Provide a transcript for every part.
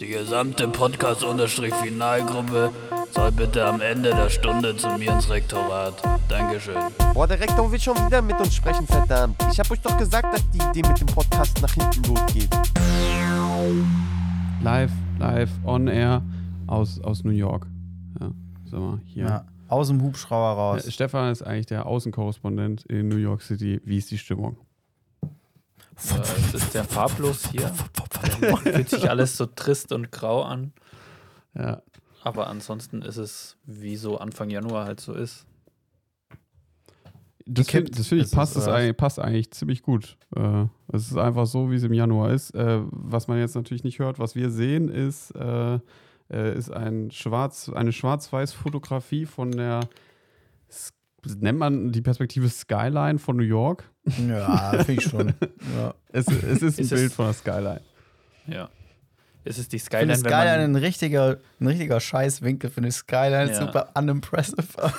Die gesamte Podcast-Finalgruppe soll bitte am Ende der Stunde zu mir ins Rektorat. Dankeschön. Boah, der Rektor will schon wieder mit uns sprechen, verdammt. Ich hab euch doch gesagt, dass die Idee mit dem Podcast nach hinten losgeht. Live, live, on air aus, aus New York. Ja, sag mal, hier. Ja, aus dem Hubschrauber raus. Äh, Stefan ist eigentlich der Außenkorrespondent in New York City. Wie ist die Stimmung? Äh, es ist sehr farblos hier. Fühlt sich alles so trist und grau an. Ja. Aber ansonsten ist es, wie so Anfang Januar halt so ist. Das finde Gekippt das find ich ist passt, was? eigentlich, passt eigentlich ziemlich gut. Äh, es ist einfach so, wie es im Januar ist. Äh, was man jetzt natürlich nicht hört, was wir sehen, ist, äh, äh, ist ein Schwarz, eine Schwarz-Weiß-Fotografie von der, nennt man die Perspektive Skyline von New York. Ja, finde ich schon. Ja. Es, es ist ein Ist es- Bild von der Skyline. Ja. Es ist die Skyline, wenn Skyline man, ein richtiger, ein richtiger Scheißwinkel für eine Skyline. Ja. Super unimpressive.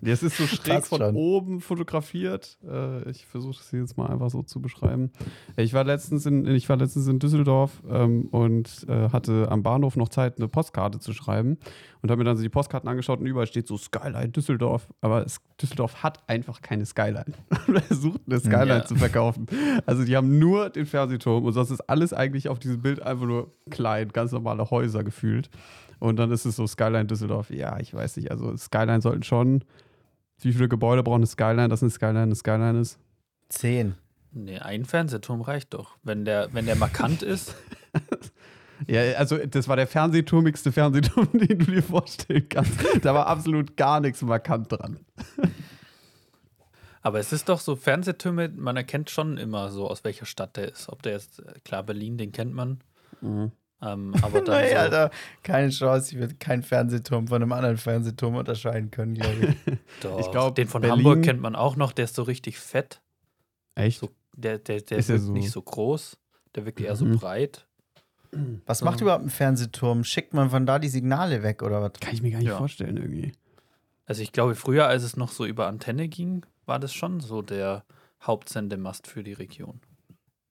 Das ist so schräg von schon. oben fotografiert. Äh, ich versuche das jetzt mal einfach so zu beschreiben. Ich war letztens in, ich war letztens in Düsseldorf ähm, und äh, hatte am Bahnhof noch Zeit, eine Postkarte zu schreiben. Und habe mir dann so die Postkarten angeschaut und überall steht so Skyline Düsseldorf. Aber es, Düsseldorf hat einfach keine Skyline. er versucht eine Skyline Ja. zu verkaufen. Also die haben nur den Fernsehturm und sonst ist alles eigentlich auf diesem Bild einfach nur klein, ganz normale Häuser gefühlt. Und dann ist es so Skyline Düsseldorf. Ja, ich weiß nicht. Also Skyline sollten schon. Wie viele Gebäude braucht eine Skyline, dass eine Skyline eine Skyline ist? Zehn. Nee, ein Fernsehturm reicht doch. Wenn der, wenn der markant ist, Ja, also das war der fernsehturmigste Fernsehturm, den du dir vorstellen kannst. Da war absolut gar nichts markant dran. aber es ist doch so, Fernsehtürme, man erkennt schon immer so, aus welcher Stadt der ist. Ob der jetzt, äh, klar, Berlin, den kennt man. Mhm. Ähm, aber dann Nee, so, Alter, keine Chance. Ich würde keinen Fernsehturm von einem anderen Fernsehturm unterscheiden können, glaube ich. doch, ich glaub, den von Berlin- Hamburg kennt man auch noch, der ist so richtig fett. Echt? So, der der, der Ist wirkt so? nicht so groß, der wirkt eher so Mhm. breit. Was macht überhaupt ein Fernsehturm? Schickt man von da die Signale weg oder was? Kann ich mir gar nicht Ja. vorstellen irgendwie. Also ich glaube, früher, als es noch so über Antenne ging, war das schon so der Hauptsendemast für die Region.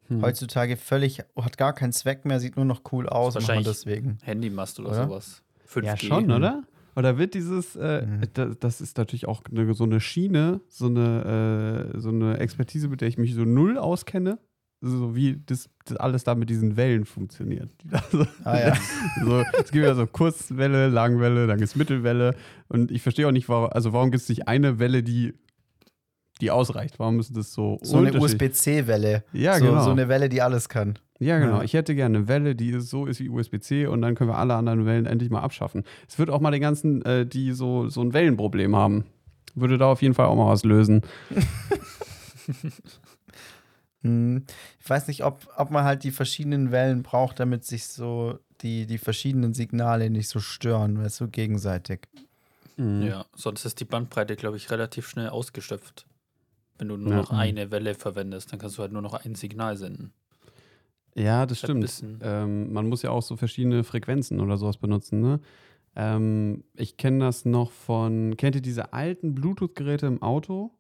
Hm. Heutzutage völlig, hat gar keinen Zweck mehr, sieht nur noch cool aus, macht man wahrscheinlich- deswegen. Handymast oder, Oder? sowas. 5G. Ja, schon, oder? Oder wird dieses, äh, Mhm. da, das ist natürlich auch eine, so eine Schiene, so eine, äh, so eine Expertise, mit der ich mich so null auskenne. So wie das, das alles da mit diesen Wellen funktioniert. Also, Ah ja. so, es gibt ja so Kurzwelle, Langwelle, dann gibt es Mittelwelle. Und ich verstehe auch nicht, warum, also warum gibt es nicht eine Welle, die, die ausreicht? Warum müssen das so So eine USB-C-Welle. Ja, so, genau. so eine Welle, die alles kann. Ja, genau. Ja. Ich hätte gerne eine Welle, die ist, so ist wie USB-C und dann können wir alle anderen Wellen endlich mal abschaffen. Es wird auch mal den ganzen, äh, die so, so ein Wellenproblem haben. Würde da auf jeden Fall auch mal was lösen. Hm. Ich weiß nicht, ob, ob man halt die verschiedenen Wellen braucht, damit sich so die, die verschiedenen Signale nicht so stören, weißt du, gegenseitig. Mhm. Ja, sonst ist die Bandbreite, glaube ich, relativ schnell ausgeschöpft. Wenn du nur Ja. noch eine Welle verwendest, dann kannst du halt nur noch ein Signal senden. Ja, das stimmt. Ähm, man muss ja auch so verschiedene Frequenzen oder sowas benutzen, ne? Ähm, ich kenne das noch von, kennt ihr diese alten Bluetooth-Geräte im Auto?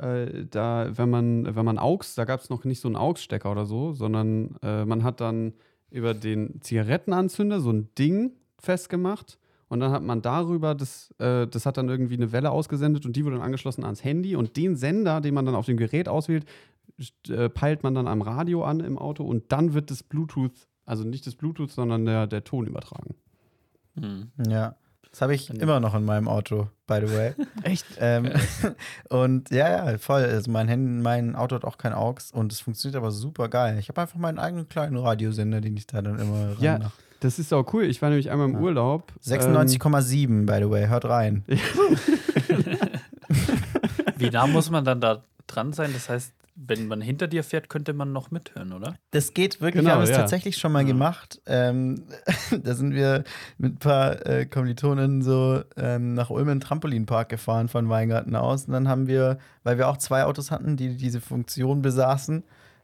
Äh, da, wenn man, wenn man AUX, da gab es noch nicht so einen AUX-Stecker oder so, sondern äh, man hat dann über den Zigarettenanzünder so ein Ding festgemacht und dann hat man darüber, das, äh, das hat dann irgendwie eine Welle ausgesendet und die wurde dann angeschlossen ans Handy und den Sender, den man dann auf dem Gerät auswählt, äh, peilt man dann am Radio an im Auto und dann wird das Bluetooth, also nicht das Bluetooth, sondern der, der Ton übertragen. Hm. Ja. Das habe ich Wenn- immer noch in meinem Auto, by the way. Echt? ähm, und ja, ja, voll. Also mein, Handy, mein Auto hat auch kein AUX und es funktioniert aber super geil. Ich habe einfach meinen eigenen kleinen Radiosender, den ich da dann immer Ja, reinmache. Das ist auch cool. Ich war nämlich einmal im Ja. Urlaub. 96,7, by the way. Hört rein. Wie nah muss man dann da dran sein? Das heißt, wenn man hinter dir fährt, könnte man noch mithören, oder? Das geht wirklich, Genau, wir haben es ja. tatsächlich schon mal Ja. gemacht. Ähm, da sind wir mit ein paar äh, Kommilitonen so ähm, nach Ulm in den Trampolinpark gefahren von Weingarten aus. Und dann haben wir, weil wir auch zwei Autos hatten, die diese Funktion besaßen,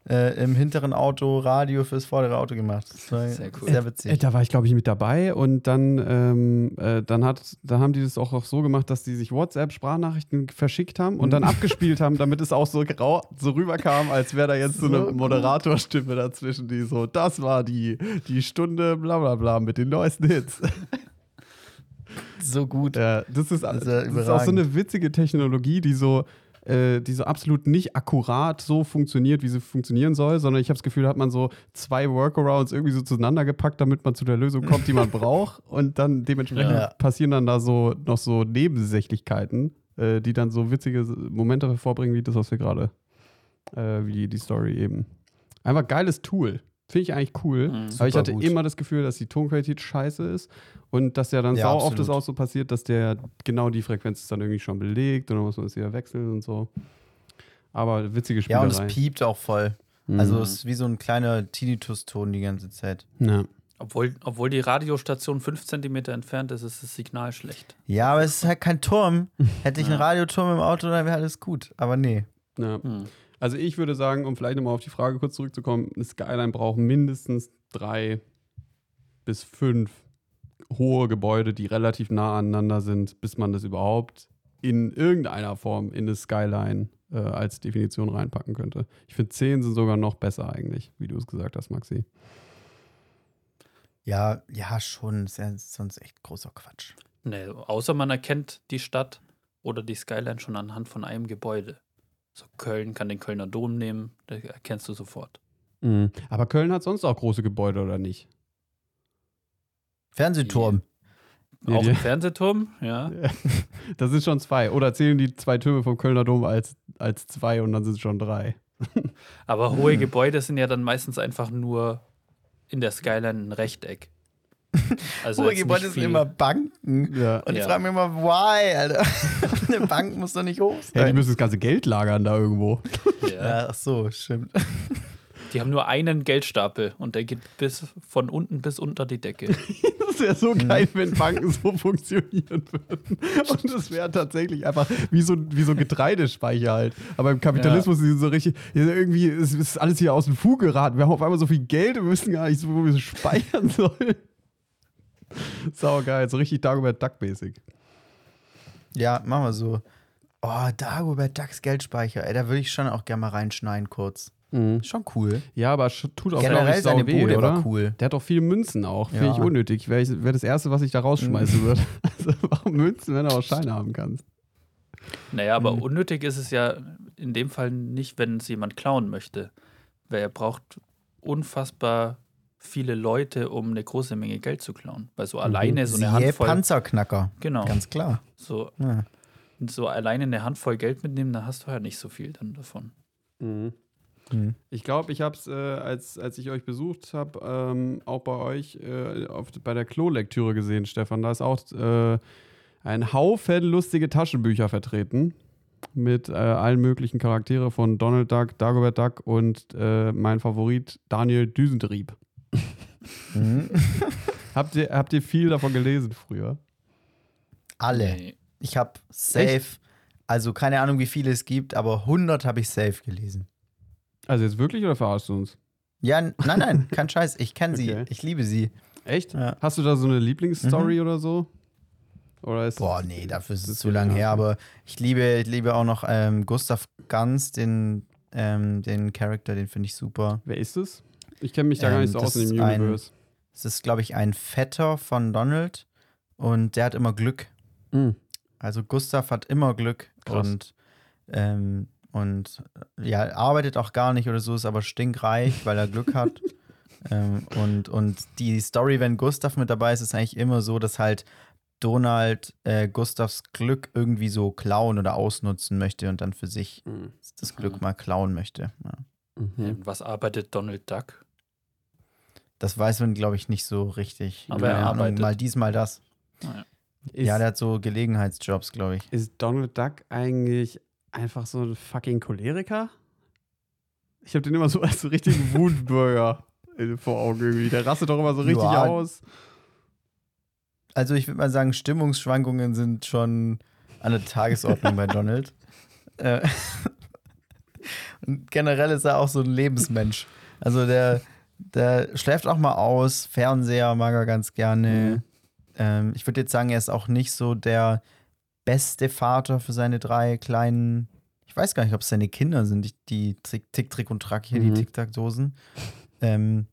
äh, im hinteren Auto Radio fürs vordere Auto gemacht. Das war Sehr cool. Sehr Äh, witzig. da war ich, glaube ich, mit dabei und dann, ähm, äh, dann, hat, dann haben die das auch, auch so gemacht, dass die sich WhatsApp-Sprachnachrichten verschickt haben und dann abgespielt haben, damit es auch so, grau, so rüberkam, als wäre da jetzt so, So eine. Moderatorstimme dazwischen, die so, das war die, die Stunde bla bla bla mit den neuesten Hits. So gut. Ja, das ist, Das das ist ja ist auch so eine witzige Technologie, die so, äh, die so absolut nicht akkurat so funktioniert, wie sie funktionieren soll, sondern ich habe das Gefühl, da hat man so zwei Workarounds irgendwie so zueinander gepackt, damit man zu der Lösung kommt, die man braucht. Und dann dementsprechend Ja. passieren dann da so noch so Nebensächlichkeiten, äh, die dann so witzige Momente hervorbringen, wie das, was wir gerade, äh, wie die Story eben. Einfach geiles Tool. Finde ich eigentlich cool. Mhm. Aber ich hatte gut. immer das Gefühl, dass die Tonqualität scheiße ist und dass ja dann Ja, sau oft das auch so passiert, dass der genau die Frequenz ist dann irgendwie schon belegt und dann muss man es wieder wechseln und so. Aber witzige Ja, und es piept auch voll. Mhm. Also es ist wie so ein kleiner Tinnitus-Ton die ganze Zeit. ja. Obwohl, obwohl die Radiostation 5 cm entfernt ist, ist das Signal schlecht. Ja, aber es ist halt kein Turm. Hätte ich einen Ja. Radioturm im Auto, dann wäre alles gut. Aber nee. Ja. Hm. Also ich würde sagen, um vielleicht nochmal auf die Frage kurz zurückzukommen, eine Skyline braucht mindestens drei bis fünf hohe Gebäude, die relativ nah aneinander sind, bis man das überhaupt in irgendeiner Form in eine Skyline äh, als Definition reinpacken könnte. Ich finde, zehn sind sogar noch besser eigentlich, wie du es gesagt hast, Maxi. Ja, ja, schon. Ist ja sonst echt großer Quatsch. Nee, außer man erkennt die Stadt oder die Skyline schon anhand von einem Gebäude. So Köln kann den Kölner Dom nehmen, da erkennst du sofort. Mhm. Aber Köln hat sonst auch große Gebäude, oder nicht? Fernsehturm. Ja, Auch ein Fernsehturm, ja. Das sind schon zwei. Oder zählen die zwei Türme vom Kölner Dom als, als zwei und dann sind es schon drei. Aber hohe Gebäude sind ja dann meistens einfach nur in der Skyline ein Rechteck. Also Gebäude nicht sind viel- immer Banken. Ja. Und ich Ja. frage mich immer, why, Alter? Eine Bank muss doch nicht hoch Ja, die sein. müssen das ganze Geld lagern da irgendwo. Ja. Ja, ach so, stimmt. Die haben nur einen Geldstapel und der geht bis von unten bis unter die Decke. Das wäre so geil, wenn Banken so funktionieren würden. Und das wäre tatsächlich einfach wie so, wie so ein Getreidespeicher halt. Aber im Kapitalismus ist es so richtig, ja, irgendwie ist, ist alles hier aus dem Fuge geraten. Wir haben auf einmal so viel Geld und wir wissen gar nicht, so, wo wir es speichern sollen. Saugeil, so richtig Dagobert Duck-mäßig. Ja, machen wir so. Oh, Dagobert Ducks Geldspeicher. Ey, da würde ich schon auch gerne mal reinschneiden kurz. Schon cool. Ja, aber tut auch Generell sau seine weh, Bude oder? war cool. Der hat doch viele Münzen auch. Finde Ja. ich unnötig. Wäre wär das Erste, was ich da rausschmeißen würde. Also, warum Münzen, wenn du auch Scheine haben kannst? Naja, aber Mhm. unnötig ist es ja in dem Fall nicht, wenn es jemand klauen möchte. Weil er braucht unfassbar viele Leute, um eine große Menge Geld zu klauen. Weil so alleine so eine Siehe Handvoll. Panzerknacker. Genau. Ganz klar. So, Ja. so alleine eine Handvoll Geld mitnehmen, dann hast du ja nicht so viel dann davon. Mhm. Ich glaube, ich habe es, äh, als, als ich euch besucht habe, ähm, auch bei euch äh, auf, bei der Klolektüre gesehen, Stefan. Da ist auch äh, ein Haufen lustige Taschenbücher vertreten. Mit äh, allen möglichen Charaktere von Donald Duck, Dagobert Duck und äh, mein Favorit Daniel Düsentrieb. Mhm. Habt ihr, habt ihr viel davon gelesen früher? Alle. Nee. Ich habe safe, also keine Ahnung, wie viele es gibt, aber 100 habe ich safe gelesen. Also jetzt wirklich oder verarschst du uns? Ja, nein, nein, kein Scheiß. Ich kenne sie. Okay. Ich liebe sie. Echt? Ja. Hast du da so eine Lieblingsstory oder so? Oder ist Boah, nee, dafür ist es zu lang her. Aber ich liebe, ich liebe auch noch ähm, Gustav Ganz, den, ähm, den Charakter, den finde ich super. Wer ist es? Ich kenne mich da gar Ähm, nicht so das aus in dem ist ein- Universe. Es ist, glaube ich, ein Vetter von Donald und der hat immer Glück. Mhm. Also Gustav hat immer Glück Krass. und, ähm, und äh, ja, arbeitet auch gar nicht oder so, ist aber stinkreich, weil er Glück hat. ähm, und, und die Story, wenn Gustav mit dabei ist, ist eigentlich immer so, dass halt Donald äh, Gustavs Glück irgendwie so klauen oder ausnutzen möchte und dann für sich Mhm. das Glück mal klauen möchte. Ja. Mhm. Ähm, Was arbeitet Donald Duck? Das weiß man, glaube ich, nicht so richtig. Aber er Keine Ahnung, arbeitet. Mal dies, mal das. Ist, ja, der hat so Gelegenheitsjobs, glaube ich. ist Donald Duck eigentlich einfach so ein fucking Choleriker? Ich habe den immer so als so richtigen Wutbürger vor Augen irgendwie. Der rastet doch immer so richtig Ja. aus. Also ich würde mal sagen, Stimmungsschwankungen sind schon an der Tagesordnung bei Donald. Äh, Und generell ist er auch so ein Lebensmensch. Also der, der schläft auch mal aus, Fernseher mag er ganz gerne. Ähm, ich würde jetzt sagen, er ist auch nicht so der beste Vater für seine drei kleinen, ich weiß gar nicht, ob es seine Kinder sind, die, die Tick, Tick, Trick und Track hier, Mhm. die Tic-Tac-Dosen. Ähm,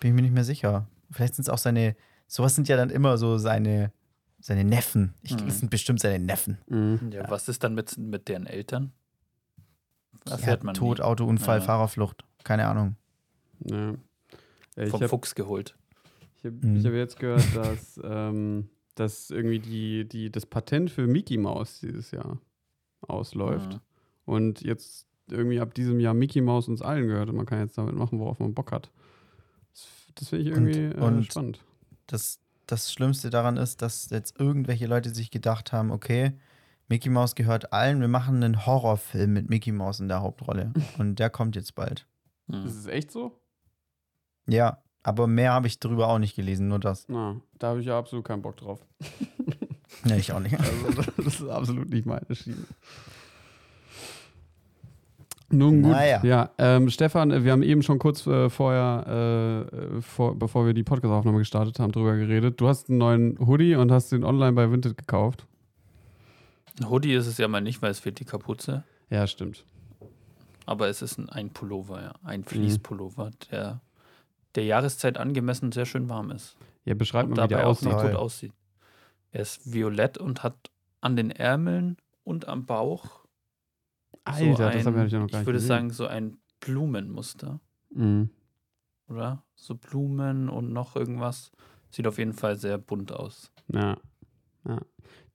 bin ich mir nicht mehr sicher. Vielleicht sind es auch seine, sowas sind ja dann immer so seine, seine Neffen. Ich, Mhm. Das sind bestimmt seine Neffen. Mhm. Ja, was ist dann mit, mit deren Eltern? Ja, Erfährt man Tod, nie. Autounfall, Ja. Fahrerflucht. Keine Ahnung. Ja. Ja, Ich vom habe Fuchs geholt. ich hab, Mhm. hab jetzt gehört, dass, ähm, dass irgendwie die, die, das Patent für Mickey Mouse dieses Jahr ausläuft. Mhm. Und jetzt irgendwie ab diesem Jahr Mickey Mouse uns allen gehört und man kann jetzt damit machen, worauf man Bock hat. Das, das finde ich Und- irgendwie äh, und- spannend. Das, das Schlimmste daran ist, dass jetzt irgendwelche Leute sich gedacht haben, okay, Mickey Mouse gehört allen, wir machen einen Horrorfilm mit Mickey Mouse in der Hauptrolle. Und der kommt jetzt bald. Mhm. Ist es echt so? Ja, aber mehr habe ich drüber auch nicht gelesen, nur das. Na, da habe ich ja absolut keinen Bock drauf. Nee, ich auch nicht. Also, das ist absolut nicht meine Schiene. Nun gut, Naja. ja, ähm, Stefan, äh, wir haben eben schon kurz äh, vorher, äh, vor, bevor wir die Podcast-Aufnahme gestartet haben, drüber geredet. Du hast einen neuen Hoodie und hast den online bei Vinted gekauft. Ein Hoodie ist es ja mal nicht, weil es fehlt die Kapuze. Ja, stimmt. Aber es ist ein, ein Pullover, ja. Ein Fließpullover, der der Jahreszeit angemessen sehr schön warm ist. Ja, beschreib und mal, wie dabei der auch aussieht. gut aussieht. Er ist violett und hat an den Ärmeln und am Bauch Alter, so ein, das habe ich ja noch gar ich nicht würde gesehen. sagen, so ein Blumenmuster, Mhm. oder? So Blumen und noch irgendwas. Sieht auf jeden Fall sehr bunt aus. Ja. ja.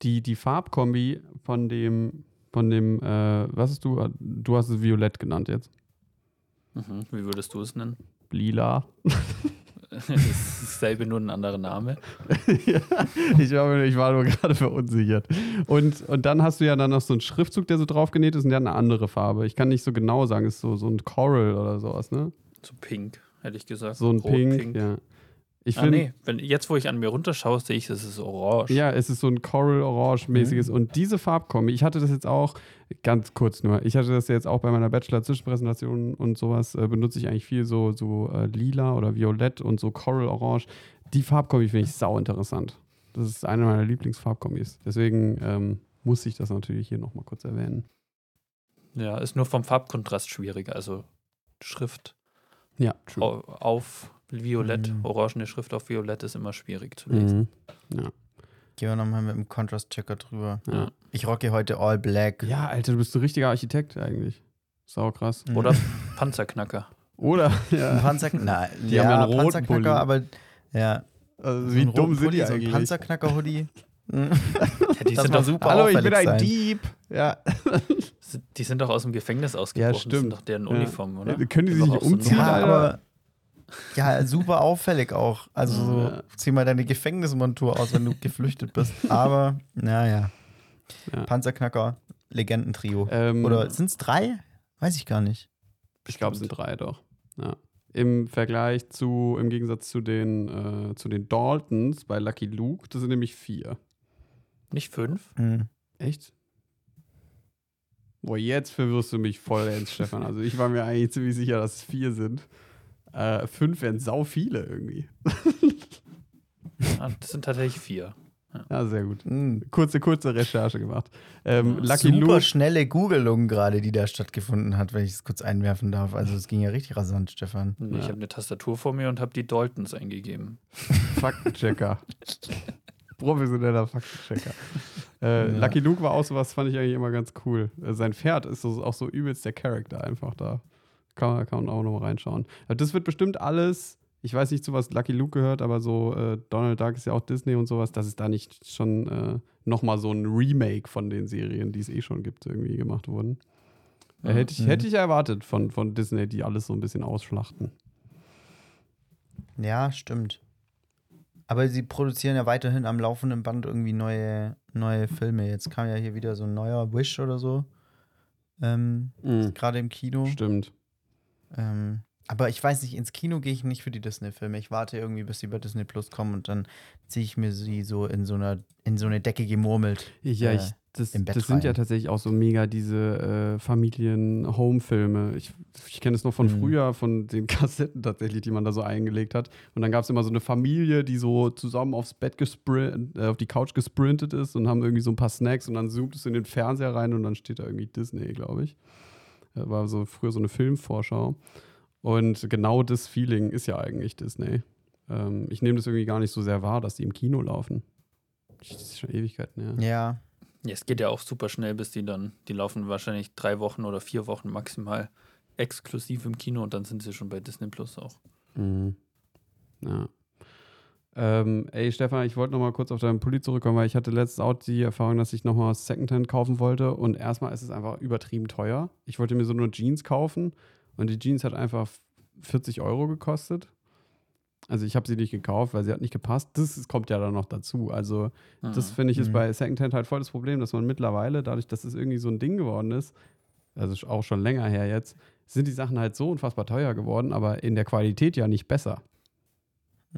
Die, die Farbkombi von dem, von dem, äh, was hast du? Du hast es Violett genannt jetzt. Mhm. Wie würdest du es nennen? Lila. Dasselbe, nur ein anderer Name. ja, ich, war, ich war nur gerade verunsichert. Und, und dann hast du ja dann noch so einen Schriftzug, der so draufgenäht ist und der hat eine andere Farbe. Ich kann nicht so genau sagen, ist so, so ein Coral oder sowas, ne? So pink, hätte ich gesagt. So ein Rot, Pink, ja. Ich ah, nee. Wenn, jetzt, wo ich an mir runterschaue, sehe ich, es ist orange. Ja, es ist so ein Coral-Orange-mäßiges. Mhm. Und diese Farbkombi, ich hatte das jetzt auch, ganz kurz nur, ich hatte das jetzt auch bei meiner Bachelor-Zwischenpräsentation und sowas, äh, benutze ich eigentlich viel so, so äh, lila oder violett und so Coral-Orange. Die Farbkombi finde ich sau interessant. Das ist eine meiner Lieblingsfarbkombis. Deswegen ähm, muss ich das natürlich hier nochmal kurz erwähnen. Ja, ist nur vom Farbkontrast schwieriger. Also Schrift Ja, true. au- auf Violett, Mhm. orangene Schrift auf Violett ist immer schwierig zu lesen. Mhm. Ja. Gehen wir nochmal mit dem Contrast-Checker drüber. Ja. Ich rocke heute All Black. ja, Alter, du bist ein richtiger Architekt eigentlich. Sau krass. Mhm. Oder Panzerknacker. Oder? Ja. Panzer Nein, Die ja, haben ja einen roten Panzerknacker, Pulli. aber ja. Also, so wie dumm sind Pulli, die so ein eigentlich? Panzerknacker-Hoodie. Mhm. Ja, die, Das sind doch, super Hallo, ich bin ein sein. Dieb. Ja. die sind doch aus dem Gefängnis ausgebrochen. Das stimmt. sind doch deren Ja. Uniform, oder? Können die Das sich nicht auch so umziehen, Ja, aber ja, super auffällig auch. Also so, Ja. zieh mal deine Gefängnismontur aus, wenn du geflüchtet bist. Aber, naja. Ja. Panzerknacker, Legendentrio. Ähm, Oder sind es drei? Weiß ich gar nicht. Ich glaube, es sind drei doch. Ja. Im Vergleich zu, im Gegensatz zu den, äh, zu den Daltons bei Lucky Luke, das sind nämlich vier. Nicht fünf? Hm. Echt? Boah, jetzt verwirrst du mich vollends, Stefan. Also ich war mir eigentlich ziemlich sicher, dass es vier sind. Äh, fünf wären sau viele irgendwie. Ah, das sind tatsächlich vier. Ja, sehr gut. Hm. Kurze, kurze Recherche gemacht. Ähm, Lucky Super Luke. schnelle Googelung gerade, die da stattgefunden hat, wenn ich es kurz einwerfen darf. Also es ging ja richtig rasant, Stefan. Ich Ja. habe eine Tastatur vor mir und habe die Daltons eingegeben. Faktenchecker. Professioneller Faktenchecker. Äh, Ja. Lucky Luke war auch sowas, fand ich eigentlich immer ganz cool. Äh, sein Pferd ist so, auch so übelst der Charakter einfach da. Kann, man- kann man auch noch mal reinschauen. Äh, Das wird bestimmt alles, ich weiß nicht, zu was Lucky Luke gehört, aber so äh, Donald Duck ist ja auch Disney und sowas, dass es da nicht schon äh, noch mal so ein Remake von den Serien, die es eh schon gibt, irgendwie gemacht wurden. Äh, Mhm. hätte, ich, hätte ich erwartet von, von Disney, die alles so ein bisschen ausschlachten. Ja, stimmt. Aber sie produzieren ja weiterhin am laufenden Band irgendwie neue, neue Filme. Jetzt kam ja hier wieder so ein neuer Wish oder so. Ähm, Mhm. Gerade im Kino. Stimmt. Ähm, aber ich weiß nicht, ins Kino gehe ich nicht für die Disney-Filme. Ich warte irgendwie, bis sie bei Disney Plus kommen und dann ziehe ich mir sie so in so einer, in so eine Decke gemurmelt. Ja, äh, ich Das, im Bett das sind ja tatsächlich auch so mega diese äh, Familien-Home-Filme. Ich, ich kenne es noch von Mhm. früher, von den Kassetten tatsächlich, die man da so eingelegt hat. Und dann gab es immer so eine Familie, die so zusammen aufs Bett gesprint, äh, auf die Couch gesprintet ist und haben irgendwie so ein paar Snacks und dann zoomt es in den Fernseher rein und dann steht da irgendwie Disney, glaube ich. War so früher so eine Filmvorschau. Und genau das Feeling ist ja eigentlich Disney. Ähm, ich nehme das irgendwie gar nicht so sehr wahr, dass die im Kino laufen. Das ist schon Ewigkeiten, ja. Ja, Ja, es geht ja auch super schnell, bis die dann, die laufen wahrscheinlich drei Wochen oder vier Wochen maximal exklusiv im Kino und dann sind sie schon bei Disney Plus auch. Mhm. Ja. Ähm, ey, Stefan, ich wollte noch mal kurz auf deinen Pulli zurückkommen, weil ich hatte letztens auch die Erfahrung, dass ich noch mal was Secondhand kaufen wollte und erstmal ist es einfach übertrieben teuer. Ich wollte mir so nur Jeans kaufen und die Jeans hat einfach 40 Euro gekostet. Also ich habe sie nicht gekauft, weil sie hat nicht gepasst. Das kommt ja dann noch dazu. Also das Mhm. finde ich ist Mhm. bei Secondhand halt voll das Problem, dass man mittlerweile, dadurch, dass es irgendwie so ein Ding geworden ist, also auch schon länger her jetzt, sind die Sachen halt so unfassbar teuer geworden, aber in der Qualität ja nicht besser.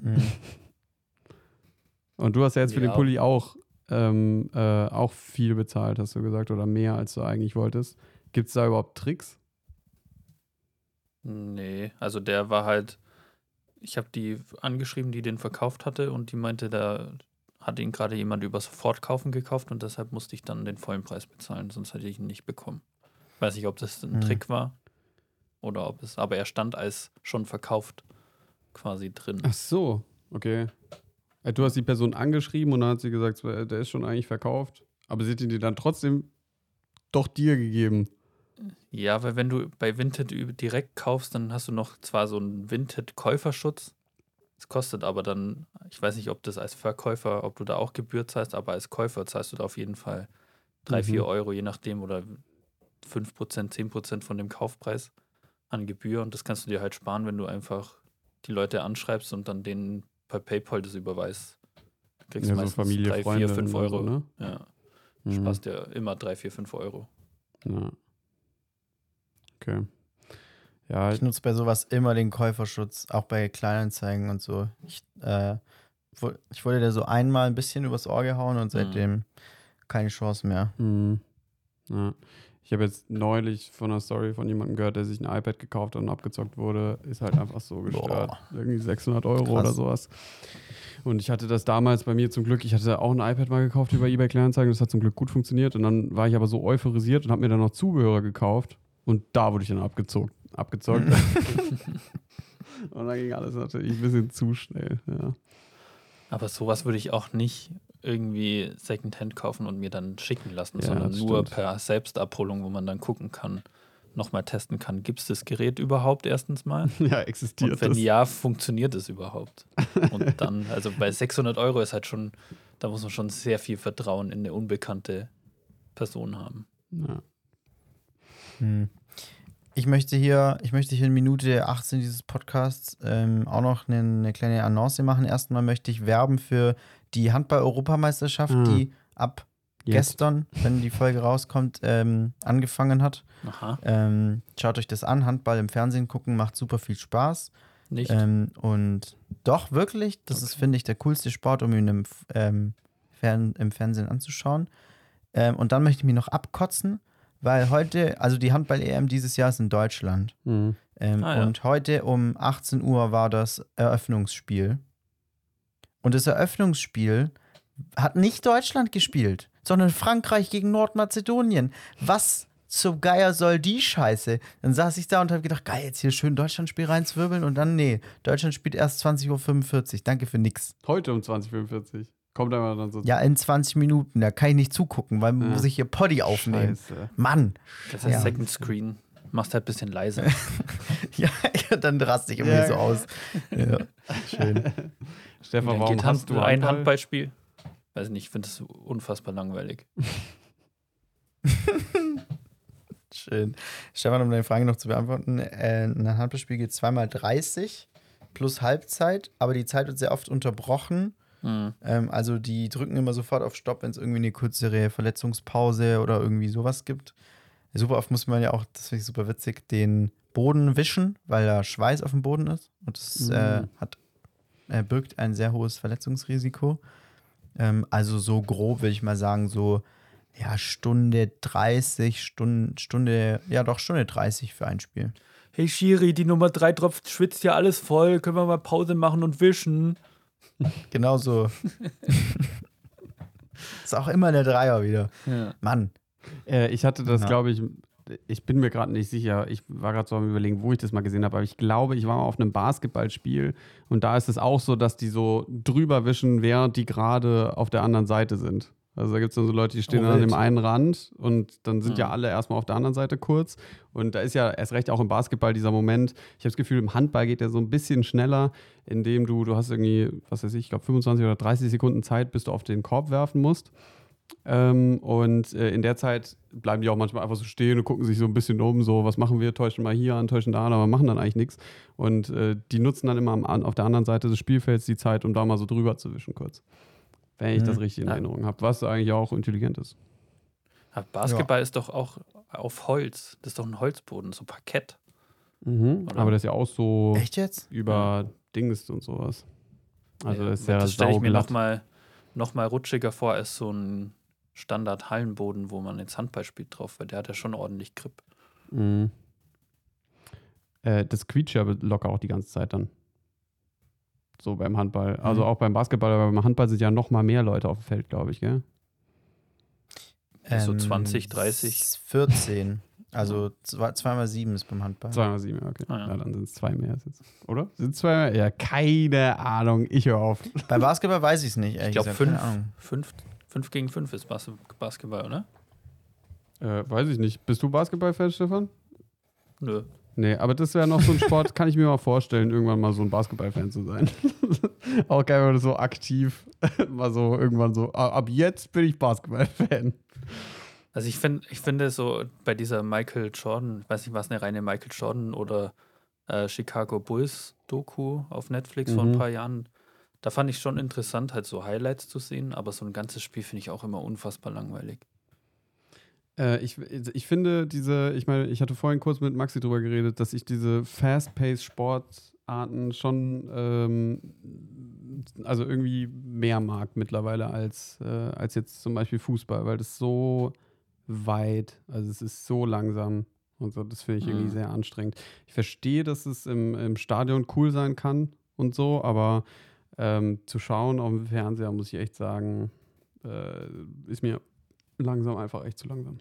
mhm. Und du hast ja jetzt für den Ja. Pulli auch, ähm, äh, auch viel bezahlt, hast du gesagt, oder mehr, als du eigentlich wolltest. Gibt es da überhaupt Tricks? Nee, also der war halt, ich habe die angeschrieben, die den verkauft hatte und die meinte, da hatte ihn gerade jemand über Sofortkaufen gekauft und deshalb musste ich dann den vollen Preis bezahlen, sonst hätte ich ihn nicht bekommen. Weiß nicht, ob das ein Mhm. Trick war oder ob es, aber er stand als schon verkauft quasi drin. Ach so, okay. Äh, Du hast die Person angeschrieben und dann hat sie gesagt, äh, der ist schon eigentlich verkauft. Aber sie hat ihn dir dann trotzdem doch dir gegeben. Ja, weil wenn du bei Vinted direkt kaufst, dann hast du noch zwar so einen Vinted-Käuferschutz. Es kostet aber dann, ich weiß nicht, ob das als Verkäufer, ob du da auch Gebühr zahlst, aber als Käufer zahlst du da auf jeden Fall 3, Mhm. 4 Euro, je nachdem, oder 5%, 10% von dem Kaufpreis an Gebühr. Und das kannst du dir halt sparen, wenn du einfach die Leute anschreibst und dann denen per PayPal das überweist. Du kriegst Ja, so meistens Familie, 3, 4, Freunde 5 und Euro. so, ne? Ja, Mhm. sparst dir immer 3, 4, 5 Euro. Ja. Okay. Ja, Ich nutze bei sowas immer den Käuferschutz, auch bei Kleinanzeigen und so. Ich, äh, wo- ich wurde da so einmal ein bisschen übers Ohr gehauen und seitdem keine Chance mehr. Mhm. Ja. Ich habe jetzt neulich von einer Story von jemandem gehört, der sich ein iPad gekauft hat und abgezockt wurde. Ist halt einfach so gestört. Boah. Irgendwie 600 Euro Krass. oder sowas. Und ich hatte das damals bei mir zum Glück, ich hatte auch ein iPad mal gekauft über eBay Kleinanzeigen. Das hat zum Glück gut funktioniert. Und dann war ich aber so euphorisiert und habe mir dann noch Zubehör gekauft. Und da wurde ich dann abgezockt. abgezockt. und dann ging alles natürlich ein bisschen zu schnell. Ja. Aber sowas würde ich auch nicht irgendwie Secondhand kaufen und mir dann schicken lassen, Ja, sondern nur stimmt. per Selbstabholung, wo man dann gucken kann, nochmal testen kann. Gibt es das Gerät überhaupt erstens mal? ja, existiert Und wenn das. ja, funktioniert es überhaupt? Und dann, also bei 600 Euro ist halt schon, da muss man schon sehr viel Vertrauen in eine unbekannte Person haben. Ja. Hm. Ich möchte hier, ich möchte hier in Minute 18 dieses Podcasts ähm, auch noch eine, eine kleine Annonce machen. Erstmal möchte ich werben für die Handball-Europameisterschaft, Ah. die ab Jetzt. gestern, wenn die Folge rauskommt, ähm, angefangen hat. Aha, Ähm, schaut euch das an. Handball im Fernsehen gucken macht super viel Spaß. nicht? Ähm, und doch, wirklich, das ist, finde ich, der coolste Sport, um ihn im, ähm, Fern im Fernsehen anzuschauen. Ähm, und dann möchte ich mich noch abkotzen, weil heute, also die Handball-EM dieses Jahr ist in Deutschland. Mhm. Ähm, Ah, ja. Und heute um 18 Uhr war das Eröffnungsspiel. Und das Eröffnungsspiel hat nicht Deutschland gespielt, sondern Frankreich gegen Nordmazedonien. Was zum Geier soll die Scheiße? Dann saß ich da und habe gedacht, geil, jetzt hier schön Deutschlandspiel reinzwirbeln und dann, nee, Deutschland spielt erst 20.45 Uhr. Danke für nix. Heute um 2045. Kommt einmal dann so. Ja, in 20 Minuten, da kann ich nicht zugucken, weil Ja. muss ich hier Poddy aufnehmen. Scheiße. Mann. Das ist ja. Second Screen. Machst halt ein bisschen leiser. Ja, dann raste ich immer Ja. so aus. Ja, schön. Stefan, warum geht hast du ein Handball? Handballspiel? Weiß nicht, ich finde das unfassbar langweilig. Schön. Stefan, um deine Frage noch zu beantworten, äh, ein Handballspiel geht zweimal 30 plus Halbzeit, aber die Zeit wird sehr oft unterbrochen. Hm. Ähm, also die drücken immer sofort auf Stopp, wenn es irgendwie eine kürzere Verletzungspause oder irgendwie sowas gibt. Super oft muss man ja auch, das finde ich super witzig, den Boden wischen, weil da Schweiß auf dem Boden ist. Und das äh, Mhm. hat, äh, birgt ein sehr hohes Verletzungsrisiko. Ähm, also so grob würde ich mal sagen, so Ja, Stunde 30, Stunde, Stunde, ja doch, Stunde 30 für ein Spiel. Hey Shiri, die Nummer 3 tropft, schwitzt ja alles voll. Können wir mal Pause machen und wischen? Genau so. ist auch immer der Dreier wieder. Ja. Mann. Äh, ich hatte das, Ja. glaube ich, ich bin mir gerade nicht sicher. Ich war gerade so am Überlegen, wo ich das mal gesehen habe. Aber ich glaube, ich war mal auf einem Basketballspiel und da ist es auch so, dass die so drüber wischen, während die gerade auf der anderen Seite sind. Also da gibt es dann so Leute, die stehen Oh, dann an dem einen Rand und dann sind ja Mhm. alle erstmal auf der anderen Seite kurz. Und da ist ja erst recht auch im Basketball dieser Moment. Ich habe das Gefühl, im Handball geht der so ein bisschen schneller, indem du, du hast irgendwie, was weiß ich, ich glaube 25 oder 30 Sekunden Zeit, bis du auf den Korb werfen musst. Ähm, und äh, in der Zeit bleiben die auch manchmal einfach so stehen und gucken sich so ein bisschen um, so, was machen wir, täuschen mal hier an, täuschen da an, aber machen dann eigentlich nichts. Und äh, die nutzen dann immer am, an, auf der anderen Seite des Spielfelds die Zeit, um da mal so drüber zu wischen kurz. Wenn ich das Mhm. richtig in Ja. Erinnerung habe, was eigentlich auch intelligent ist. Ja, Basketball ist doch auch auf Holz. Das ist doch ein Holzboden, so Parkett. Oder? Aber das ist ja auch so Echt jetzt? über Dings und sowas. Also das ist ja das stelle ich mir sauglatt. Noch mal, noch mal rutschiger vor als so ein Standard-Hallenboden, wo man jetzt Handball spielt drauf, weil der hat ja schon ordentlich Grip. Mhm. Äh, das quietscht ja locker auch die ganze Zeit dann. So beim Handball. Also Mhm. auch beim Basketball, aber beim Handball sind ja noch mal mehr Leute auf dem Feld, glaube ich, gell? So 20, 30? 14. Also 2 mal 7 ist beim Handball. Zweimal sieben, ja, okay. Ah, ja. ja. dann sind es zwei mehr jetzt. Oder? Sind es zwei mehr? Ja, keine Ahnung. Ich höre auf. Beim Basketball weiß ich es nicht, Ich ehrlich glaube, gesagt. fünf, fünf, fünf gegen fünf ist Bas Basketball, oder? Äh, weiß ich nicht. Bist du Basketball-Fan, Stefan? Nö. Nee, aber das wäre noch so ein Sport, kann ich mir mal vorstellen, irgendwann mal so ein Basketball-Fan zu sein. auch geil, wenn man so aktiv mal so irgendwann so, "Ah, ab jetzt bin ich Basketball-Fan. Also ich finde, ich finde so bei dieser Michael Jordan, ich weiß nicht, war es eine reine Michael Jordan oder äh, Chicago Bulls Doku auf Netflix vor ein Mhm. paar Jahren, da fand ich schon interessant, halt so Highlights zu sehen, aber so ein ganzes Spiel finde ich auch immer unfassbar langweilig. Äh, ich, ich finde diese, ich meine, ich hatte vorhin kurz mit Maxi drüber geredet, dass ich diese Fast-Paced-Sportarten schon, ähm, also irgendwie mehr mag mittlerweile als, äh, als jetzt zum Beispiel Fußball, weil das so weit, also es ist so langsam und so, das finde ich irgendwie Mhm. sehr anstrengend. Ich verstehe, dass es im, im Stadion cool sein kann und so, aber ähm, zu schauen auf dem Fernseher, muss ich echt sagen, äh, ist mir langsam einfach echt zu langsam.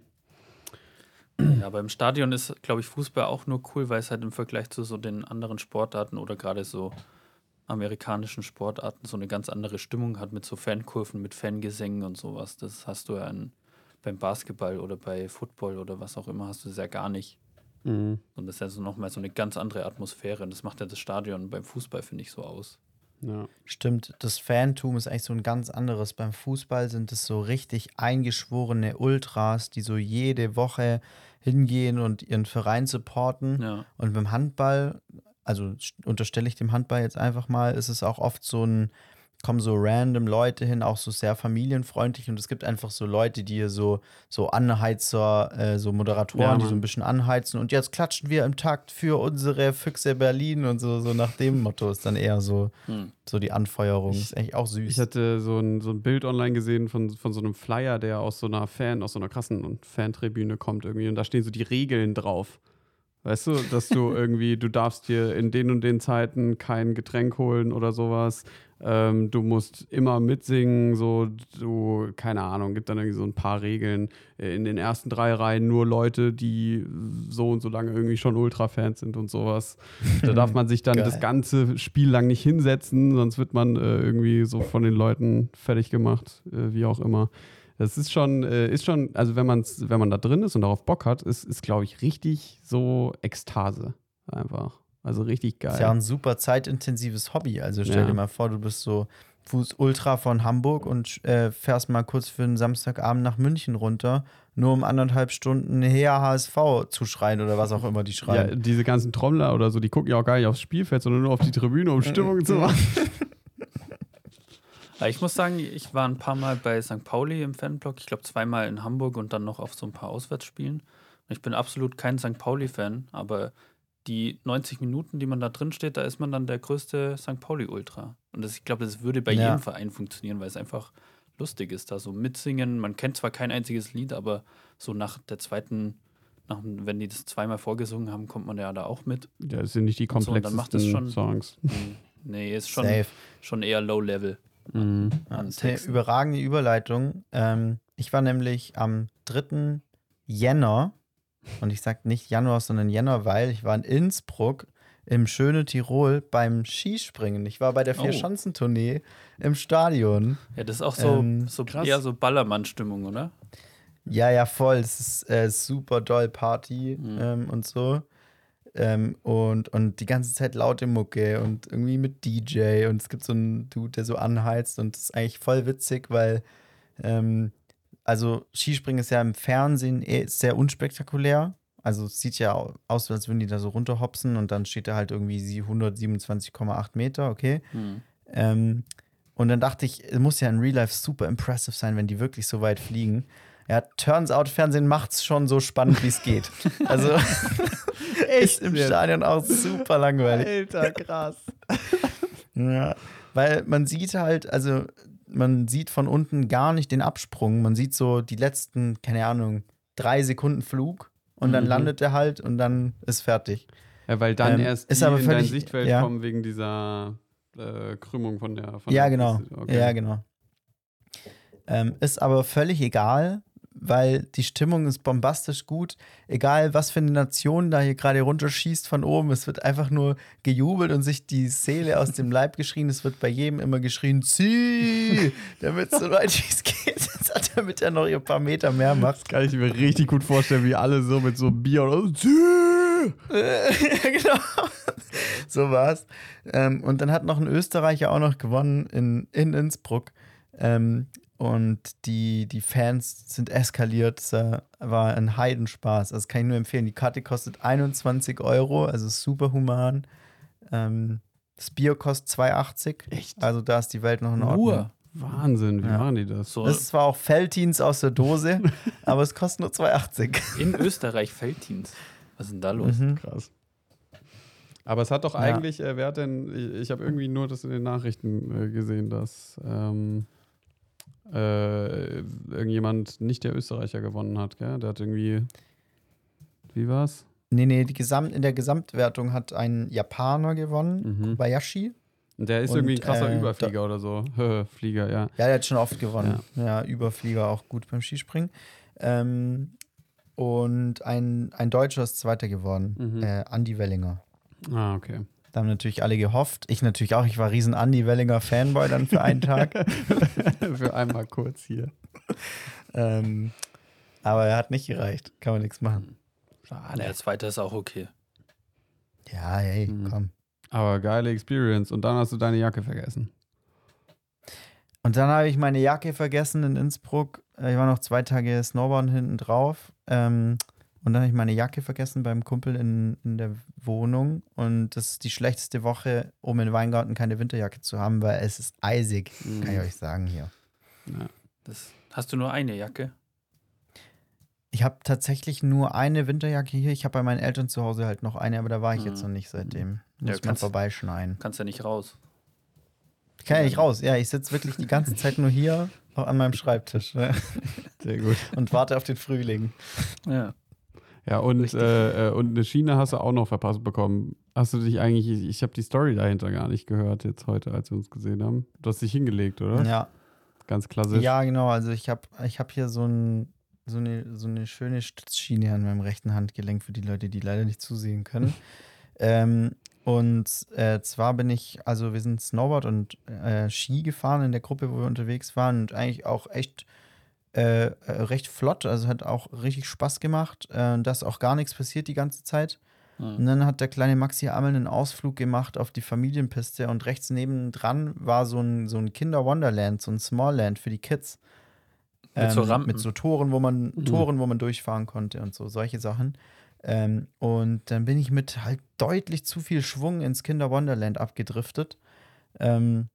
Ja, aber im Stadion ist, glaube ich, Fußball auch nur cool, weil es halt im Vergleich zu so den anderen Sportarten oder gerade so amerikanischen Sportarten so eine ganz andere Stimmung hat mit so Fankurven, mit Fangesängen und sowas. Das hast du ja in, beim Basketball oder bei Football oder was auch immer, hast du das ja gar nicht. Mhm. Und das ist ja so nochmal so eine ganz andere Atmosphäre. Und das macht ja das Stadion beim Fußball, finde ich, so aus. Ja. Stimmt, das Fantum ist eigentlich so ein ganz anderes. Beim Fußball sind es so richtig eingeschworene Ultras, die so jede Woche hingehen und ihren Verein supporten. Ja. Und beim Handball, also unterstelle ich dem Handball jetzt einfach mal, ist es auch oft so ein, kommen so random Leute hin, auch so sehr familienfreundlich und es gibt einfach so Leute, die hier so, so Anheizer, äh, so Moderatoren, Ja, die so ein bisschen anheizen und jetzt klatschen wir im Takt für unsere Füchse Berlin und so, so nach dem Motto ist dann eher so, Hm. so die Anfeuerung. Ich- ist eigentlich auch süß. Ich hatte so ein, so ein Bild online gesehen von, von so einem Flyer, der aus so einer Fan, aus so einer krassen Fantribüne kommt irgendwie und da stehen so die Regeln drauf. Weißt du, dass du irgendwie, du darfst dir in den und den Zeiten kein Getränk holen oder sowas. Ähm, du musst immer mitsingen, so, du, keine Ahnung, gibt dann irgendwie so ein paar Regeln. Äh, In den ersten drei Reihen nur Leute, die so und so lange irgendwie schon Ultra-Fans sind und sowas. Da darf man sich dann Geil. das ganze Spiel lang nicht hinsetzen, sonst wird man äh, irgendwie so von den Leuten fertig gemacht, äh, wie auch immer. Das ist schon, äh, ist schon, also wenn man's, wenn man da drin ist und darauf Bock hat, ist, ist glaube ich, richtig so Ekstase. Einfach. Also richtig geil. ist ja ein super zeitintensives Hobby. Also stell Ja. dir mal vor, du bist so Fuß-Ultra von Hamburg und äh, fährst mal kurz für einen Samstagabend nach München runter, nur um anderthalb Stunden her HSV zu schreien oder was auch immer die ja, schreien. diese ganzen Trommler oder so, die gucken ja auch gar nicht aufs Spielfeld, sondern nur auf die Tribüne, um Stimmung zu machen. Aber ich muss sagen, ich war ein paar Mal bei St. Pauli im Fanblock. Ich glaube, zweimal in Hamburg und dann noch auf so ein paar Auswärtsspielen. Ich bin absolut kein St. Pauli-Fan, aber die 90 Minuten, die man da drin steht, da ist man dann der größte St. Pauli-Ultra. Und das, ich glaube, das würde bei Ja. jedem Verein funktionieren, weil es einfach lustig ist, da so mitsingen. Man kennt zwar kein einziges Lied, aber so nach der zweiten, nach, wenn die das zweimal vorgesungen haben, kommt man ja da auch mit. Ja, das sind nicht die Und so, schon- Songs. Hm, nee, ist schon, Safe. schon eher Low-Level Mhm. Ja, an das ist eine Texten. überragende Überleitung. Ähm, ich war nämlich am 3. Jänner, und ich sage nicht Januar, sondern Jänner, weil ich war in Innsbruck im schönen Tirol beim Skispringen. Ich war bei der Oh. Vier-Schanzentournee im Stadion. Ja, das ist auch so, Ähm, so krass. eher so Ballermann-Stimmung, oder? Ja, ja, voll. Es ist äh, super doll Party Mhm. ähm, und so. Ähm, und, und die ganze Zeit laute Mucke und irgendwie mit DJ und es gibt so einen Dude, der so anheizt und das ist eigentlich voll witzig, weil ähm, also Skispringen ist ja im Fernsehen eh sehr unspektakulär. Also es sieht ja au- aus, als würden die da so runterhopsen und dann steht da halt irgendwie sie 127,8 Meter, okay. Hm. Ähm, und dann dachte ich, es muss ja in Real Life super impressive sein, wenn die wirklich so weit fliegen. Ja, turns out, Fernsehen macht's schon so spannend, wie es geht. Also ist im? Stadion auch super langweilig. Alter, krass. Ja, weil man sieht halt, also man sieht von unten gar nicht den Absprung. Man sieht so die letzten, keine Ahnung, drei Sekunden Flug und dann Mhm. landet er halt und dann ist fertig. Ja, weil dann Ähm, erst ist die aber in dein völlig- Sichtfeld ja. kommen wegen dieser äh, Krümmung von der von ja, genau. Okay. Ja, genau. Ähm, ist aber völlig egal, weil die Stimmung ist bombastisch gut. Egal, was für eine Nation da hier gerade runterschießt von oben, es wird einfach nur gejubelt und sich die Seele aus dem Leib geschrien. Es wird bei jedem immer geschrien, zieh, damit es so weit wie es geht, damit er noch ein paar Meter mehr macht. Kann ich mir richtig gut vorstellen, wie alle so mit so einem Bier oder so. ja, genau. So war's. Ähm, und dann hat noch ein Österreicher auch noch gewonnen in, in Innsbruck. Ähm, und die, die Fans sind eskaliert. Es äh, war ein Heidenspaß. Also kann ich nur empfehlen. Die Karte kostet 21 Euro, also super human. Ähm, das Bier kostet 2,80. Echt? Also da ist die Welt noch in Ordnung. Nur. Wahnsinn, wie Ja. machen die das? So Das ist zwar auch Feltins aus der Dose, aber es kostet nur 2,80. in Österreich Felddienst. Was ist denn da los? Mhm. Krass. Aber es hat doch Ja. eigentlich, äh, wer hat denn, ich, ich habe irgendwie nur das in den Nachrichten äh, gesehen, dass ähm, äh, irgendjemand nicht der Österreicher gewonnen hat, gell? Der hat irgendwie, wie war's? Nee, nee, die Gesamt, in der Gesamtwertung hat ein Japaner gewonnen, Mhm. Kobayashi. Und der ist Und, irgendwie ein krasser äh, Überflieger oder so. Flieger, ja. Ja, der hat schon oft gewonnen. Ja, Überflieger auch gut beim Skispringen. Ähm, und ein, ein Deutscher ist Zweiter geworden, Mhm. äh, Andi Wellinger. Ah, okay. Da haben natürlich alle gehofft. Ich natürlich auch. Ich war riesen Andi Wellinger Fanboy dann für einen Tag. Für einmal kurz hier. ähm, aber er hat nicht gereicht. Kann man nichts machen. Ah, der zweite ist auch okay. Ja, hey, Mhm. komm. Aber geile Experience. Und dann hast du deine Jacke vergessen. Und dann habe ich meine Jacke vergessen in Innsbruck. Ich war noch zwei Tage Snowboarden hinten drauf. Ähm, und dann habe ich meine Jacke vergessen beim Kumpel in, in der Wohnung. Und das ist die schlechteste Woche, um in Weingarten keine Winterjacke zu haben, weil es ist eisig, kann ich euch sagen hier. Ja. Das, hast du nur eine Jacke? Ich habe tatsächlich nur eine Winterjacke hier. Ich habe bei meinen Eltern zu Hause halt noch eine, aber da war ich jetzt Mhm. noch nicht seitdem. Ja, Muss man kannst- vorbeischneien. Kannst ja nicht raus. Ich kann ja nicht raus. Ja, ich sitze wirklich die ganze Zeit nur hier an meinem Schreibtisch ne? Sehr gut. und warte auf den Frühling. Ja. Ja, und, äh, äh, und eine Schiene hast du auch noch verpasst bekommen. Hast du dich eigentlich, ich, ich habe die Story dahinter gar nicht gehört jetzt heute, als wir uns gesehen haben. Du hast dich hingelegt, oder? Ja, Ganz klassisch. Ja, genau. Also ich habe ich hab hier so, ein, so, eine, so eine schöne Stützschiene an meinem rechten Handgelenk für die Leute, die leider nicht zusehen können. ähm, und äh, zwar bin ich, also wir sind Snowboard und äh, Ski gefahren in der Gruppe, wo wir unterwegs waren und eigentlich auch echt äh, äh, recht flott. Also hat auch richtig Spaß gemacht. Äh, da ist auch gar nichts passiert die ganze Zeit. Und Hm. dann hat der kleine Maxi Amel einen Ausflug gemacht auf die Familienpiste und rechts nebendran war so ein, so ein Kinder-Wonderland, so ein Smallland für die Kids. Mit so Rampen. Mit so Toren, wo man, Mhm. Toren, wo man durchfahren konnte und so, solche Sachen. Ähm, und dann bin ich mit halt deutlich zu viel Schwung ins Kinder-Wonderland abgedriftet. Ähm,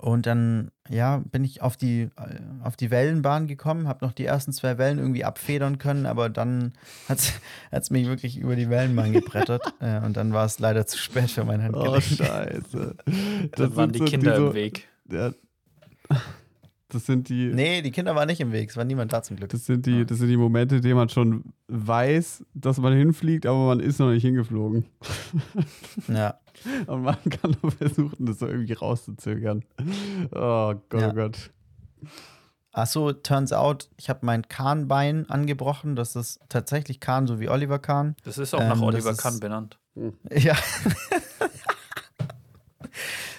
und dann, ja, bin ich auf die, äh, auf die Wellenbahn gekommen, habe noch die ersten zwei Wellen irgendwie abfedern können, aber dann hat es mich wirklich über die Wellenbahn gebrettert. äh, und dann war es leider zu spät für mein Oh, Handgelenk. scheiße. Da waren die sind so Kinder diese- im Weg. Ja. Das sind die, Nee, die Kinder waren nicht im Weg, es war niemand da zum Glück. das sind die, das sind die Momente, in denen man schon weiß, dass man hinfliegt, aber man ist noch nicht hingeflogen. Ja. Und man kann nur versuchen, das so irgendwie rauszuzögern. Oh Gott, Ja. oh Gott. Achso, turns out, ich habe mein Kahnbein angebrochen. Das ist tatsächlich Kahn, so wie Oliver Kahn. Das ist auch Ähm, nach Oliver Kahn benannt. Ja.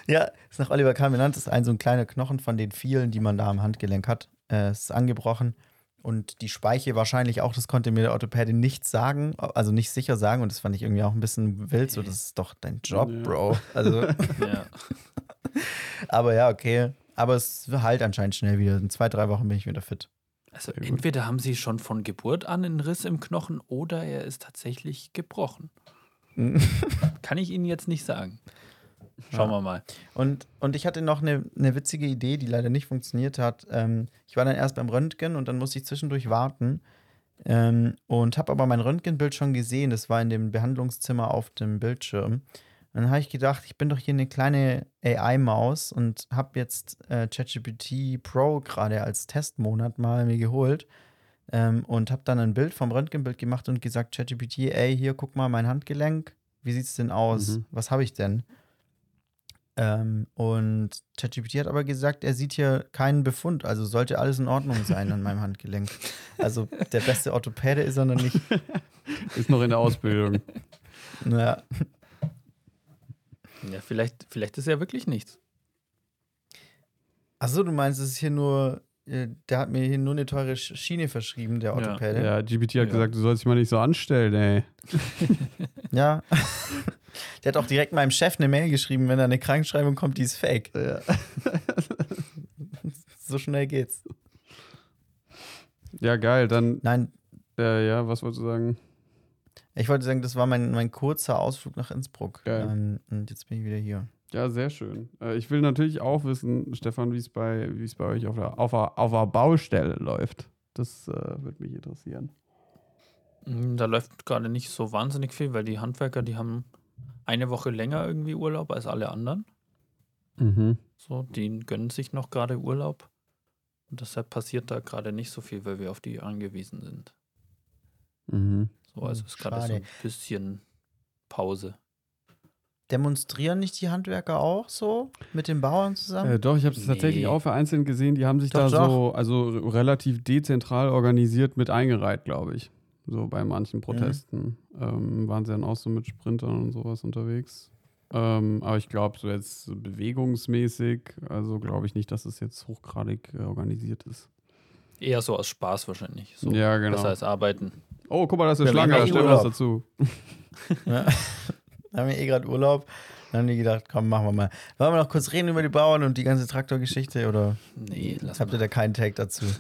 ja, ist nach Oliver Kahn benannt. Ist ein so ein kleiner Knochen von den vielen, die man da am Handgelenk hat. Äh, es ist angebrochen. Und die Speiche wahrscheinlich auch, das konnte mir der Orthopäde nicht sagen, also nicht sicher sagen. Und das fand ich irgendwie auch ein bisschen wild. So, das ist doch dein Job, Ja. Bro. Also, Ja. aber ja, okay. Aber es heilt anscheinend schnell wieder. In zwei, drei Wochen bin ich wieder fit. Also entweder haben sie schon von Geburt an einen Riss im Knochen oder er ist tatsächlich gebrochen. Kann ich Ihnen jetzt nicht sagen. Schauen Ja. wir mal. Und, und ich hatte noch eine, eine witzige Idee, die leider nicht funktioniert hat. Ähm, ich war dann erst beim Röntgen und dann musste ich zwischendurch warten. Ähm, und habe aber mein Röntgenbild schon gesehen. Das war in dem Behandlungszimmer auf dem Bildschirm. Und dann habe ich gedacht, ich bin doch hier eine kleine AI-Maus und habe jetzt äh, ChatGPT Pro gerade als Testmonat mal mir geholt. Ähm, und habe dann ein Bild vom Röntgenbild gemacht und gesagt, ChatGPT, ey, hier, guck mal mein Handgelenk. Wie sieht es denn aus? Mhm. Was habe ich denn? Ähm, und ChatGPT hat aber gesagt, er sieht hier keinen Befund, also sollte alles in Ordnung sein an meinem Handgelenk. Also der beste Orthopäde ist er noch nicht. Ist noch in der Ausbildung. Naja. Ja, vielleicht, vielleicht ist ja wirklich nichts. Achso, du meinst, es ist hier nur, äh, der hat mir hier nur eine teure Sch- Schiene verschrieben, der Ja. Orthopäde. Ja, GPT hat Ja. gesagt, du sollst dich mal nicht so anstellen, ey. Ja. der hat auch direkt meinem Chef eine Mail geschrieben, wenn da eine Krankschreibung kommt, die ist fake. so schnell geht's. Ja, geil. Dann, Nein, äh, ja, was wolltest du sagen? ich wollte sagen, das war mein, mein kurzer Ausflug nach Innsbruck. Geil. Ähm, und jetzt bin ich wieder hier. Ja, sehr schön. Äh, ich will natürlich auch wissen, Stefan, wie es bei, wie es bei euch auf der, auf der, auf der Baustelle läuft. Das äh, würde mich interessieren. Mm, Da läuft gerade nicht so wahnsinnig viel, weil die Handwerker, die haben eine Woche länger irgendwie Urlaub als alle anderen. Mhm. So, die gönnen sich noch gerade Urlaub. Und deshalb passiert da gerade nicht so viel, weil wir auf die angewiesen sind. Mhm. So, also ist gerade so ein bisschen Pause. Demonstrieren nicht die Handwerker auch so mit den Bauern zusammen? Äh, doch, ich habe es Nee. tatsächlich auch vereinzelt gesehen. Die haben sich Doch, da so, also relativ dezentral organisiert mit eingereiht, glaube ich. So bei manchen Mhm. Protesten ähm, waren sie dann auch so mit Sprintern und sowas unterwegs. Ähm, aber ich glaube, so jetzt bewegungsmäßig, also glaube ich nicht, dass es jetzt hochgradig äh, organisiert ist. Eher so aus Spaß wahrscheinlich. So ja, genau. besser als arbeiten. Oh, guck mal, da ist eine Schlange, ja da eh stell was dazu. Ja. Da haben wir eh gerade Urlaub. Dann haben die gedacht, komm, machen wir mal. Wollen wir noch kurz reden über die Bauern und die ganze Traktorgeschichte oder Nee, lass habt ihr mal. da keinen Tag dazu?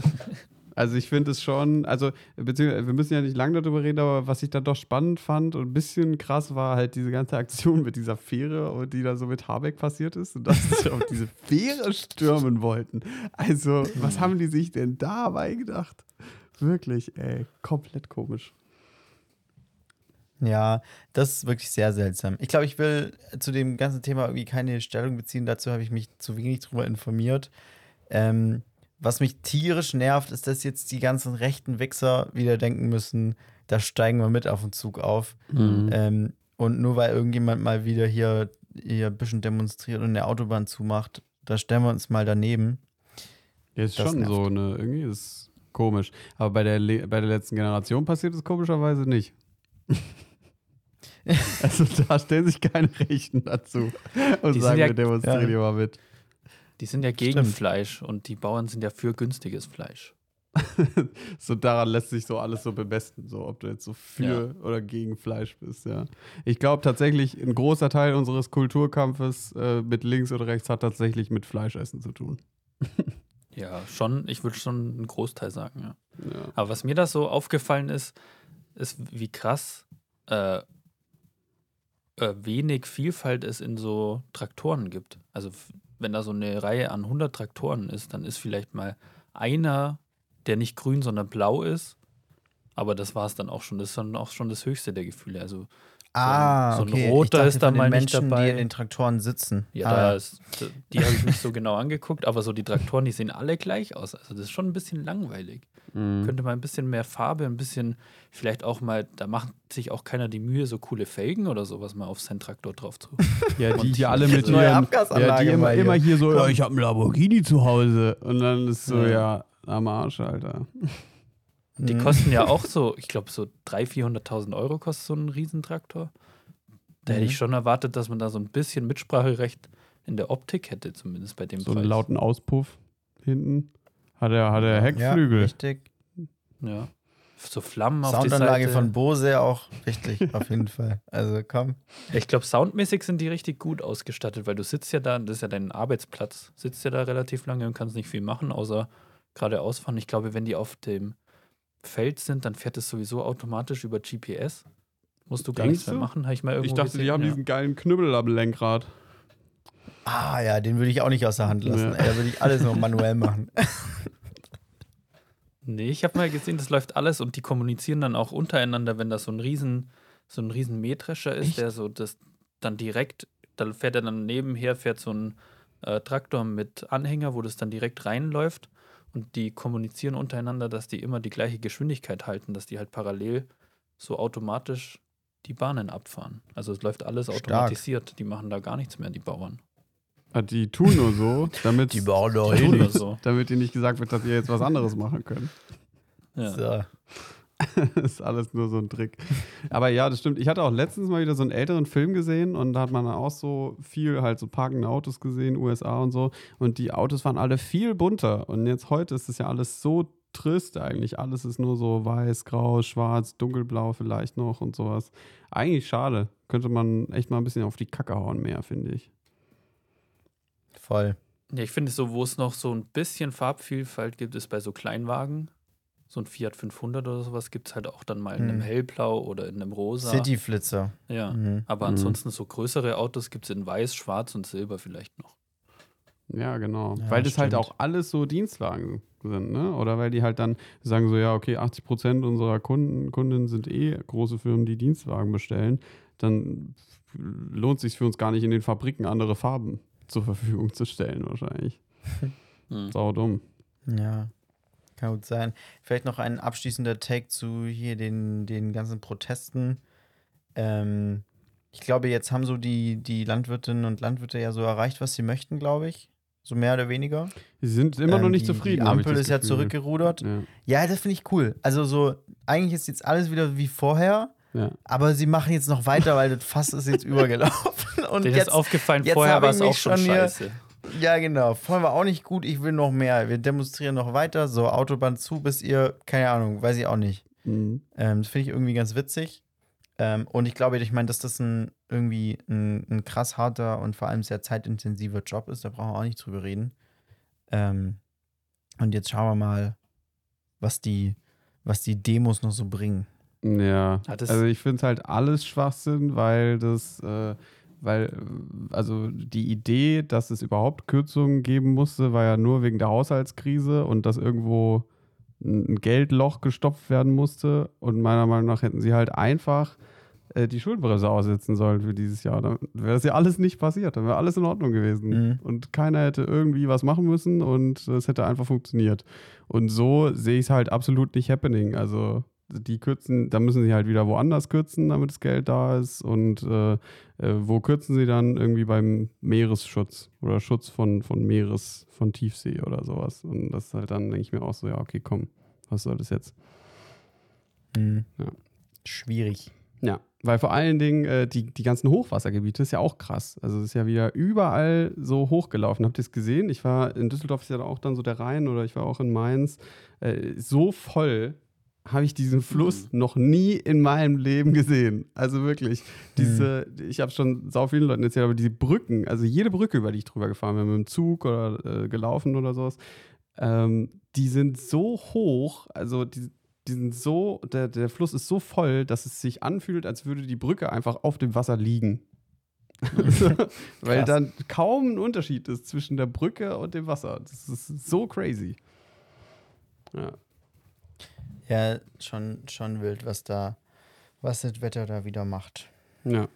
Also ich finde es schon, also beziehungsweise wir müssen ja nicht lange darüber reden, aber was ich da doch spannend fand und ein bisschen krass war halt diese ganze Aktion mit dieser Fähre, die da so mit Habeck passiert ist und dass sie auf diese Fähre stürmen wollten. Also was haben die sich denn dabei gedacht? Wirklich, ey, komplett komisch. Ja, das ist wirklich sehr seltsam. Ich glaube, ich will zu dem ganzen Thema irgendwie keine Stellung beziehen. Dazu habe ich mich zu wenig drüber informiert. Ähm, was mich tierisch nervt, ist, dass jetzt die ganzen rechten Wichser wieder denken müssen, da steigen wir mit auf den Zug auf. Ähm, und nur weil irgendjemand mal wieder hier, hier ein bisschen demonstriert und eine Autobahn zumacht, da stellen wir uns mal daneben. Ja, ist Das schon nervt. so, ne, irgendwie ist es komisch. Aber bei der, Le bei der letzten Generation passiert es komischerweise nicht. also da stellen sich keine Rechten dazu und Die sagen, ja- wir demonstrieren ja. hier mal mit. Die sind ja gegen Stimmt. Fleisch und die Bauern sind ja für günstiges Fleisch. so daran lässt sich so alles so bemessen, so ob du jetzt so für oder gegen Fleisch bist, ja. Ich glaube tatsächlich, ein großer Teil unseres Kulturkampfes äh, mit links oder rechts hat tatsächlich mit Fleischessen zu tun. Ja, schon, ich würde schon einen Großteil sagen, ja. Ja. Aber was mir da so aufgefallen ist, ist, wie krass äh, äh, wenig Vielfalt es in so Traktoren gibt. Also wenn da so eine Reihe an 100 Traktoren ist, dann ist vielleicht mal einer, der nicht grün, sondern blau ist. Aber das war es dann auch schon. Das ist dann auch schon das höchste der Gefühle. Also Ah, so ein okay. roter dachte, ist da mal nicht Menschen, dabei. die in den Traktoren sitzen. Ja, ah, da ist, die habe ich nicht so genau angeguckt, aber so die Traktoren, die sehen alle gleich aus. Also das ist schon ein bisschen langweilig. Mhm. Könnte mal ein bisschen mehr Farbe, ein bisschen, vielleicht auch mal, da macht sich auch keiner die Mühe, so coole Felgen oder sowas mal auf seinen Traktor drauf zu. Ja, die hier alle mit Neue ihren, Abgasanlage ja, die immer, immer hier so, ja, ich habe einen Lamborghini zu Hause. Und dann ist so, Ja. ja, am Arsch, Alter. Die Mhm. kosten ja auch so, ich glaube, so 300.000, 400.000 Euro kostet so ein Riesentraktor. Da hätte Mhm. ich schon erwartet, dass man da so ein bisschen Mitspracherecht in der Optik hätte, zumindest bei dem So Preis. einen lauten Auspuff hinten. Hat er, hat er ja, Heckflügel. richtig. Ja. So Flammen auf die Soundanlage Seite. von Bose auch richtig, auf jeden Fall. Also komm. Ich glaube, soundmäßig sind die richtig gut ausgestattet, weil du sitzt ja da, das ist ja dein Arbeitsplatz, sitzt ja da relativ lange und kannst nicht viel machen, außer geradeaus fahren. Ich glaube, wenn die auf dem Feld sind, dann fährt es sowieso automatisch über GPS. Musst du gar Denkst nichts mehr du? machen, habe ich mal irgendwo Ich dachte, gesehen. die haben ja. diesen geilen Knüppel am Lenkrad. Ah ja, den würde ich auch nicht außer Hand lassen. Ja. Ey, da würde ich alles noch manuell machen. Nee, ich habe mal gesehen, das läuft alles und die kommunizieren dann auch untereinander, wenn das so ein riesen, so ein riesen Mähdrescher ist, Echt? der so das dann direkt, da fährt er dann nebenher, fährt so ein äh, Traktor mit Anhänger, wo das dann direkt reinläuft und die kommunizieren untereinander, dass die immer die gleiche Geschwindigkeit halten, dass die halt parallel so automatisch die Bahnen abfahren. Also es läuft alles Stark. automatisiert, die machen da gar nichts mehr, die Bauern. Ah, Die tun nur so, damit, Die bauen doch Die nur so. damit ihnen nicht gesagt wird, dass ihr jetzt was anderes machen könnt. Ja. So. Das ist alles nur so ein Trick. Aber ja, das stimmt. Ich hatte auch letztens mal wieder so einen älteren Film gesehen und da hat man auch so viel halt so parkende Autos gesehen, USA und so. Und die Autos waren alle viel bunter. Und jetzt heute ist es ja alles so trist eigentlich. Alles ist nur so weiß, grau, schwarz, dunkelblau vielleicht noch und sowas. Eigentlich schade. Könnte man echt mal ein bisschen auf die Kacke hauen mehr, finde ich. Voll. Ja, ich finde es so, wo es noch so ein bisschen Farbvielfalt gibt, ist bei so Kleinwagen. So ein Fiat 500 oder sowas gibt es halt auch dann mal in einem Hm. hellblau oder in einem rosa. Cityflitzer. Ja, Mhm. aber Mhm. ansonsten so größere Autos gibt es in weiß, schwarz und silber vielleicht noch. Ja, genau. Ja, weil das halt stimmt. auch alles so Dienstwagen sind, ne? Oder weil die halt dann sagen so, ja, okay, 80 Prozent unserer Kunden, Kundinnen sind eh große Firmen, die Dienstwagen bestellen. Dann lohnt sich für uns gar nicht in den Fabriken andere Farben zur Verfügung zu stellen, wahrscheinlich. Hm. Sau dumm. Ja, kann gut sein. Vielleicht noch ein abschließender Take zu hier den, den ganzen Protesten. Ähm, ich glaube, jetzt haben so die, die Landwirtinnen und Landwirte ja so erreicht, was sie möchten, glaube ich. So mehr oder weniger. Sie sind immer noch Ähm, nicht die, zufrieden. Die Ampel ist ja zurückgerudert. Ja, Ja, das finde ich cool. Also so, eigentlich ist jetzt alles wieder wie vorher, ja. aber sie machen jetzt noch weiter, weil das Fass ist jetzt übergelaufen. Und Dir jetzt, ist aufgefallen, jetzt vorher war es auch schon schon hier- scheiße. ja genau, vorher war auch nicht gut, ich will noch mehr. Wir demonstrieren noch weiter, so Autobahn zu, bis ihr, keine Ahnung, weiß ich auch nicht. Mhm. Ähm, das finde ich irgendwie ganz witzig. Ähm, und ich glaube, ich meine, dass das ein, irgendwie ein, ein krass harter und vor allem sehr zeitintensiver Job ist. Da brauchen wir auch nicht drüber reden. Ähm, und jetzt schauen wir mal, was die, was die Demos noch so bringen. Ja, also ich finde es halt alles Schwachsinn, weil das, äh, weil, also die Idee, dass es überhaupt Kürzungen geben musste, war ja nur wegen der Haushaltskrise und dass irgendwo ein ein Geldloch gestopft werden musste. Und meiner Meinung nach hätten sie halt einfach äh, die Schuldenbremse aussetzen sollen für dieses Jahr. Dann wäre das ja alles nicht passiert, dann wäre alles in Ordnung gewesen. Mhm. Und keiner hätte irgendwie was machen müssen und es hätte einfach funktioniert. Und so sehe ich es halt absolut nicht happening. Also die kürzen, da müssen sie halt wieder woanders kürzen, damit das Geld da ist. Und äh, äh, wo kürzen sie dann irgendwie beim Meeresschutz oder Schutz von, von Meeres, von Tiefsee oder sowas. Und das ist halt dann, denke ich mir auch so, ja, okay, komm, was soll das jetzt? Mhm. Ja. Schwierig. Ja, weil vor allen Dingen äh, die, die ganzen Hochwassergebiete ist ja auch krass. Also es ist ja wieder überall so hochgelaufen. Habt ihr es gesehen? Ich war in Düsseldorf ist ja auch dann so der Rhein oder ich war auch in Mainz. Äh, so voll habe ich diesen Fluss noch nie in meinem Leben gesehen. Also wirklich, diese, ich habe schon sau vielen Leuten erzählt, aber diese Brücken, also jede Brücke, über die ich drüber gefahren bin, mit dem Zug oder äh, gelaufen oder sowas, ähm, die sind so hoch, also die, die sind so, der, der Fluss ist so voll, dass es sich anfühlt, als würde die Brücke einfach auf dem Wasser liegen. Weil dann kaum ein Unterschied ist zwischen der Brücke und dem Wasser. Das ist so crazy. Ja. Ja, schon, schon wild, was da, was das Wetter da wieder macht. Ja.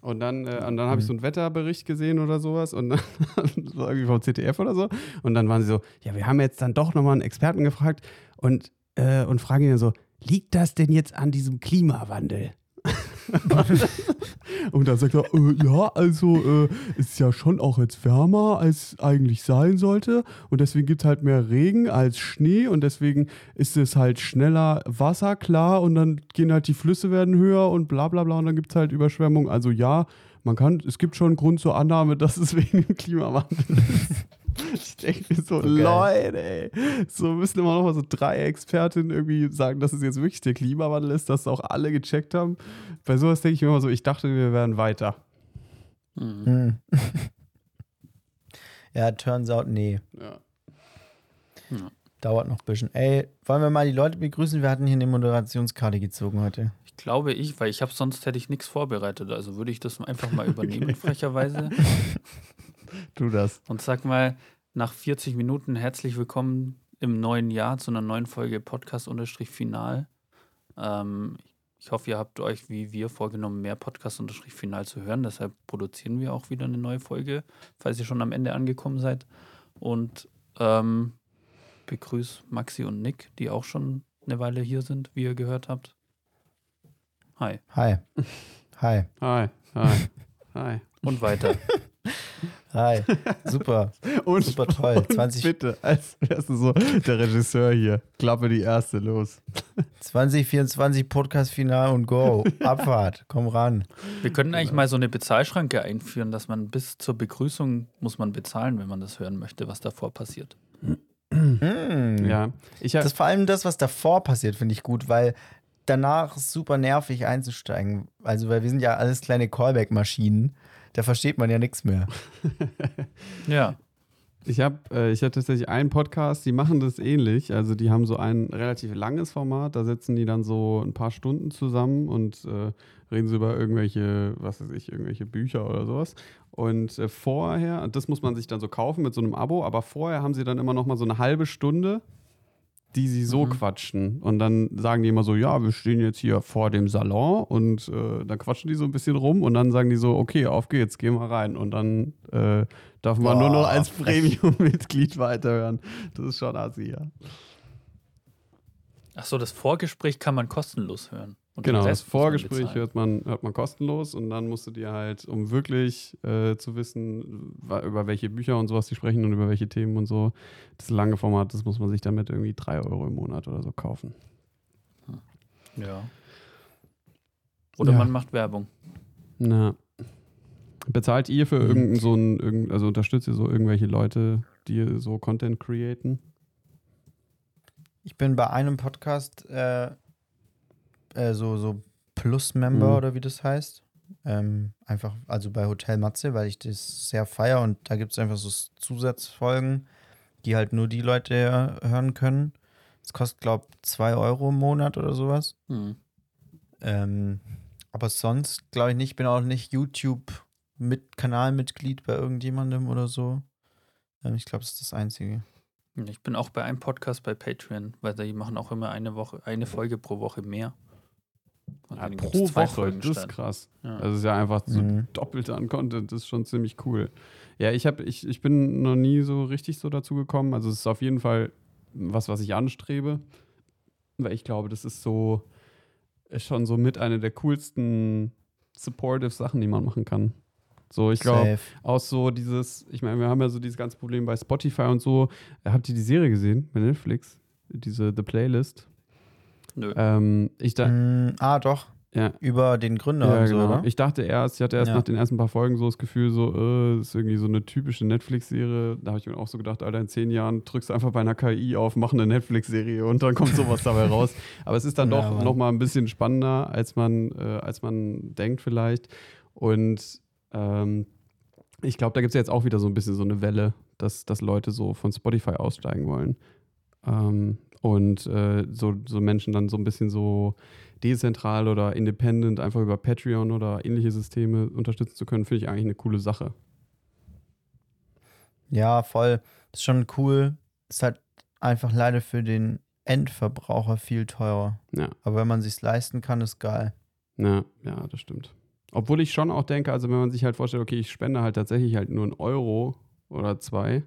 Und dann, äh, und dann habe ich so einen Wetterbericht gesehen oder sowas und dann, irgendwie vom ZDF oder so. Und dann waren sie so, ja, wir haben jetzt dann doch nochmal einen Experten gefragt und, äh, und fragen ihn so, liegt das denn jetzt an diesem Klimawandel? und dann sagt er, äh, ja, also äh, ist ja schon auch jetzt wärmer, als eigentlich sein sollte. Und deswegen gibt es halt mehr Regen als Schnee und deswegen ist es halt schneller wasserklar und dann gehen halt die Flüsse werden höher und bla bla bla und dann gibt es halt Überschwemmung. Also ja, man kann, es gibt schon Grund zur Annahme, dass es wegen dem Klimawandel ist. Ich denke mir so, So. Leute, ey. So müssen immer noch mal so drei Expertinnen irgendwie sagen, dass es jetzt wirklich der Klimawandel ist, dass auch alle gecheckt haben. Bei sowas denke ich mir immer so, ich dachte, wir wären weiter. Mhm. Hm. ja, turns out, nee. Ja. Dauert noch ein bisschen. Ey, wollen wir mal die Leute begrüßen? Wir hatten hier eine Moderationskarte gezogen heute. Ich glaube ich, weil ich habe sonst hätte ich nichts vorbereitet. Also würde ich das einfach mal übernehmen, frecherweise. Tu das. Und sag mal, nach 40 Minuten herzlich willkommen im neuen Jahr zu einer neuen Folge Podcast-Final. Ähm, ich hoffe, ihr habt euch wie wir vorgenommen, mehr Podcast-Final zu hören. Deshalb produzieren wir auch wieder eine neue Folge, falls ihr schon am Ende angekommen seid. Und ähm, begrüße Maxi und Nick, die auch schon eine Weile hier sind, wie ihr gehört habt. Hi. Hi. Hi. Hi, hi, hi. Und weiter. Hi. Super. Und, Super toll. Und 20 bitte, als wärst du so der Regisseur hier. Klappe die erste los. 2024 Podcast-Final und go. Abfahrt. Komm ran. Wir könnten eigentlich mal so eine Bezahlschranke einführen, dass man bis zur Begrüßung muss man bezahlen, wenn man das hören möchte, was davor passiert. Hm. Ja, ich habe Das vor allem das, was davor passiert, finde ich gut, weil danach ist super nervig einzusteigen. Also, weil wir sind ja alles kleine Callback-Maschinen. Da versteht man ja nichts mehr. Ja. Ich habe äh, ich hab tatsächlich einen Podcast, die machen das ähnlich. Also die haben so ein relativ langes Format, da setzen die dann so ein paar Stunden zusammen und äh, reden sie über irgendwelche, was weiß ich, irgendwelche Bücher oder sowas. Und äh, vorher, und das muss man sich dann so kaufen mit so einem Abo, aber vorher haben sie dann immer noch mal so eine halbe Stunde, die sie so Mhm. quatschen. Und dann sagen die immer so, ja, wir stehen jetzt hier vor dem Salon und äh, dann quatschen die so ein bisschen rum und dann sagen die so, okay, auf geht's, geh mal rein. Und dann äh, darf man nur noch Boah, als. Premium-Mitglied weiterhören. Das ist schon assi, ja. Achso, das Vorgespräch kann man kostenlos hören. Und Genau, das Vorgespräch hört man, hört man kostenlos und dann musst du dir halt, um wirklich äh, zu wissen, über welche Bücher und sowas die sprechen und über welche Themen und so, das lange Format, das muss man sich damit irgendwie 3 Euro im Monat oder so kaufen. Ja. Oder Ja. man macht Werbung. Na. Bezahlt ihr für Mhm. irgendeinen so irgend- also unterstützt ihr so irgendwelche Leute, die so Content createn? Ich bin bei einem Podcast äh, äh, so, so Plus-Member Mhm. oder wie das heißt. Ähm, einfach, also bei Hotel Matze, weil ich das sehr feier und da gibt es einfach so Zusatzfolgen, die halt nur die Leute hören können. Es kostet, glaube ich, 2 Euro im Monat oder sowas. Hm. Ähm, aber sonst glaube ich nicht, ich bin auch nicht YouTube mit Kanalmitglied bei irgendjemandem oder so. Ähm, ich glaube, das ist das Einzige. Ich bin auch bei einem Podcast bei Patreon, weil die machen auch immer eine Woche, eine Folge pro Woche mehr. Ja, pro Woche, Folgen das ist statt. krass. Ja. Also es ist ja einfach so Mhm. doppelt an Content, das ist schon ziemlich cool. Ja, ich, hab, ich, ich bin noch nie so richtig so dazu gekommen. Also es ist auf jeden Fall was, was ich anstrebe. Weil ich glaube, das ist so, ist schon so mit einer der coolsten supportive Sachen, die man machen kann. So, ich glaube, auch so dieses, ich meine, wir haben ja so dieses ganze Problem bei Spotify und so. Habt ihr die Serie gesehen bei Netflix? Diese The Playlist? Nö. Ähm, ich da, Mm, ah, doch. ja, Über den Gründer ja, und so, genau. oder? Ich dachte erst, ich hatte erst Ja. nach den ersten paar Folgen so das Gefühl, so, äh, das ist irgendwie so eine typische Netflix-Serie. Da habe ich mir auch so gedacht, Alter, in zehn Jahren drückst du einfach bei einer KI auf, mach eine Netflix-Serie und dann kommt sowas dabei raus. Aber es ist dann Ja, doch Mann. noch mal ein bisschen spannender, als man, äh, als man denkt vielleicht. Und ähm, ich glaube, da gibt es ja jetzt auch wieder so ein bisschen so eine Welle, dass, dass Leute so von Spotify aussteigen wollen. Ähm, und äh, so, so Menschen dann so ein bisschen so dezentral oder independent einfach über Patreon oder ähnliche Systeme unterstützen zu können, finde ich eigentlich eine coole Sache. Ja, voll. Ist schon cool. Ist halt einfach leider für den Endverbraucher viel teurer. Ja, Aber wenn man sich's leisten kann, ist geil. ja, ja, das stimmt. Obwohl ich schon auch denke, also wenn man sich halt vorstellt, okay, ich spende halt tatsächlich halt nur einen Euro oder zwei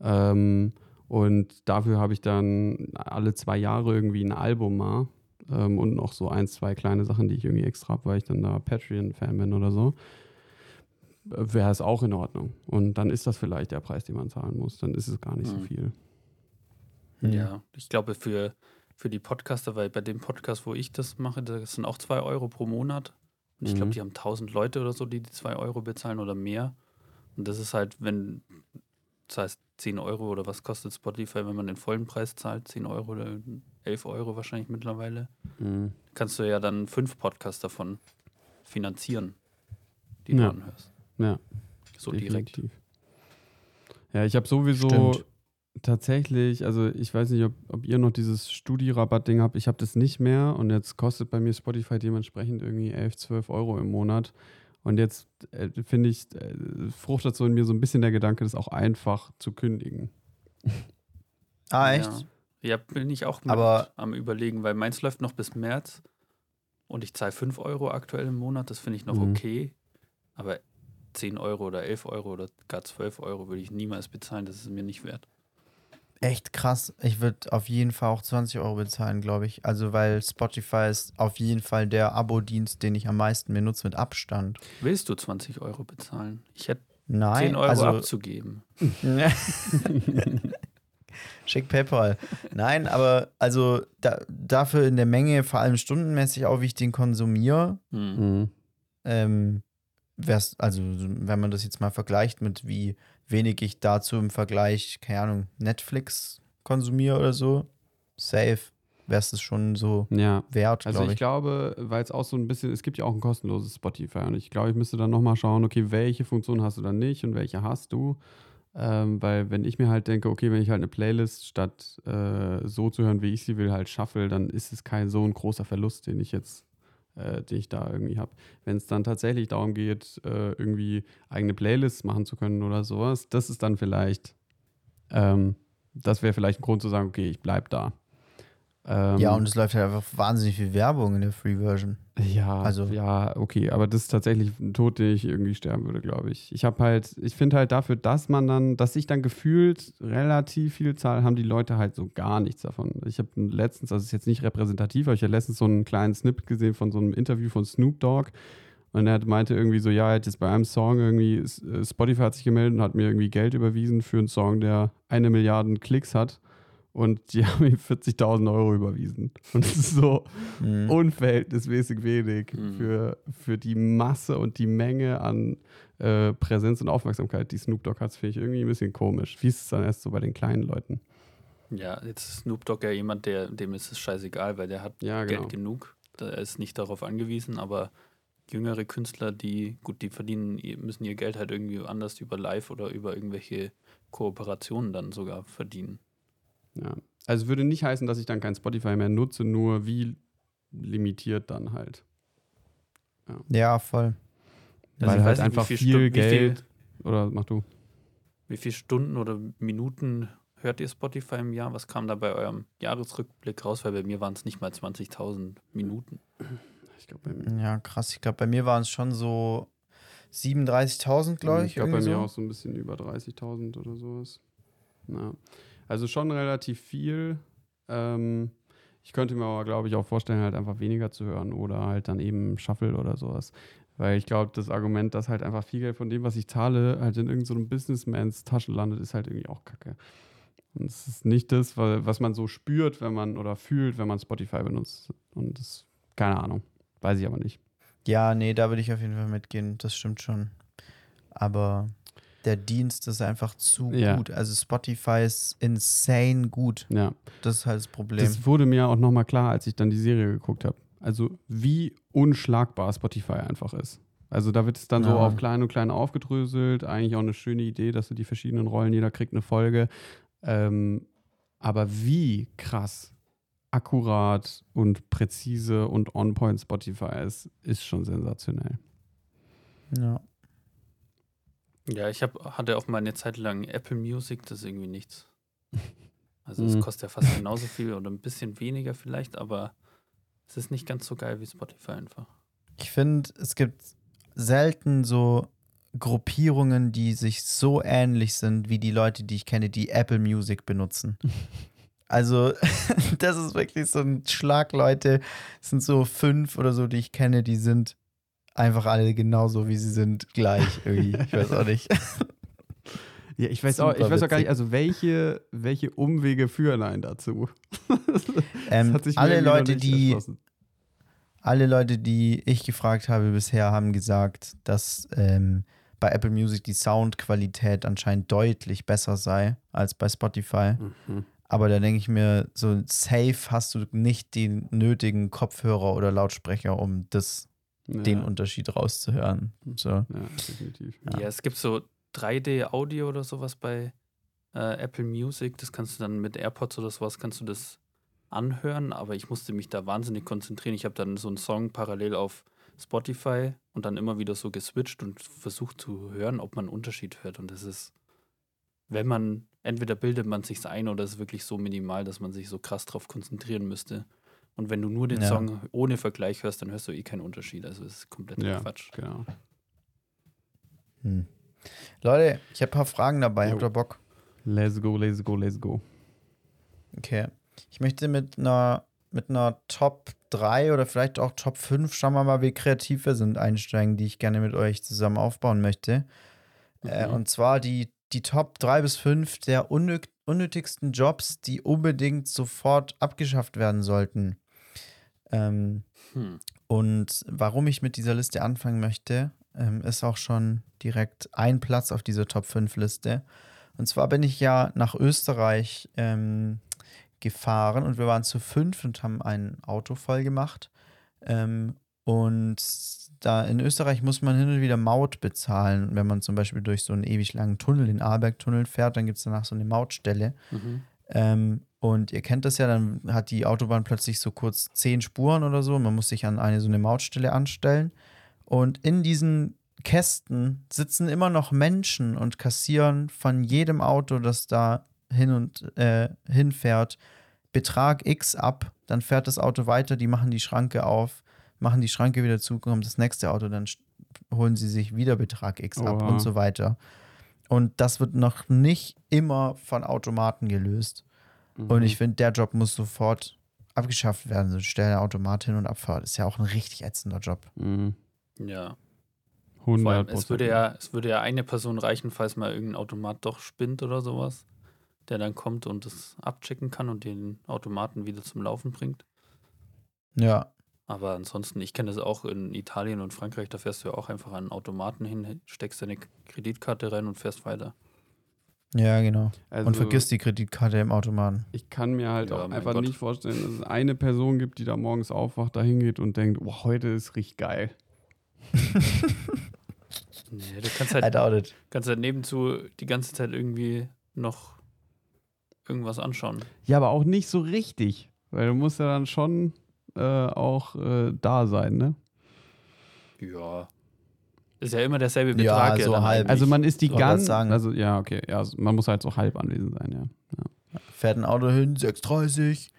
ähm, und dafür habe ich dann alle zwei Jahre irgendwie ein Album mal ähm, und noch so ein, zwei kleine Sachen, die ich irgendwie extra habe, weil ich dann da Patreon-Fan bin oder so, wäre es auch in Ordnung. Und dann ist das vielleicht der Preis, den man zahlen muss. Dann ist es gar nicht so Mhm. viel. Hm. Ja, ich glaube für, für die Podcaster, weil bei dem Podcast, wo ich das mache, das sind auch zwei Euro pro Monat. Und ich glaube, Mhm. die haben 1000 Leute oder so, die die zwei Euro bezahlen oder mehr. Und das ist halt, wenn, das heißt 10 Euro oder was kostet Spotify, wenn man den vollen Preis zahlt, 10 Euro oder 11 Euro wahrscheinlich mittlerweile, Mhm. kannst du ja dann fünf Podcasts davon finanzieren, die Ja. du anhörst. Ja. So direkt. Definitiv. Ja, ich habe sowieso Stimmt. tatsächlich, also ich weiß nicht, ob, ob ihr noch dieses Studi-Rabatt-Ding habt. Ich habe das nicht mehr und jetzt kostet bei mir Spotify dementsprechend irgendwie 11, 12 Euro im Monat. Und jetzt äh, finde ich, äh, fruchtet so in mir so ein bisschen der Gedanke, das auch einfach zu kündigen. Ah, echt? Ja, ja bin ich auch mit Aber- am überlegen, weil meins läuft noch bis März und ich zahle 5 Euro aktuell im Monat, das finde ich noch Mhm. okay. Aber 10 Euro oder 11 Euro oder gar 12 Euro würde ich niemals bezahlen, das ist mir nicht wert. Echt krass. Ich würde auf jeden Fall auch 20 Euro bezahlen, glaube ich. Also, weil Spotify ist auf jeden Fall der Abo-Dienst, den ich am meisten benutze mit Abstand. Willst du 20 Euro bezahlen? Ich hätte Nein, 10 Euro also abzugeben. Schick PayPal. Nein, aber also da, dafür in der Menge, vor allem stundenmäßig auch, wie ich den konsumiere, Hm. Mhm. ähm, wär's, also wenn man das jetzt mal vergleicht mit wie wenig ich dazu im Vergleich, keine Ahnung, Netflix konsumiere oder so, safe, wäre es schon so Ja. wert, Also ich ich. glaube, weil es auch so ein bisschen, es gibt ja auch ein kostenloses Spotify und ich glaube, ich müsste dann nochmal schauen, okay, welche Funktion hast du dann nicht und welche hast du. Ähm, weil wenn ich mir halt denke, okay, wenn ich halt eine Playlist statt äh, so zu hören, wie ich sie will, halt shuffle, dann ist es kein so ein großer Verlust, den ich jetzt, äh, den ich da irgendwie habe. Wenn es dann tatsächlich darum geht, äh, irgendwie eigene Playlists machen zu können oder sowas, das ist dann vielleicht, ähm, das wäre vielleicht ein Grund zu sagen, okay, ich bleib da. Ähm, ja, und es läuft halt einfach wahnsinnig viel Werbung in der Free-Version. ja, Also- ja, okay, aber das ist tatsächlich ein Tod, den ich irgendwie sterben würde, glaube ich. Ich habe halt, ich finde halt dafür, dass man dann, dass sich dann gefühlt relativ viel Zahl, haben die Leute halt so gar nichts davon. Ich habe letztens, also ist jetzt nicht repräsentativ, aber ich habe letztens so einen kleinen Snippet gesehen von so einem Interview von Snoop Dogg. Und er meinte irgendwie so, ja, er hat jetzt bei einem Song irgendwie, äh, Spotify hat sich gemeldet und hat mir irgendwie Geld überwiesen für einen Song, der eine Milliarde Klicks hat. Und die haben ihm 40.000 Euro überwiesen. Und das ist so, Mhm. unverhältnismäßig wenig Mhm. für, für die Masse und die Menge an äh, Präsenz und Aufmerksamkeit, die Snoop Dogg hat, finde ich irgendwie ein bisschen komisch. Wie ist es dann erst so bei den kleinen Leuten? Ja, jetzt ist Snoop Dogg ja jemand, der, dem ist es scheißegal, weil der hat Ja, genau. Geld genug. Er ist nicht darauf angewiesen, aber jüngere Künstler, die, gut, die verdienen, müssen ihr Geld halt irgendwie anders über Live oder über irgendwelche Kooperationen dann sogar verdienen. Ja. Also würde nicht heißen, dass ich dann kein Spotify mehr nutze, nur wie limitiert dann halt. Ja, voll. Weil ich halt weiß nicht, wie einfach viel viel wie viel- Geld- Oder mach du? Wie viele Stunden oder Minuten hört ihr Spotify im Jahr? Was kam da bei eurem Jahresrückblick raus? Weil bei mir waren es nicht mal 20.000 Minuten. Ich glaube bei mir. Ja, krass. Ich glaube, bei mir waren es schon so 37.000, glaube ich. Ich glaube bei irgendwie mir so. auch so ein bisschen über 30.000 oder sowas. Ja. Also schon relativ viel. Ähm, ich könnte mir aber, glaube ich, auch vorstellen, halt einfach weniger zu hören oder halt dann eben Shuffle oder sowas. Weil ich glaube, das Argument, dass halt einfach viel Geld von dem, was ich zahle, halt in irgendeinem so Businessmans Tasche landet, ist halt irgendwie auch kacke. Und es ist nicht das, wa- was man so spürt, wenn man oder fühlt, wenn man Spotify benutzt. Und das, keine Ahnung. Weiß ich aber nicht. Ja, nee, da würde ich auf jeden Fall mitgehen. Das stimmt schon. Aber der Dienst ist einfach zu Ja. gut. Also Spotify ist insane gut. Ja. Das ist halt das Problem. Das wurde mir auch nochmal klar, als ich dann die Serie geguckt habe. Also wie unschlagbar Spotify einfach ist. Also da wird es dann so Ja. auf klein und klein aufgedröselt. Eigentlich auch eine schöne Idee, dass du die verschiedenen Rollen, jeder kriegt eine Folge. Ähm, aber wie krass akkurat und präzise und on-point Spotify ist, ist schon sensationell. ja. Ja, ich hab, hatte auch mal eine Zeit lang Apple Music, das ist irgendwie nichts. Also es Mhm. kostet ja fast genauso viel oder ein bisschen weniger vielleicht, aber es ist nicht ganz so geil wie Spotify einfach. Ich finde, es gibt selten so Gruppierungen, die sich so ähnlich sind wie die Leute, die ich kenne, die Apple Music benutzen. Also, das ist wirklich so ein Schlag, Leute. Es sind so fünf oder so, die ich kenne, die sind einfach alle genauso, wie sie sind, gleich irgendwie. Ich weiß auch nicht. Ja, ich weiß auch, ich weiß auch gar nicht, also welche, welche Umwege führen einen dazu? Das Ähm, hat sich mir alle Leute, die-. Alle Leute, die ich gefragt habe bisher, haben gesagt, dass ähm, bei Apple Music die Soundqualität anscheinend deutlich besser sei als bei Spotify. Mhm. Aber da denke ich mir, so safe hast du nicht die nötigen Kopfhörer oder Lautsprecher, um das, den ja, Unterschied rauszuhören. So. ja, definitiv. Ja. es gibt so 3D-Audio oder sowas bei äh, Apple Music. Das kannst du dann mit AirPods oder sowas kannst du das anhören, aber ich musste mich da wahnsinnig konzentrieren. Ich habe dann so einen Song parallel auf Spotify und dann immer wieder so geswitcht und versucht zu hören, ob man einen Unterschied hört. Und das ist, wenn man, entweder bildet man sich ein oder es ist wirklich so minimal, dass man sich so krass drauf konzentrieren müsste. Und wenn du nur den Ja. Song ohne Vergleich hörst, dann hörst du eh keinen Unterschied. Also es ist kompletter Ja. Quatsch. Genau. Hm. Leute, ich habe ein paar Fragen dabei. Jo. Habt ihr Bock? Let's go, let's go, let's go. Okay. Ich möchte mit einer, mit einer Top 3 oder vielleicht auch Top 5, schauen wir mal, wie kreativ wir sind, einsteigen, die ich gerne mit euch zusammen aufbauen möchte. Äh, Mhm. und zwar die, die Top 3 bis 5 der unnö unnötigsten Jobs, die unbedingt sofort abgeschafft werden sollten. Ähm, Hm. und warum ich mit dieser Liste anfangen möchte, ähm, ist auch schon direkt ein Platz auf dieser Top 5 Liste. Und zwar bin ich ja nach Österreich ähm, gefahren und wir waren zu fünf und haben ein Auto voll gemacht. Ähm, und da in Österreich muss man hin und wieder Maut bezahlen. Wenn man zum Beispiel durch so einen ewig langen Tunnel, den Arlberg-Tunnel fährt, dann gibt es danach so eine Mautstelle. Mhm. Ähm, und ihr kennt das ja, dann hat die Autobahn plötzlich so kurz zehn Spuren oder so. Man muss sich an eine so eine Mautstelle anstellen. Und in diesen Kästen sitzen immer noch Menschen und kassieren von jedem Auto, das da hin und äh, hinfährt, Betrag X ab. Dann fährt das Auto weiter, die machen die Schranke auf, machen die Schranke wieder zu, kommt das nächste Auto, dann holen sie sich wieder Betrag X ab Oha. und so weiter. Und das wird noch nicht immer von Automaten gelöst. Und Mhm. ich finde, der Job muss sofort abgeschafft werden. So stell der Automat hin und Abfahrt. Ist ja auch ein richtig ätzender Job. Mhm. Ja. 100 Vor allem, es würde ja, es würde ja eine Person reichen, falls mal irgendein Automat doch spinnt oder sowas, der dann kommt und das abchecken kann und den Automaten wieder zum Laufen bringt. Ja. Aber ansonsten, ich kenne das auch in Italien und Frankreich, da fährst du ja auch einfach an einen Automaten hin, steckst deine Kreditkarte rein und fährst weiter. Ja, genau. Also, und vergisst die Kreditkarte im Automaten. Ich kann mir halt Ja, auch einfach Gott. nicht vorstellen, dass es eine Person gibt, die da morgens aufwacht, da hingeht und denkt, oh, heute ist richtig geil. Nee, du kannst I halt, doubt it. kannst halt nebenzu die ganze Zeit irgendwie noch irgendwas anschauen. Ja, aber auch nicht so richtig, weil du musst ja dann schon äh, auch äh, da sein, ne? Ja. Ist ja immer derselbe Ja, Betrag. so dann halb. Also man ist die wollte grad ganz, sagen. also ja, okay, ja, also man muss halt so halb anwesend sein, ja. Fährt ein Auto hin, 6,30.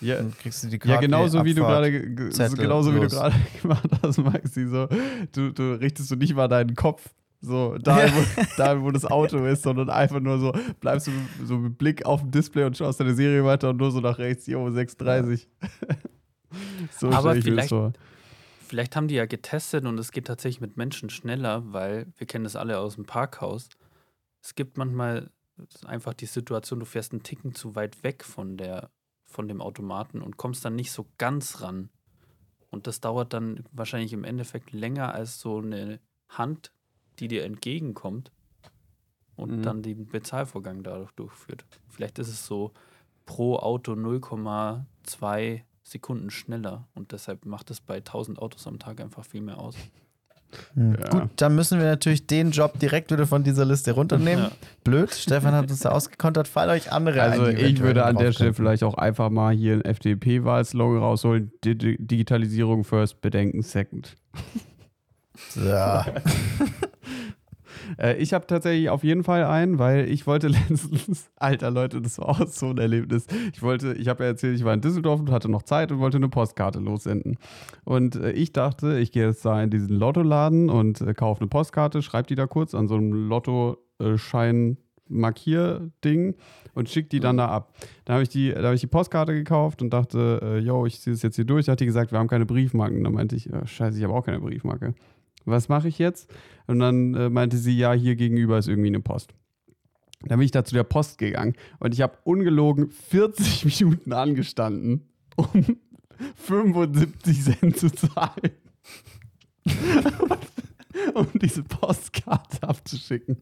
Ja, Dann kriegst du die Karte. ja genauso wie du Abfahrt. gerade ge- ge- so Zettel, genauso wie du los. gerade gemacht hast, Maxi, so du, du richtest du nicht mal deinen Kopf so da, wo, da, wo das Auto ist, sondern einfach nur so bleibst du so mit Blick auf dem Display und schaust deine Serie weiter und nur so nach rechts, jo, 6,30. so Aber vielleicht-. Vielleicht haben die ja getestet und es geht tatsächlich mit Menschen schneller, weil wir kennen das alle aus dem Parkhaus. Es gibt manchmal einfach die Situation, du fährst einen Ticken zu weit weg von der von dem Automaten und kommst dann nicht so ganz ran. Und das dauert dann wahrscheinlich im Endeffekt länger als so eine Hand, die dir entgegenkommt und Mhm. dann den Bezahlvorgang dadurch durchführt. Vielleicht ist es so pro Auto 0,2 Sekunden schneller und deshalb macht es bei 1000 Autos am Tag einfach viel mehr aus. Hm. Ja. Gut, dann müssen wir natürlich den Job direkt wieder von dieser Liste runternehmen. Ja. Blöd, Stefan hat uns da ausgekontert. Fallen euch andere Also ein, ich würde an der Stelle vielleicht auch einfach mal hier einen FDP-Wahlslogan rausholen. Di Di- Digitalisierung first, Bedenken second. Ja. Äh, ich habe tatsächlich auf jeden Fall einen, weil ich wollte letztens, alter Leute, das war auch so ein Erlebnis. Ich wollte, ich habe ja erzählt, ich war in Düsseldorf und hatte noch Zeit und wollte eine Postkarte lossenden. Und äh, ich dachte, ich gehe jetzt da in diesen Lottoladen und äh, kaufe eine Postkarte, schreibe die da kurz an so einem Lottoschein Markierding und schicke die dann da ab. Da habe ich, die- da hab ich die Postkarte gekauft und dachte, äh, yo, ich ziehe das jetzt hier durch. Da hat die gesagt, wir haben keine Briefmarken. Da meinte ich, äh, scheiße, ich habe auch keine Briefmarke. Was mache ich jetzt? Und dann äh, meinte sie, ja, hier gegenüber ist irgendwie eine Post. Dann bin ich da zu der Post gegangen und ich habe ungelogen 40 Minuten angestanden, um 75 Cent zu zahlen. um diese Postkarte abzuschicken.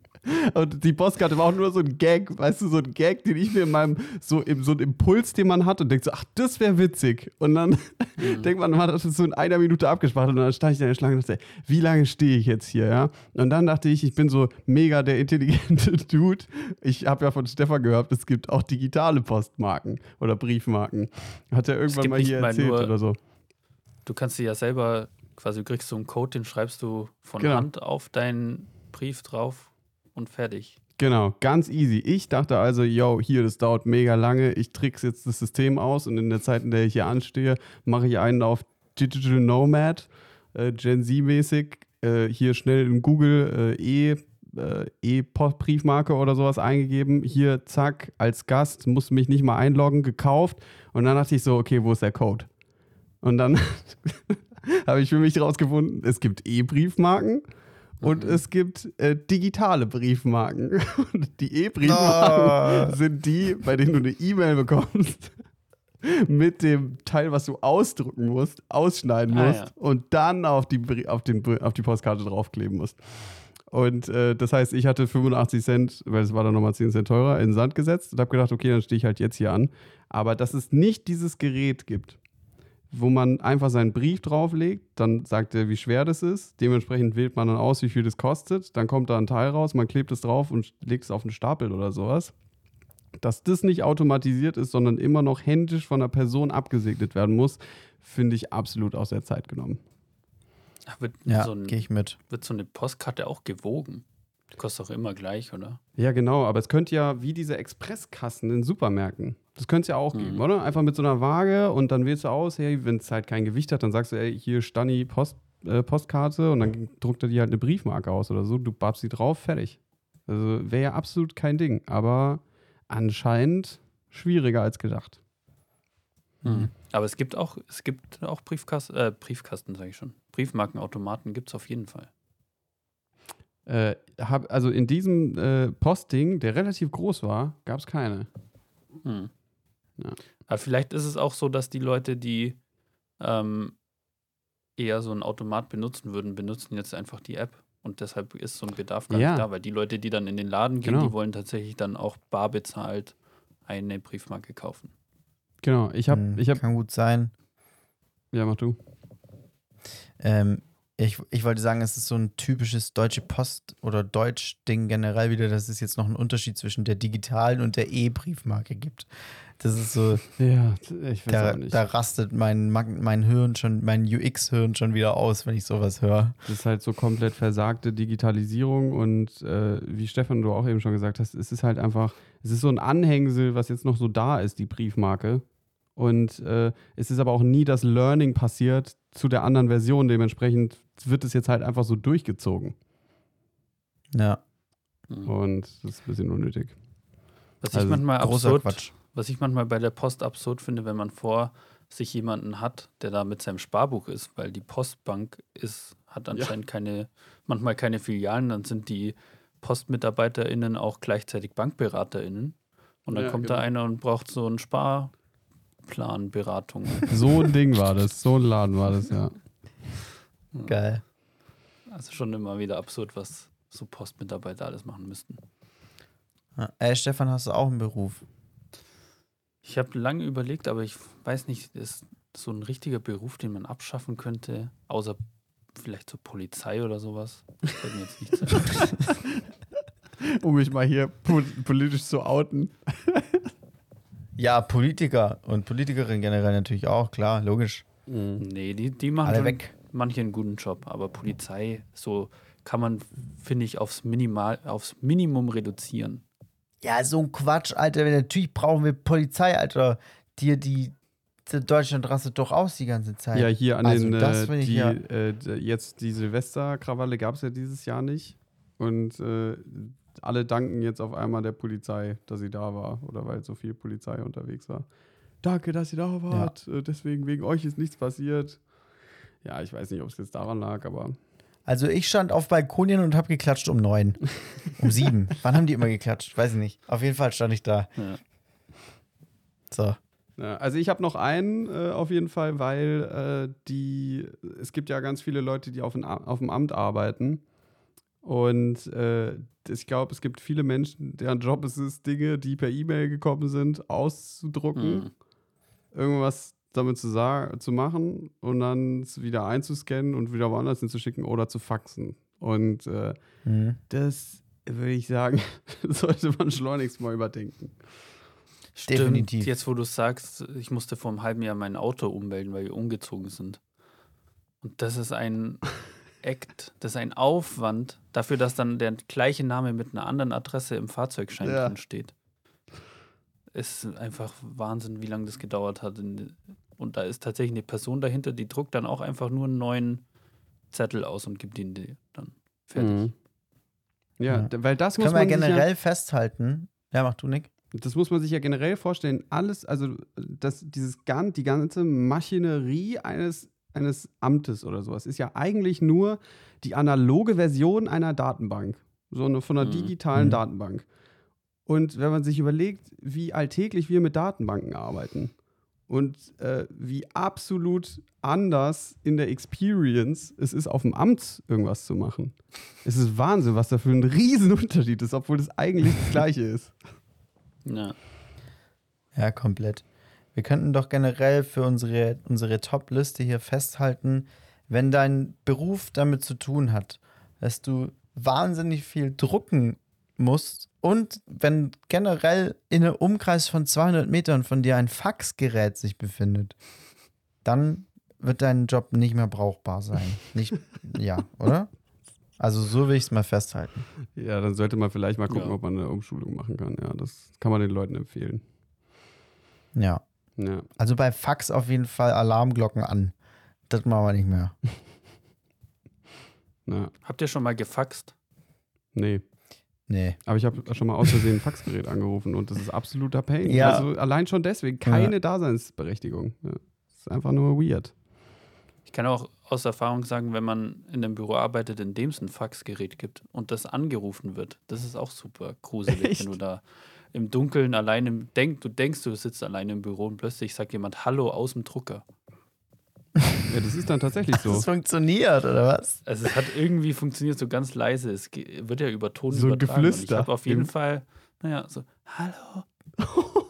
Und die Postkarte war auch nur so ein Gag, weißt du, so ein Gag, den ich mir in meinem, so, im, so ein Impuls, den man hat und denkt so, ach, das wäre witzig. Und dann denkt man, man hat das so in einer Minute abgespart und dann stand ich da in der Schlange und dachte, wie lange stehe ich jetzt hier, ja? Und dann dachte ich, ich bin so mega der intelligente Dude. Ich habe ja von Stefan gehört, es gibt auch digitale Postmarken oder Briefmarken. Hat er irgendwann mal hier mal erzählt nur- oder so. Du kannst dir ja selber, quasi du kriegst so einen Code, den schreibst du von Genau. Hand auf deinen Brief drauf und fertig. Genau, ganz easy. Ich dachte also, yo, hier, das dauert mega lange. Ich trickse jetzt das System aus und in der Zeit, in der ich hier anstehe, mache ich einen auf Digital Nomad, äh, Gen Z-mäßig, äh, hier schnell in Google äh, E. äh, E-Briefmarke oder sowas eingegeben. Hier, zack, als Gast, musste mich nicht mal einloggen, gekauft. Und dann dachte ich so, okay, wo ist der Code? Und dann habe ich für mich rausgefunden, es gibt E-Briefmarken und es gibt äh, digitale Briefmarken. Und die E-Briefmarken Ah. sind die, bei denen du eine E-Mail bekommst mit dem Teil, was du ausdrucken musst, ausschneiden Ah, musst ja. und dann auf die, auf, den, auf die Postkarte draufkleben musst. Und äh, das heißt, ich hatte 85 Cent, weil es war dann nochmal 10 Cent teurer, in den Sand gesetzt und habe gedacht, okay, dann stehe ich halt jetzt hier an. Aber dass es nicht dieses Gerät gibt, wo man einfach seinen Brief drauflegt, dann sagt er, wie schwer das ist. Dementsprechend wählt man dann aus, wie viel das kostet. Dann kommt da ein Teil raus, man klebt es drauf und legt es auf einen Stapel oder sowas. Dass das nicht automatisiert ist, sondern immer noch händisch von einer Person abgesegnet werden muss, finde ich absolut aus der Zeit genommen. Ach, Wird, Ja, so gehe ich mit. wird so eine Postkarte auch gewogen? Kostet doch immer gleich, oder? Ja, genau, aber es könnte ja wie diese Expresskassen in Supermärkten. Das könnte es ja auch geben, Mhm. oder? Einfach mit so einer Waage und dann wählst du aus, hey, wenn es halt kein Gewicht hat, dann sagst du, ey, hier Stani Post, äh, Postkarte und dann druckt er dir halt eine Briefmarke aus oder so, du babst sie drauf, fertig. Also wäre ja absolut kein Ding, aber anscheinend schwieriger als gedacht. Mhm. Aber es gibt auch, es gibt auch Briefkasten, äh, Briefkasten, sage ich schon. Briefmarkenautomaten gibt es auf jeden Fall. Äh, hab, also in diesem äh, Postding, der relativ groß war, gab es keine. Hm. Ja. Aber vielleicht ist es auch so, dass die Leute, die ähm, eher so einen Automat benutzen würden, benutzen jetzt einfach die App. Und deshalb ist so ein Bedarf gar Ja. nicht da, weil die Leute, die dann in den Laden gehen, Genau. die wollen tatsächlich dann auch bar bezahlt eine Briefmarke kaufen. Genau, ich habe, Hm, ich habe, Kann gut sein. ja, mach du. Ähm, ich, ich wollte sagen, es ist so ein typisches deutsche Post- oder Deutsch-Ding generell wieder, dass es jetzt noch einen Unterschied zwischen der digitalen und der E-Briefmarke gibt. Das ist so, Ja, ich weiß da, auch nicht. da rastet mein, mein Hirn schon, mein UX-Hirn schon wieder aus, wenn ich sowas höre. Das ist halt so komplett versagte Digitalisierung und äh, wie Stefan du auch eben schon gesagt hast, es ist halt einfach, es ist so ein Anhängsel, was jetzt noch so da ist, die Briefmarke. Und äh, es ist aber auch nie das Learning passiert zu der anderen Version. Dementsprechend wird es jetzt halt einfach so durchgezogen. Ja, Hm. Und das ist ein bisschen unnötig. Was Also ich manchmal absurd, Quatsch. was ich manchmal bei der Post absurd finde, wenn man vor sich jemanden hat, der da mit seinem Sparbuch ist, weil die Postbank ist, hat anscheinend keine, manchmal keine Filialen, dann sind die PostmitarbeiterInnen auch gleichzeitig BankberaterInnen. Und dann Ja, kommt genau. da einer und braucht so einen Sparplanberatung. So ein Ding war das, so ein Laden war das, ja. Geil. Also schon immer wieder absurd, was so Postmitarbeiter alles machen müssten. Ja. Ey, Stefan, hast du auch einen Beruf? Ich habe lange überlegt, aber ich weiß nicht, ist so ein richtiger Beruf, den man abschaffen könnte, außer vielleicht zur Polizei oder sowas. Fällt mir jetzt nicht ein. Um mich mal hier po politisch zu outen. Ja, Politiker und Politikerin generell natürlich auch, klar, logisch. Nee, die, die machen Alle schon weg. manche einen guten Job, aber Polizei, so kann man, finde ich, aufs, Minimal, aufs Minimum reduzieren. Ja, so ein Quatsch, Alter. Natürlich brauchen wir Polizei, Alter. Die die, die Deutschland rastet doch aus die ganze Zeit. Ja, hier an Also den, das äh, die, ja- äh, jetzt die Silvesterkrawalle gab es ja dieses Jahr nicht. Und äh, alle danken jetzt auf einmal der Polizei, dass sie da war oder weil so viel Polizei unterwegs war. Danke, dass ihr da wart. Äh, Deswegen, wegen euch ist nichts passiert. Ja, ich weiß nicht, ob es jetzt daran lag, aber Also ich stand auf Balkonien und habe geklatscht um neun. Um sieben. Wann haben die immer geklatscht? Weiß ich nicht. Auf jeden Fall stand ich da. Ja. So. Ja, also ich habe noch einen äh, auf jeden Fall, weil äh, die, es gibt ja ganz viele Leute, die auf, ein, auf dem Amt arbeiten. Und äh, ich glaube, es gibt viele Menschen, deren Job es ist, Dinge, die per E-Mail gekommen sind, auszudrucken, Mhm. irgendwas damit zu, sagen, zu machen und dann es wieder einzuscannen und wieder woanders hinzuschicken oder zu faxen. Und äh, Mhm. das würde ich sagen, sollte man schleunigst mal überdenken. Stimmt, Definitiv. Jetzt, wo du sagst, ich musste vor einem halben Jahr mein Auto ummelden, weil wir umgezogen sind. Und das ist ein Act, das ist ein Aufwand dafür, dass dann der gleiche Name mit einer anderen Adresse im Fahrzeugschein Ja. drin steht. Es ist einfach Wahnsinn, wie lange das gedauert hat. Und da ist tatsächlich eine Person dahinter, die druckt dann auch einfach nur einen neuen Zettel aus und gibt ihn dann. Fertig. Mhm. Ja, Ja. weil das muss Können wir man sich ja generell festhalten. Ja, mach du, Nick. Das muss man sich ja generell vorstellen. Alles, also das, dieses die ganze Maschinerie eines, eines Amtes oder sowas ist ja eigentlich nur die analoge Version einer Datenbank. So eine von einer Mhm. digitalen Mhm. Datenbank. Und wenn man sich überlegt, wie alltäglich wir mit Datenbanken arbeiten und äh, wie absolut anders in der Experience es ist, auf dem Amt irgendwas zu machen. Es ist Wahnsinn, was da für ein Riesenunterschied ist, obwohl das eigentlich das Gleiche ist. Ja. Ja, komplett. Wir könnten doch generell für unsere, unsere Top-Liste hier festhalten, wenn dein Beruf damit zu tun hat, dass du wahnsinnig viel drucken musst und wenn generell in einem Umkreis von 200 Metern von dir ein Faxgerät sich befindet, dann wird dein Job nicht mehr brauchbar sein. Nicht, ja, oder? Also so will ich es mal festhalten. Ja, dann sollte man vielleicht mal gucken, Ja. ob man eine Umschulung machen kann. Ja, das kann man den Leuten empfehlen. Ja. Ja. Also bei Fax auf jeden Fall Alarmglocken an. Das machen wir nicht mehr. ja. Habt ihr schon mal gefaxt? Nee. Nee. Aber ich habe schon mal aus Versehen ein Faxgerät angerufen und das ist absoluter Pain. Ja. Also allein schon deswegen keine Daseinsberechtigung. Ja. Das ist einfach nur weird. Ich kann auch aus Erfahrung sagen, wenn man in einem Büro arbeitet, in dem es ein Faxgerät gibt und das angerufen wird, das ist auch super gruselig, Echt? wenn du da im Dunkeln allein im denk, du denkst, du sitzt allein im Büro und plötzlich sagt jemand Hallo aus dem Drucker. Ja, das ist dann tatsächlich so. Das funktioniert, oder was? Also es hat irgendwie funktioniert so ganz leise. Es wird ja über Ton So ein übertragen. Und Ich Geflüster. habe auf jeden Fall, naja, so Hallo.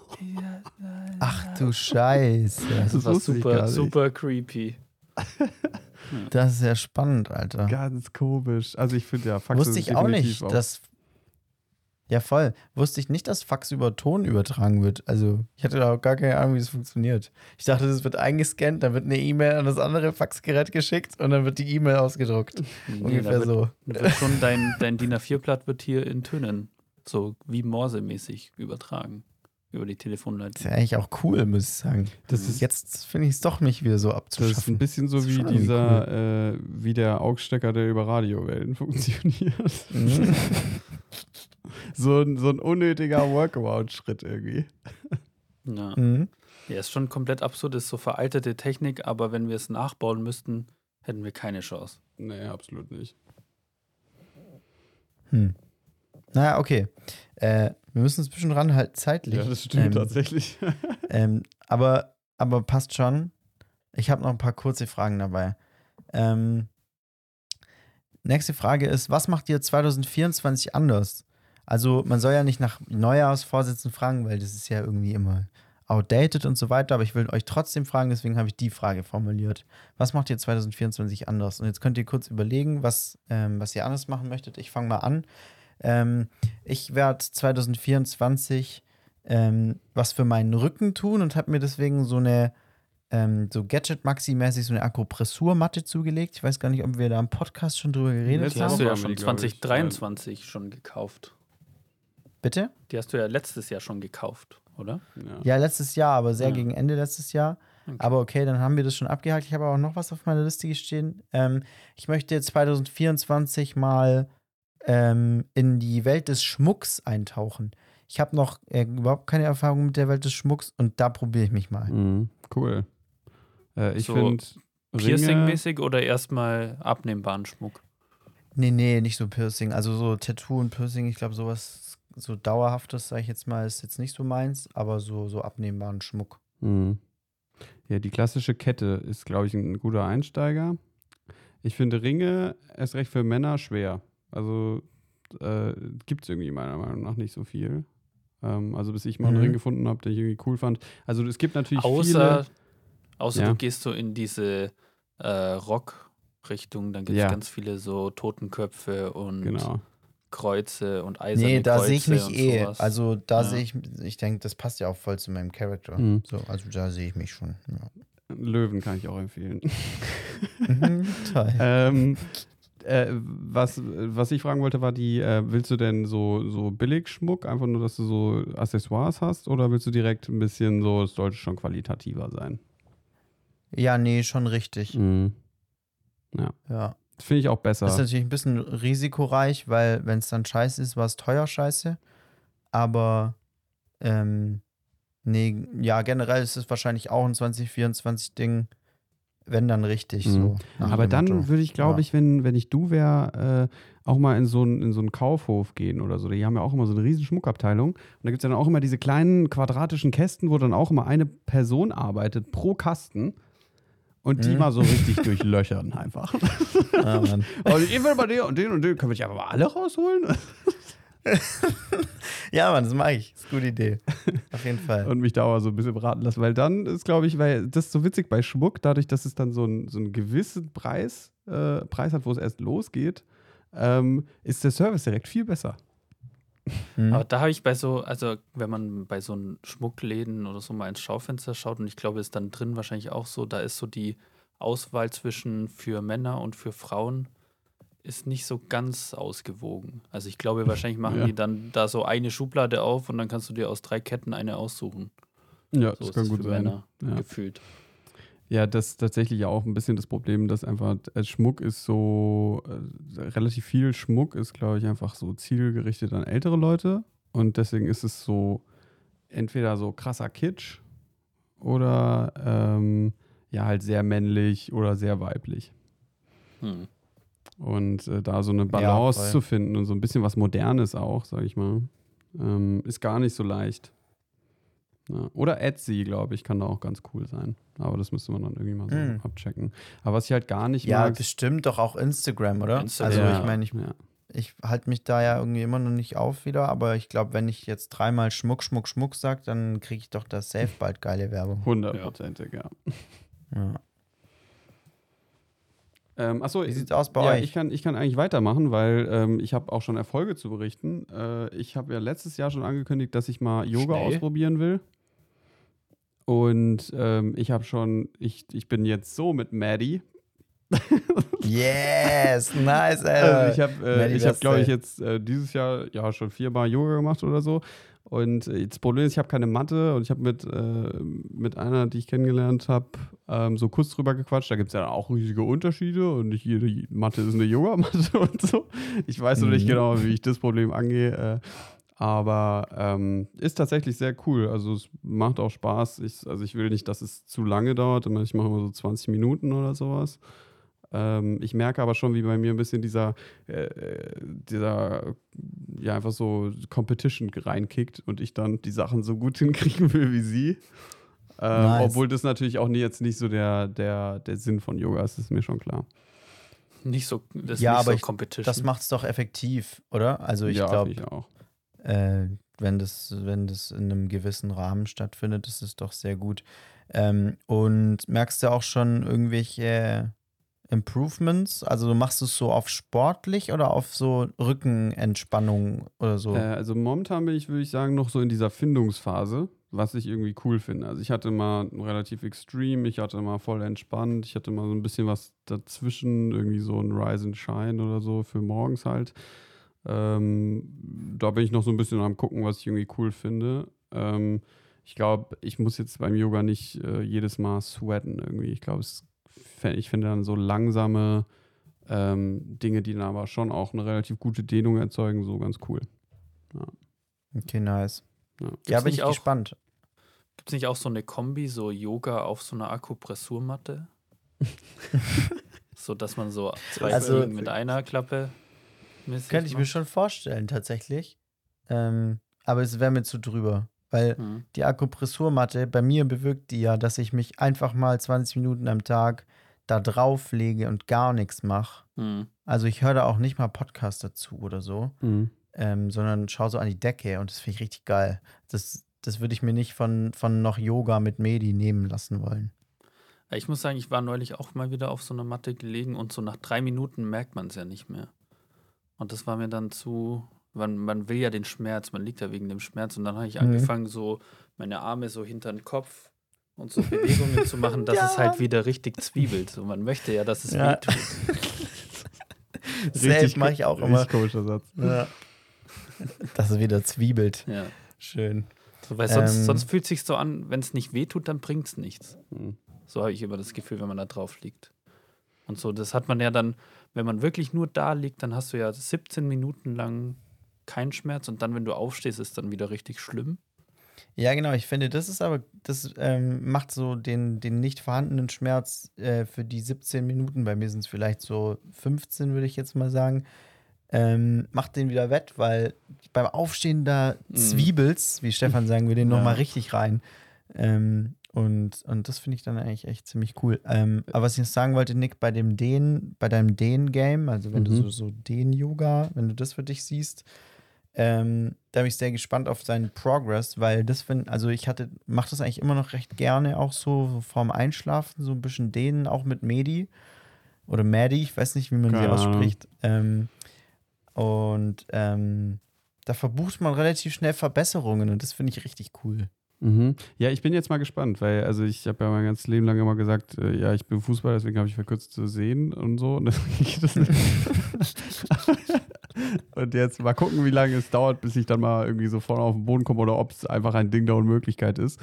Ach du Scheiße. Das, Das war super, super creepy. Das ist ja spannend, Alter. Ganz komisch. Also ich finde ja, Fax Wusste ist ich auch nicht, auch- dass. Ja, voll. Wusste ich nicht, dass Fax über Ton übertragen wird. Also, ich hatte da auch gar keine Ahnung, wie das funktioniert. Ich dachte, das wird eingescannt, dann wird eine E-Mail an das andere Faxgerät geschickt und dann wird die E-Mail ausgedruckt. Nee, Ungefähr wird, so. wird schon dein, dein DIN A4-Blatt wird hier in Tönen so wie Morse-mäßig übertragen über die Das Telefonleitung. ist ja eigentlich auch cool, muss ich sagen. Das ist Jetzt finde ich es doch nicht wieder so Das ist ein abzuschaffen. bisschen so Das wie dieser, äh, wie der Augstecker, der über Radiowellen funktioniert. Mhm. so, ein, so ein unnötiger Workaround-Schritt irgendwie. Ja. Mhm. ja, ist schon komplett absurd, ist so veraltete Technik, aber wenn wir es nachbauen müssten, hätten wir keine Chance. Nee, absolut nicht. Hm. Naja, okay. Äh, wir müssen uns ein bisschen ranhalten, zeitlich. Ja, das stimmt Ähm, tatsächlich. Ähm, aber, aber passt schon. Ich habe noch ein paar kurze Fragen dabei. Ähm, nächste Frage ist: Was macht ihr 2024 anders? Also, man soll ja nicht nach Neujahrsvorsätzen fragen, weil das ist ja irgendwie immer outdated und so weiter. Aber ich will euch trotzdem fragen, deswegen habe ich die Frage formuliert. Was macht ihr 2024 anders? Und jetzt könnt ihr kurz überlegen, was, ähm, was ihr anders machen möchtet. Ich fange mal an. Ähm, ich werde 2024 ähm, was für meinen Rücken tun und habe mir deswegen so eine ähm, so Gadget-Maxi-mäßig so eine Akupressurmatte zugelegt. Ich weiß gar nicht, ob wir da im Podcast schon drüber geredet Letzte Die hast du ja haben schon die, glaub ich, 2023 schon gekauft. Bitte? Die hast du ja letztes Jahr schon gekauft, oder? Ja. Ja, letztes Jahr, aber sehr Ja. gegen Ende letztes Jahr. Okay. Aber okay, dann haben wir das schon abgehakt. Ich habe auch noch was auf meiner Liste stehen. Ähm, ich möchte jetzt 2024 mal ähm, in die Welt des Schmucks eintauchen. Ich habe noch äh, überhaupt keine Erfahrung mit der Welt des Schmucks und da probiere ich mich mal. Mhm, cool. Äh, ich So finde. Piercing-mäßig oder erstmal abnehmbaren Schmuck? Nee, nee, nicht so Piercing. Also so Tattoo und Piercing, ich glaube, sowas so dauerhaftes, sage ich jetzt mal, ist jetzt nicht so meins, aber so, so abnehmbaren Schmuck. Mhm. Ja, die klassische Kette ist, glaube ich, ein guter Einsteiger. Ich finde Ringe erst recht für Männer schwer. Also äh, gibt es irgendwie meiner Meinung nach nicht so viel. Ähm, also bis ich mal einen Mhm. Ring gefunden habe, den ich irgendwie cool fand. Also es gibt natürlich Außer, viele. außer Ja. du gehst so in diese äh, Rock-Richtung, dann gibt es Ja. ganz viele so Totenköpfe und Genau. Kreuze und eiserne Nee, da sehe ich mich eh. sowas. Also da Ja. sehe ich, ich denke, das passt ja auch voll zu meinem Charakter. Mhm. So, also da sehe ich mich schon. Ja. Löwen kann ich auch empfehlen. Mhm, toll. ähm, äh, was, was ich fragen wollte, war die, äh, willst du denn so, so Billigschmuck, einfach nur, dass du so Accessoires hast, oder willst du direkt ein bisschen so, es sollte schon qualitativer sein? Ja, nee, schon richtig. Mhm. Ja. Das finde ich auch besser. Das ist natürlich ein bisschen risikoreich, weil wenn es dann scheiße ist, war es teuer scheiße. Aber ähm, nee, ja, generell ist es wahrscheinlich auch ein 2024-Ding, wenn dann richtig Mhm. so. Aber dann Motto. würde ich, glaube Ja. ich, wenn, wenn ich du wäre, äh, auch mal in so, einen, in so einen Kaufhof gehen oder so. Die haben ja auch immer so eine riesen Schmuckabteilung. Und da gibt es ja dann auch immer diese kleinen quadratischen Kästen, wo dann auch immer eine Person arbeitet pro Kasten. Und die Mhm. mal so richtig durchlöchern einfach. Ja, Mann. Und ich will mal den und den und den. Können wir die einfach mal alle rausholen? ja, Mann, das mache ich. Das ist eine gute Idee. Auf jeden Fall. Und mich da aber so ein bisschen beraten lassen. Weil dann ist, glaube ich, weil das ist so witzig bei Schmuck, dadurch, dass es dann so, ein, so einen gewissen Preis, äh, Preis hat, wo es erst losgeht, ähm, ist der Service direkt viel besser. Mhm. Aber da habe ich bei so, also wenn man bei so einen Schmuckläden oder so mal ins Schaufenster schaut und ich glaube, ist dann drin wahrscheinlich auch so, da ist so die Auswahl zwischen für Männer und für Frauen ist nicht so ganz ausgewogen. Also ich glaube, wahrscheinlich machen Ja. die dann da so eine Schublade auf und dann kannst du dir aus drei Ketten eine aussuchen. Ja, So ist es für Männer Ja. gefühlt. ja, das ist tatsächlich auch ein bisschen das Problem, dass einfach äh, Schmuck ist so, äh, relativ viel Schmuck ist, glaube ich, einfach so zielgerichtet an ältere Leute. Und deswegen ist es so entweder so krasser Kitsch oder ähm, ja, halt sehr männlich oder sehr weiblich. Hm. Und äh, da so eine Balance voll. zu finden und so ein bisschen was Modernes auch, sag ich mal, ähm, ist gar nicht so leicht. Ja. Oder Etsy, glaube ich, kann da auch ganz cool sein. Aber das müsste man dann irgendwie mal so Mm. abchecken. Aber was ich halt gar nicht ja, mag. bestimmt doch auch Instagram, oder? Instagram, also ja, ich meine, ich, ja. ich halte mich da ja irgendwie immer noch nicht auf wieder, aber ich glaube, wenn ich jetzt dreimal Schmuck, Schmuck, Schmuck sage, dann kriege ich doch das safe bald geile Werbung. Hundertprozentig, ja. Ja. Ähm, achso, Wie sieht's aus bei ja, euch? Ich kann, ich kann eigentlich weitermachen, weil ähm, ich habe auch schon Erfolge zu berichten. Äh, ich habe ja letztes Jahr schon angekündigt, dass ich mal Yoga Schnell. ausprobieren will. Und ähm, ich habe schon, ich, ich bin jetzt so mit Maddie. Yes, nice, Alter. Also ich habe, äh, habe, glaube ich, jetzt äh, dieses Jahr ja schon viermal Yoga gemacht oder so. Und das Problem ist, ich habe keine Matte und ich habe mit, äh, mit einer, die ich kennengelernt habe, ähm, so kurz drüber gequatscht. Da gibt es ja auch riesige Unterschiede und nicht jede Matte ist eine Yogamatte und so. Ich weiß noch nicht Mhm. genau, wie ich das Problem angehe. Äh, aber ähm, ist tatsächlich sehr cool. Also es macht auch Spaß. Ich, also ich will nicht, dass es zu lange dauert. Ich mache immer so 20 Minuten oder sowas. Ähm, ich merke aber schon, wie bei mir ein bisschen dieser, äh, dieser, ja, einfach so Competition reinkickt und ich dann die Sachen so gut hinkriegen will wie sie. Ähm, Nice. Obwohl das natürlich auch nie, jetzt nicht so der, der, der Sinn von Yoga ist, ist mir schon klar. Nicht so, das ist Ja, nicht aber so ich- Competition. Das macht es doch effektiv, oder? Also ich ja, glaube, äh, wenn, das, wenn das in einem gewissen Rahmen stattfindet, ist es doch sehr gut. Ähm, und merkst du auch schon irgendwelche Improvements? Also du machst es so auf sportlich oder auf so Rückenentspannung oder so? Äh, also momentan bin ich, würde ich sagen, noch so in dieser Findungsphase. was ich irgendwie cool finde. Also ich hatte mal relativ extrem, ich hatte mal voll entspannt, ich hatte mal so ein bisschen was dazwischen, irgendwie so ein Rise and Shine oder so für morgens halt. Ähm, da bin ich noch so ein bisschen am gucken, was ich irgendwie cool finde. Ähm, ich glaube, ich muss jetzt beim Yoga nicht äh, jedes Mal sweaten irgendwie. Ich glaube, ich finde dann so langsame ähm, Dinge, die dann aber schon auch eine relativ gute Dehnung erzeugen, so ganz cool. Ja. Okay, nice. Ja. Ja, bin ich auch- gespannt. Gibt es nicht auch so eine Kombi, so Yoga auf so einer Akupressurmatte? so dass man so zwei Also- mit einer Klappe mäßig Könnte ich mir macht? schon vorstellen, tatsächlich. Ähm, aber es wäre mir zu drüber. Weil Mhm. die Akupressurmatte, bei mir bewirkt die ja, dass ich mich einfach mal 20 Minuten am Tag da drauf lege und gar nichts mache. Mhm. Also ich höre da auch nicht mal Podcast dazu oder so, Mhm. ähm, sondern schaue so an die Decke und das finde ich richtig geil. Das, das würde ich mir nicht von, von noch Yoga mit Medi nehmen lassen wollen. Ich muss sagen, ich war neulich auch mal wieder auf so einer Matte gelegen und so nach drei Minuten merkt man es ja nicht mehr. Und das war mir dann zu. Man, man will ja den Schmerz, man liegt ja wegen dem Schmerz. Und dann habe ich Mhm. angefangen, so meine Arme so hinter den Kopf und so Bewegungen zu machen, dass es halt wieder richtig zwiebelt. So, man möchte ja, dass es Ja. wehtut. Safe mache ich auch immer. Komischer Satz. Ja. Dass es wieder zwiebelt. Ja. Schön. So, weil sonst, Ähm. sonst fühlt es sich so an, wenn es nicht wehtut, dann bringt es nichts. Mhm. So habe ich immer das Gefühl, wenn man da drauf liegt. Und so, das hat man ja dann, wenn man wirklich nur da liegt, dann hast du ja 17 Minuten lang keinen Schmerz und dann, wenn du aufstehst, ist dann wieder richtig schlimm. Ja, genau. Ich finde, das ist aber, das ähm, macht so den, den nicht vorhandenen Schmerz äh, für die 17 Minuten, bei mir sind es vielleicht so 15, würde ich jetzt mal sagen, ähm, macht den wieder wett, weil beim Aufstehen da Mhm. zwiebelt's, wie Stefan sagen würde, noch Ja. nochmal richtig rein. Ähm, und, und das finde ich dann eigentlich echt ziemlich cool. Ähm, aber was ich noch sagen wollte, Nick, bei dem Dehn, bei deinem Dehn-Game, also wenn du Mhm. so, so Dehn-Yoga, wenn du das für dich siehst, ähm, da bin ich sehr gespannt auf seinen Progress, weil das finde, also ich hatte, mache das eigentlich immer noch recht gerne, auch so, so vorm Einschlafen, so ein bisschen dehnen, auch mit Medi oder Maddie, ich weiß nicht, wie man sie Keine Ahnung. ausspricht. Ähm, und ähm, da verbucht man relativ schnell Verbesserungen und das finde ich richtig cool. Mhm. Ja, ich bin jetzt mal gespannt, weil also ich habe ja mein ganzes Leben lang immer gesagt, äh, ja, ich bin Fußballer, deswegen habe ich verkürzt zu sehen und so. Und, und jetzt mal gucken, wie lange es dauert, bis ich dann mal irgendwie so vorne auf den Boden komme oder ob es einfach ein Ding der Unmöglichkeit ist.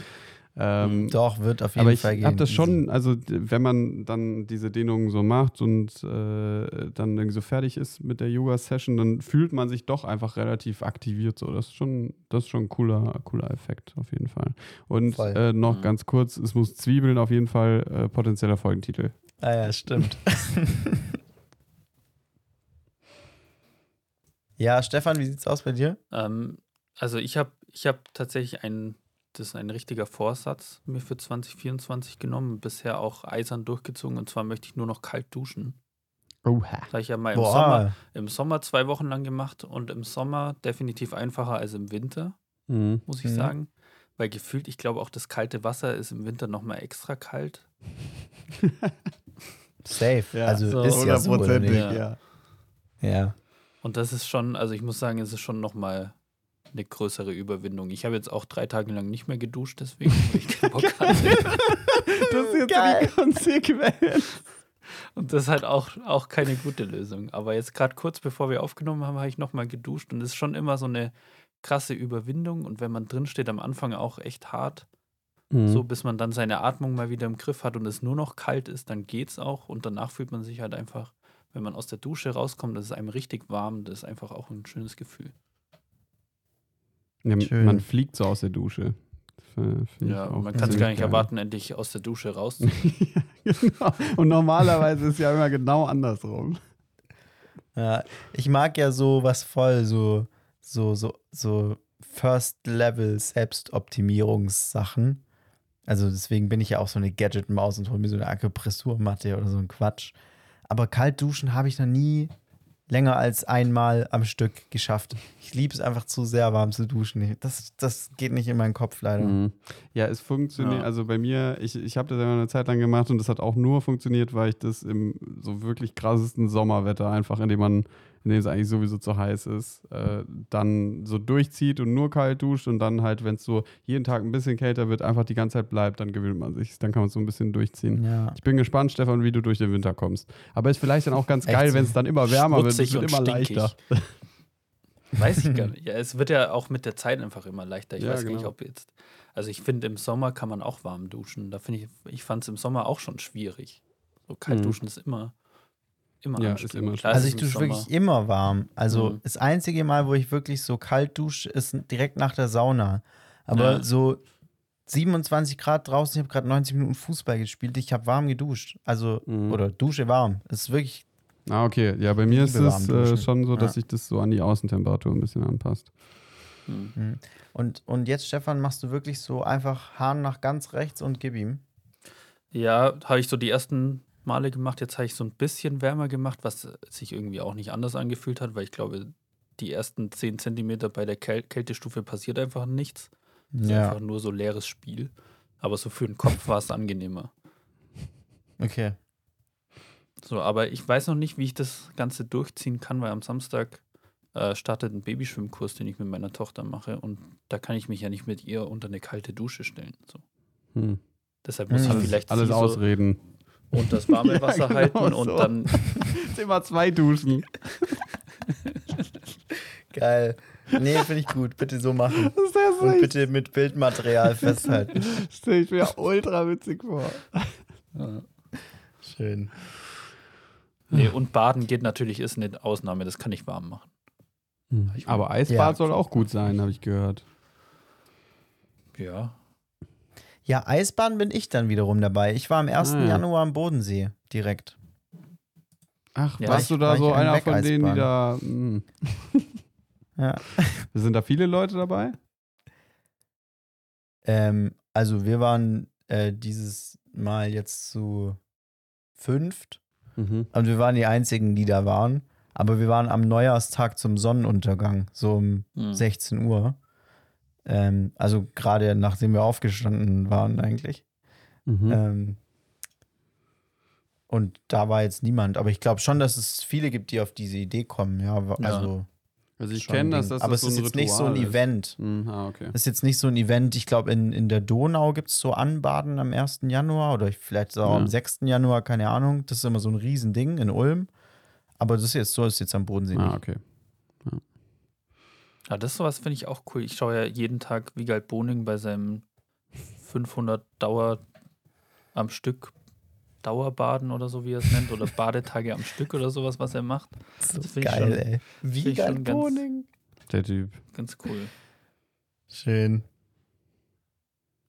Ähm, Doch, wird auf jeden aber ich Fall gehen. habe das schon, also d- wenn man dann diese Dehnungen so macht und äh, dann irgendwie so fertig ist mit der Yoga-Session, dann fühlt man sich doch einfach relativ aktiviert. So, das ist schon, das ist schon ein cooler, cooler Effekt auf jeden Fall. Und äh, noch Mhm. ganz kurz, es muss Zwiebeln auf jeden Fall äh, potenzieller Folgentitel. Ah ja, stimmt. ja, Stefan, wie sieht's aus bei dir? Ähm, also ich habe ich hab tatsächlich ein, das ist ein richtiger Vorsatz mir für 2024 genommen, bisher auch eisern durchgezogen und zwar möchte ich nur noch kalt duschen. Oha. Das habe ich ja mal im Sommer, im Sommer zwei Wochen lang gemacht und im Sommer definitiv einfacher als im Winter. Mhm. muss ich Mhm. sagen. Weil gefühlt, ich glaube auch das kalte Wasser ist im Winter nochmal extra kalt. safe. Ja, also so ist ja so, ja. Ja. Und das ist schon, also ich muss sagen, es ist schon nochmal eine größere Überwindung. Ich habe jetzt auch drei Tage lang nicht mehr geduscht, deswegen weil ich keinen Bock hatte. Das ist jetzt Geil. die Konsequenz. Und das ist halt auch, auch keine gute Lösung. Aber jetzt gerade kurz bevor wir aufgenommen haben, habe ich nochmal geduscht und es ist schon immer so eine krasse Überwindung. Und wenn man drinsteht, am Anfang auch echt hart. Mhm. So, bis man dann seine Atmung mal wieder im Griff hat und es nur noch kalt ist, dann geht's auch. Und danach fühlt man sich halt einfach, wenn man aus der Dusche rauskommt, das ist einem richtig warm. Das ist einfach auch ein schönes Gefühl. Ja, man fliegt so aus der Dusche. Äh, find ich Ja, man kann es gar nicht geil. erwarten, endlich aus der Dusche rauszukommen. ja, genau. Und normalerweise ist ja immer genau andersrum. ja. Ich mag ja so was voll, so, so, so, so First-Level Selbstoptimierungssachen. Also deswegen bin ich ja auch so eine Gadget-Maus und hole mir so eine Akupressurmatte oder so ein Quatsch. Aber kalt duschen habe ich noch nie länger als einmal am Stück geschafft. Ich liebe es einfach zu sehr, warm zu duschen. Das, das geht nicht in meinen Kopf leider. Mhm. Ja, es funktioniert, Ja. also bei mir, ich, ich habe das ja eine Zeit lang gemacht und das hat auch nur funktioniert, weil ich das im so wirklich krassesten Sommerwetter einfach, in dem man in dem es eigentlich sowieso zu heiß ist, äh, dann so durchzieht und nur kalt duscht und dann halt, wenn es so jeden Tag ein bisschen kälter wird, einfach die ganze Zeit bleibt, dann gewöhnt man sich. Dann kann man so ein bisschen durchziehen. Ja. Ich bin gespannt, Stefan, wie du durch den Winter kommst. Aber ist vielleicht dann auch ganz Echt geil, so wenn es dann immer wärmer wird. Es wird und immer stinkig. leichter. Weiß ich gar nicht. Ja, es wird ja auch mit der Zeit einfach immer leichter. Ich Ja, weiß gar nicht, genau. ob jetzt. Also ich finde, im Sommer kann man auch warm duschen. Da finde ich, ich fand es im Sommer auch schon schwierig. So kalt Mhm. duschen ist immer, immer Ja, ist immer Klar, Also ich dusche Sommer- wirklich immer warm. Also Mhm. das einzige Mal, wo ich wirklich so kalt dusche, ist direkt nach der Sauna. Aber Ja. so 27 Grad draußen, ich habe gerade 90 Minuten Fußball gespielt, ich habe warm geduscht. Also, Mhm. oder Dusche warm. Es ist wirklich, Ah, okay. Ja, bei mir ist es äh, schon so, dass Ja. sich das so an die Außentemperatur ein bisschen anpasst. Mhm. mhm. und, und jetzt, Stefan, machst du wirklich so einfach Hahn nach ganz rechts und gib ihm. Ja, habe ich so die ersten Male gemacht. Jetzt habe ich so ein bisschen wärmer gemacht, was sich irgendwie auch nicht anders angefühlt hat, weil ich glaube, die ersten 10 Zentimeter bei der Käl Kältestufe passiert einfach nichts. Es ist Ja, einfach nur so leeres Spiel. Aber so für den Kopf war es angenehmer. okay. So, aber ich weiß noch nicht, wie ich das Ganze durchziehen kann, weil am Samstag äh, startet ein Babyschwimmkurs, den ich mit meiner Tochter mache und da kann ich mich ja nicht mit ihr unter eine kalte Dusche stellen. So. Hm. Deshalb muss Hm. ich Alles, vielleicht alles so ausreden. Unter das warme Ja, Wasser genau halten und so. dann Jetzt immer zwei Duschen. Geil. Nee, finde ich gut. Bitte so machen. Das ist Und bitte mit Bildmaterial festhalten. stelle ich mir ultra witzig vor. Schön. Nee, und Baden geht natürlich, ist eine Ausnahme, das kann ich warm machen. Aber Eisbad Ja. soll auch gut sein, habe ich gehört. Ja. Ja, Eisbahn bin ich dann wiederum dabei. Ich war am 1. Ah, ja. Januar am Bodensee direkt. Ach, Ja, warst ich- du war da ich so in einer von denen, die da. Hm. Ja. Sind da viele Leute dabei? Ähm, also wir waren äh, dieses Mal jetzt zu fünft Mhm. und wir waren die einzigen, die da waren. Aber wir waren am Neujahrstag zum Sonnenuntergang, so um Hm. 16 Uhr. Ähm, also gerade nachdem wir aufgestanden waren eigentlich. Mhm. Ähm, und da war jetzt niemand. Aber ich glaube schon, dass es viele gibt, die auf diese Idee kommen. Ja, wa- Ja. also also ich kenne das, dass Aber das es ist so jetzt nicht so ein ist. Event. Mhm. Ah, okay. Das ist jetzt nicht so ein Event. Ich glaube, in, in der Donau gibt es so Anbaden am 1. Januar oder vielleicht auch Ja. am 6. Januar, keine Ahnung. Das ist immer so ein Riesending in Ulm. Aber das ist jetzt so, ist jetzt am Bodensee Ah, nicht. okay. Ja, das sowas finde ich auch cool. Ich schaue ja jeden Tag Wiegald Boning bei seinem 500 Dauer am Stück Dauerbaden oder so, wie er es nennt, oder Badetage am Stück oder sowas, was er macht. So Das geil, schon- ey. ich Wie geil schon ganz- Boning. Der Typ. Ganz cool. Schön.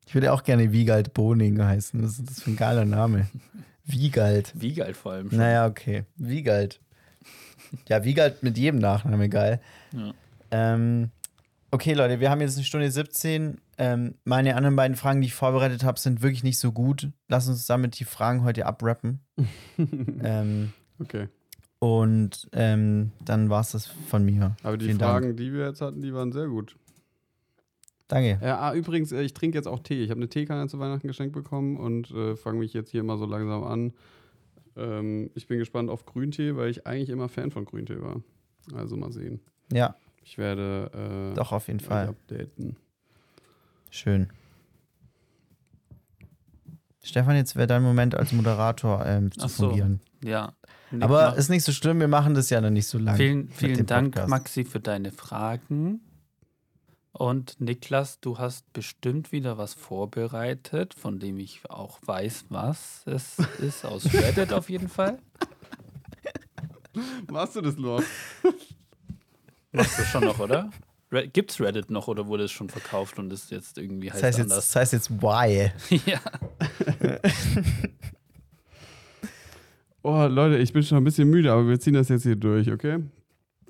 Ich würde auch gerne Wiegald Boning heißen. Das ist ein geiler Name. Wiegald. Wiegald vor allem schon. Naja, okay. Wiegald. Ja, Wiegald mit jedem Nachname, geil. Ja. Ähm, okay, Leute, wir haben jetzt eine Stunde 17. Ähm, meine anderen beiden Fragen, die ich vorbereitet habe, sind wirklich nicht so gut. Lass uns damit die Fragen heute abrappen. ähm, okay. und ähm, dann war es das von mir. Aber die Vielen Fragen, Dank. die wir jetzt hatten, die waren sehr gut. Danke. Ja, ah, übrigens, äh, ich trinke jetzt auch Tee. Ich habe eine Teekanne zu Weihnachten geschenkt bekommen und äh, fange mich jetzt hier mal so langsam an. Ähm, ich bin gespannt auf Grüntee, weil ich eigentlich immer Fan von Grüntee war. Also mal sehen. Ja, Ich werde äh, doch, auf jeden Fall. updaten. Schön. Stefan, jetzt wäre dein Moment als Moderator ähm, zu Ach so. fungieren. Ja. Aber mach- ist nicht so schlimm, wir machen das ja noch nicht so lange. vielen, vielen Dank, Podcast. Maxi, für deine Fragen. Und Niklas, du hast bestimmt wieder was vorbereitet, von dem ich auch weiß, was es ist, aus Reddit auf jeden Fall. Machst du das noch? Machst du schon noch, oder? Re Gibt's Reddit noch oder wurde es schon verkauft und ist jetzt irgendwie Das heißt heißt, jetzt, anders? das heißt jetzt why. ja. Oh, Leute, ich bin schon ein bisschen müde, aber wir ziehen das jetzt hier durch, okay?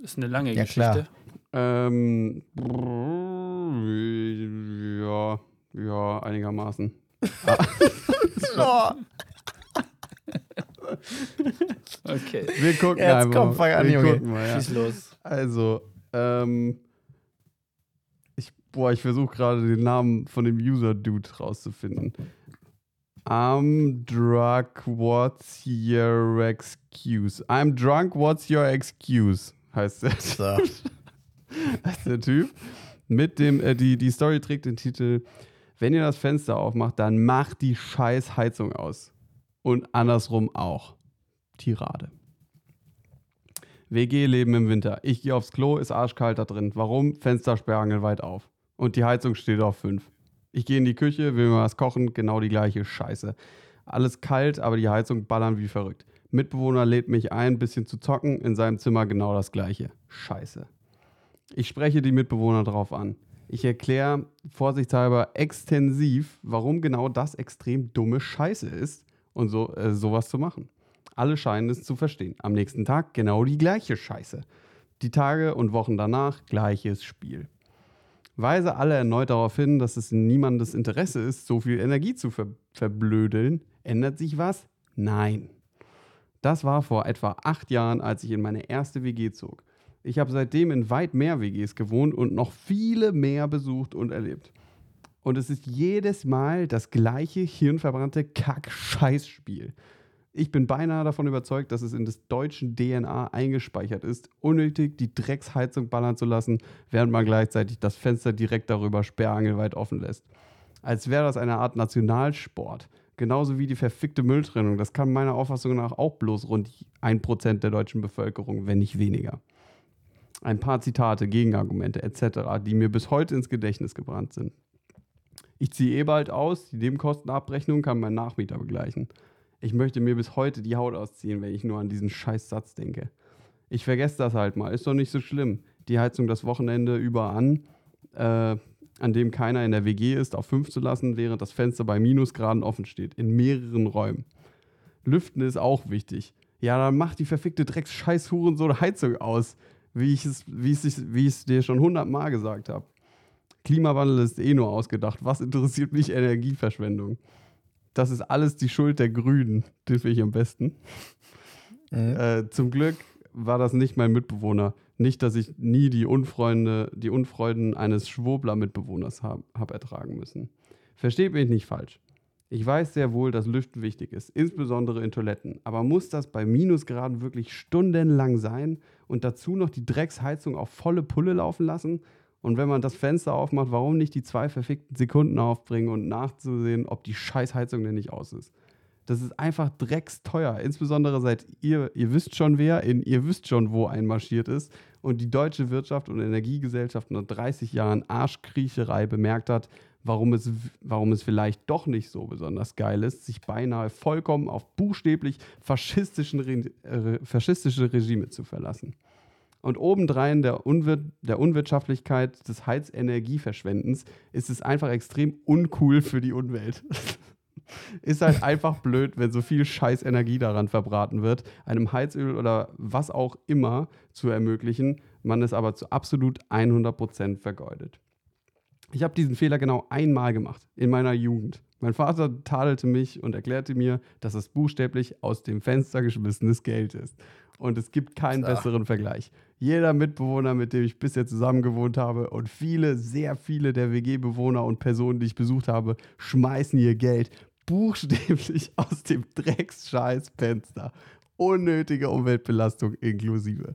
Ist eine lange Ja, Geschichte. klar. Ähm, ja, ja, einigermaßen. Oh, Okay, Wir gucken Jetzt einfach. komm, fang an, wir Junge. gucken mal, ja. schieß los. Also, ähm, ich, boah, ich versuche gerade den Namen von dem User-Dude rauszufinden. I'm drunk, what's your excuse? I'm drunk, what's your excuse? heißt der, So. heißt der Typ. Mit dem, äh, die, die Story trägt den Titel, wenn ihr das Fenster aufmacht, dann macht die scheiß Heizung aus. Und andersrum auch. Tirade. WG-Leben im Winter. Ich gehe aufs Klo, ist arschkalt da drin. Warum? Fenster sperrangelweit auf. Und die Heizung steht auf 5. Ich gehe in die Küche, will mir was kochen, genau die gleiche Scheiße. Alles kalt, aber die Heizung ballern wie verrückt. Mitbewohner lädt mich ein, bisschen zu zocken, in seinem Zimmer genau das gleiche. Scheiße. Ich spreche die Mitbewohner drauf an. Ich erkläre vorsichtshalber extensiv, warum genau das extrem dumme Scheiße ist und so, äh, sowas zu machen. Alle scheinen es zu verstehen. Am nächsten Tag genau die gleiche Scheiße. Die Tage und Wochen danach gleiches Spiel. Weise alle erneut darauf hin, dass es in niemandes Interesse ist, so viel Energie zu ver verblödeln. Ändert sich was? Nein. Das war vor etwa acht Jahren, als ich in meine erste WG zog. Ich habe seitdem in weit mehr WGs gewohnt und noch viele mehr besucht und erlebt. Und es ist jedes Mal das gleiche hirnverbrannte Kack-Scheiß-Spiel. Ich bin beinahe davon überzeugt, dass es in des deutschen DNA eingespeichert ist, unnötig die Drecksheizung ballern zu lassen, während man gleichzeitig das Fenster direkt darüber sperrangelweit offen lässt. Als wäre das eine Art Nationalsport. Genauso wie die verfickte Mülltrennung. Das kann meiner Auffassung nach auch bloß rund 1% der deutschen Bevölkerung, wenn nicht weniger. Ein paar Zitate, Gegenargumente etc., die mir bis heute ins Gedächtnis gebrannt sind. Ich ziehe eh bald aus, die Nebenkostenabrechnung kann mein Nachmieter begleichen. Ich möchte mir bis heute die Haut ausziehen, wenn ich nur an diesen scheiß Satz denke. Ich vergesse das halt mal, ist doch nicht so schlimm. Die Heizung das Wochenende über an, äh, an dem keiner in der WG ist, auf 5 zu lassen, während das Fenster bei Minusgraden offen steht, in mehreren Räumen. Lüften ist auch wichtig. Ja, dann mach die verfickte Drecks-Scheiß-Huren so eine Heizung aus, wie ich es, wie es, wie es dir schon hundertmal gesagt habe. Klimawandel ist eh nur ausgedacht. Was interessiert mich Energieverschwendung? Das ist alles die Schuld der Grünen, den finde ich am besten. Mhm. Äh, zum Glück war das nicht mein Mitbewohner. Nicht, dass ich nie die Unfreunde, die Unfreuden eines Schwurbler-Mitbewohners habe hab ertragen müssen. Versteht mich nicht falsch. Ich weiß sehr wohl, dass Lüften wichtig ist, insbesondere in Toiletten. Aber muss das bei Minusgraden wirklich stundenlang sein und dazu noch die Drecksheizung auf volle Pulle laufen lassen? Und wenn man das Fenster aufmacht, warum nicht die zwei verfickten Sekunden aufbringen und nachzusehen, ob die Scheißheizung denn nicht aus ist? Das ist einfach drecksteuer. Insbesondere seit ihr, ihr wisst schon wer, in, ihr wisst schon, wo einmarschiert ist und die deutsche Wirtschaft und Energiegesellschaft nach 30 Jahren Arschkriecherei bemerkt hat, warum es, warum es vielleicht doch nicht so besonders geil ist, sich beinahe vollkommen auf buchstäblich faschistischen, äh, faschistische Regime zu verlassen. Und obendrein der, Unwir der Unwirtschaftlichkeit des Heizenergieverschwendens ist es einfach extrem uncool für die Umwelt. ist halt einfach blöd, wenn so viel scheiß Energie daran verbraten wird, einem Heizöl oder was auch immer zu ermöglichen, man es aber zu absolut 100% vergeudet. Ich habe diesen Fehler genau einmal gemacht, in meiner Jugend. Mein Vater tadelte mich und erklärte mir, dass es buchstäblich aus dem Fenster geschmissenes Geld ist. Und es gibt keinen So. besseren Vergleich. Jeder Mitbewohner, mit dem ich bisher zusammen gewohnt habe und viele, sehr viele der WG-Bewohner und Personen, die ich besucht habe, schmeißen ihr Geld buchstäblich aus dem Drecksscheiß-Fenster. Unnötige Umweltbelastung inklusive.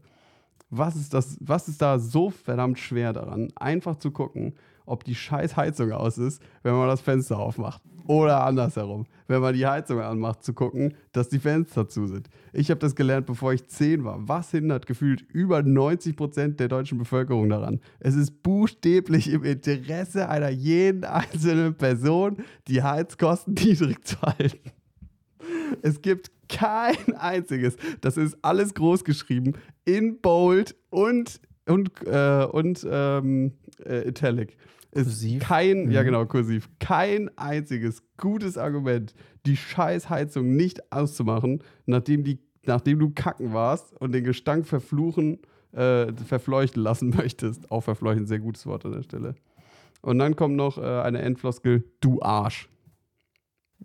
Was ist, das, was ist da so verdammt schwer daran, einfach zu gucken, ob die scheiß Heizung aus ist, wenn man das Fenster aufmacht? Oder andersherum, wenn man die Heizung anmacht, zu gucken, dass die Fenster zu sind. Ich habe das gelernt, bevor ich 10 war. Was hindert gefühlt über 90 Prozent der deutschen Bevölkerung daran? Es ist buchstäblich im Interesse einer jeden einzelnen Person, die Heizkosten niedrig zu halten. Es gibt kein einziges. Das ist alles groß geschrieben, in Bold und, und, äh, und ähm, äh, Italic. Ist Kursiv? Kein, ja Mhm. genau, kursiv. Kein einziges gutes Argument, die Scheißheizung nicht auszumachen, nachdem, die, nachdem du kacken warst und den Gestank verfluchen, äh, verfleuchten lassen möchtest. Auch verfleuchten, sehr gutes Wort an der Stelle. Und dann kommt noch äh, eine Endfloskel, du Arsch,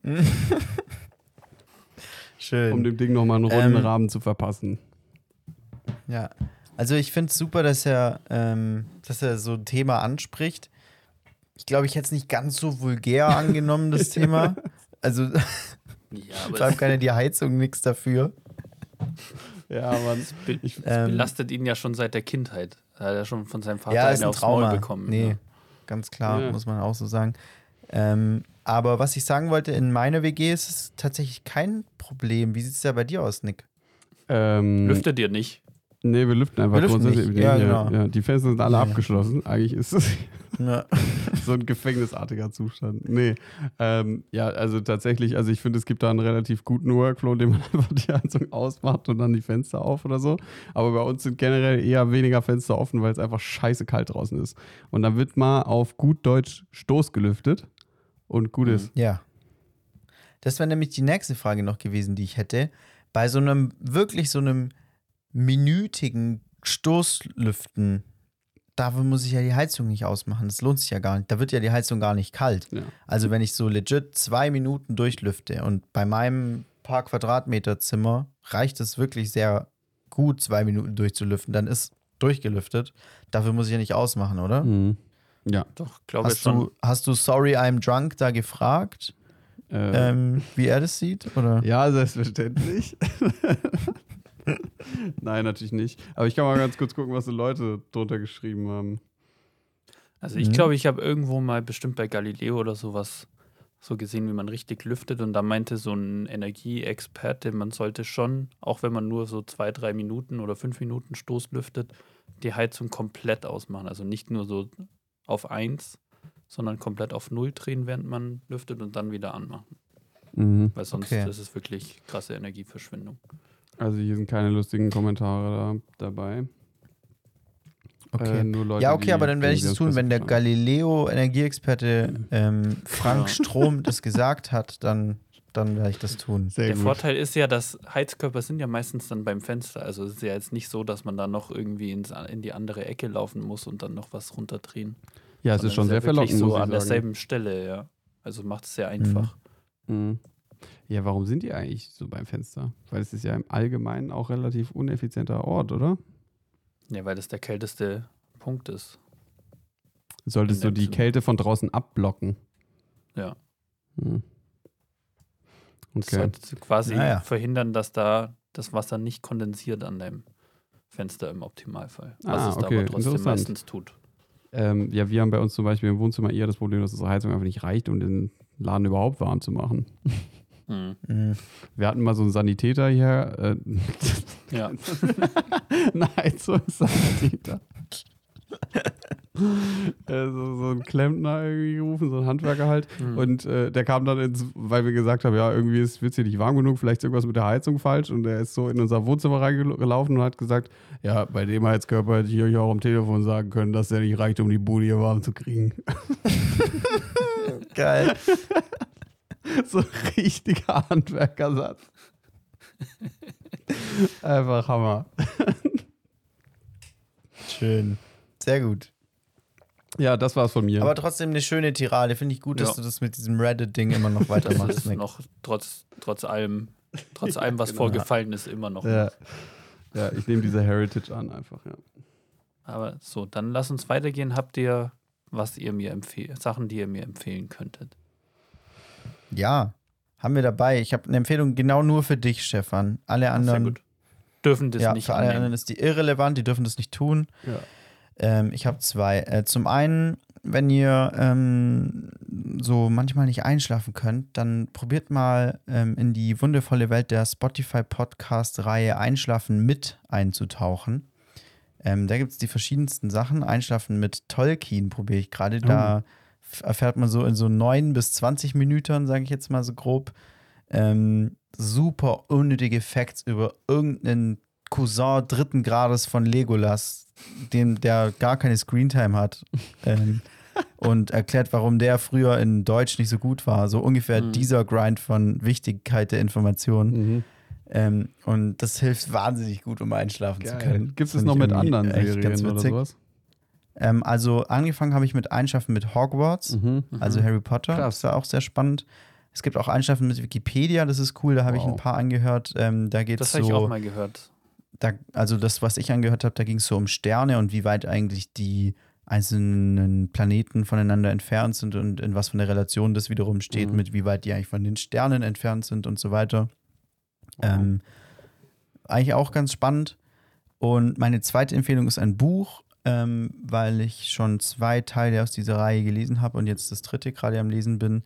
Schön. um dem Ding nochmal einen runden Ähm, Rahmen zu verpassen. Ja, also ich finde es super, dass er, ähm, dass er so ein Thema anspricht. Ich glaube, ich hätte es nicht ganz so vulgär angenommen, das Thema. Also Ja, kann ja die Heizung nichts dafür. Ja, Mann. Be Ich- das Ähm, belastet ihn ja schon seit der Kindheit. Da hat er schon von seinem Vater Ja, ist eine ein aufs Maul Trauma. bekommen. Nee, Ja. ganz klar, Ja. muss man auch so sagen. Ähm, aber was ich sagen wollte, in meiner WG ist es tatsächlich kein Problem. Wie sieht es da bei dir aus, Nick? Ähm, Lüftet ihr nicht? Nee, wir lüften einfach Wir lüften grundsätzlich. nicht. Ja, ja, genau. ja, die Fenster sind alle Ja. abgeschlossen. Eigentlich ist es Ja. so ein gefängnisartiger Zustand. Nee, ähm, ja, also tatsächlich, also ich finde, es gibt da einen relativ guten Workflow, indem man einfach die Heizung ausmacht und dann die Fenster auf oder so. Aber bei uns sind generell eher weniger Fenster offen, weil es einfach scheiße kalt draußen ist. Und dann wird mal auf gut Deutsch Stoß gelüftet und gut ist. Ja. Das wäre nämlich die nächste Frage noch gewesen, die ich hätte. Bei so einem, wirklich so einem minütigen Stoßlüften, dafür muss ich ja die Heizung nicht ausmachen. Das lohnt sich ja gar nicht. Da wird ja die Heizung gar nicht kalt. Ja. Also wenn ich so legit zwei Minuten durchlüfte und bei meinem paar Quadratmeter Zimmer reicht es wirklich sehr gut, zwei Minuten durchzulüften, dann ist durchgelüftet. Dafür muss ich ja nicht ausmachen, oder? Mhm. Ja. Doch, glaube ich Hast schon. du, hast du Sorry I'm Drunk da gefragt, Äh, ähm, wie er das sieht? Oder? Ja, selbstverständlich. Nein, natürlich nicht. Aber ich kann mal ganz kurz gucken, was so Leute drunter geschrieben haben. Also ich Mhm. glaube, ich habe irgendwo mal bestimmt bei Galileo oder sowas so gesehen, wie man richtig lüftet. Und da meinte so ein Energieexperte, man sollte schon, auch wenn man nur so zwei, drei Minuten oder fünf Minuten Stoß lüftet, die Heizung komplett ausmachen. Also nicht nur so auf eins, sondern komplett auf null drehen, während man lüftet und dann wieder anmachen. Mhm. Weil sonst Okay. ist es wirklich krasse Energieverschwendung. Also hier sind keine lustigen Kommentare da, dabei. Okay. Äh, nur Leute, ja, okay, die aber dann werde ich es tun, wenn der. Galileo-Energieexperte ähm, Frank Ja. Strom das gesagt hat, dann, dann werde ich das tun. Sehr Der gut. Vorteil ist ja, dass Heizkörper sind ja meistens dann beim Fenster. Also es ist ja jetzt nicht so, dass man da noch irgendwie ins, in die andere Ecke laufen muss und dann noch was runterdrehen. Ja, es ist schon sehr verlockend, so muss ich an sagen. derselben Stelle, ja. Also macht es sehr einfach. Mhm. Ja, warum sind die eigentlich so beim Fenster? Weil es ist ja im Allgemeinen auch relativ uneffizienter Ort, oder? Ja, weil das der kälteste Punkt ist. Solltest du dem die Zimmer. Kälte von draußen abblocken. Ja. Hm. Das Okay. sollte quasi Naja. verhindern, dass da das Wasser nicht kondensiert an deinem Fenster im Optimalfall. Was Ah, es da okay, aber trotzdem meistens tut. Ähm, ja, wir haben bei uns zum Beispiel im Wohnzimmer eher das Problem, dass unsere Heizung einfach nicht reicht, um den Laden überhaupt warm zu machen. Mhm. Mhm. Wir hatten mal so einen Sanitäter hier. Äh, Ja. Nein, so ein Sanitäter. äh, so, so ein Klempner irgendwie gerufen, so ein Handwerker halt. Mhm. Und äh, der kam dann ins, weil wir gesagt haben, ja, irgendwie ist es hier nicht warm genug, vielleicht ist irgendwas mit der Heizung falsch. Und der ist so in unser Wohnzimmer reingelaufen und hat gesagt, ja, bei dem Heizkörper hätte ich euch auch am Telefon sagen können, dass der nicht reicht, um die Bude hier warm zu kriegen. Geil. so ein richtiger Handwerkersatz. Einfach Hammer. Schön. Sehr gut. Ja, das war's von mir. Aber trotzdem eine schöne Tirade. Finde ich gut, dass Ja. du das mit diesem Reddit-Ding immer noch Das weitermachst. ist Nick. noch trotz, trotz allem, trotz allem, was genau. vorgefallen ist, immer noch. ja. ja, ich nehme diese Heritage an einfach, ja. Aber so, dann lass uns weitergehen. Habt ihr, was ihr mir empfehlt, Sachen, die ihr mir empfehlen könntet? Ja, haben wir dabei. Ich habe eine Empfehlung genau nur für dich, Stefan. Alle Sehr anderen, gut. Dürfen das ja, nicht für alle anderen annehmen. ist die irrelevant, die dürfen das nicht tun. ja. Ähm, ich habe zwei. Äh, zum einen, wenn ihr ähm, so manchmal nicht einschlafen könnt, dann probiert mal ähm, in die wundervolle Welt der Spotify-Podcast-Reihe Einschlafen mit einzutauchen. Ähm, da gibt es die verschiedensten Sachen. Einschlafen mit Tolkien probiere ich gerade. Da f- erfährt man so in so 9 bis 20 Minuten, sage ich jetzt mal so grob, ähm, super unnötige Facts über irgendeinen Cousin dritten Grades von Legolas, dem, der gar keine Screentime hat. ähm, und erklärt, warum der früher in Deutsch nicht so gut war. So ungefähr Mhm. dieser Grind von Wichtigkeit der Informationen. Mhm. Ähm, und das hilft wahnsinnig gut, um einschlafen zu können. Gibt es noch mit anderen Serien oder witzig. sowas? Ähm, also angefangen habe ich mit Einschlafen mit Hogwarts, Mhm. also Harry Potter. Krass. Das war auch sehr spannend. Es gibt auch Einschlafen mit Wikipedia, das ist cool, da habe ich Wow. ein paar angehört. Ähm, da geht Das habe ich auch so, mal gehört. da, also das, was ich angehört habe, da ging es so um Sterne und wie weit eigentlich die einzelnen Planeten voneinander entfernt sind und in was für einer Relation das wiederum steht, Mhm. mit wie weit die eigentlich von den Sternen entfernt sind und so weiter. Wow. Ähm, eigentlich auch ganz spannend. Und meine zweite Empfehlung ist ein Buch, ähm, weil ich schon zwei Teile aus dieser Reihe gelesen habe und jetzt das dritte gerade am Lesen bin.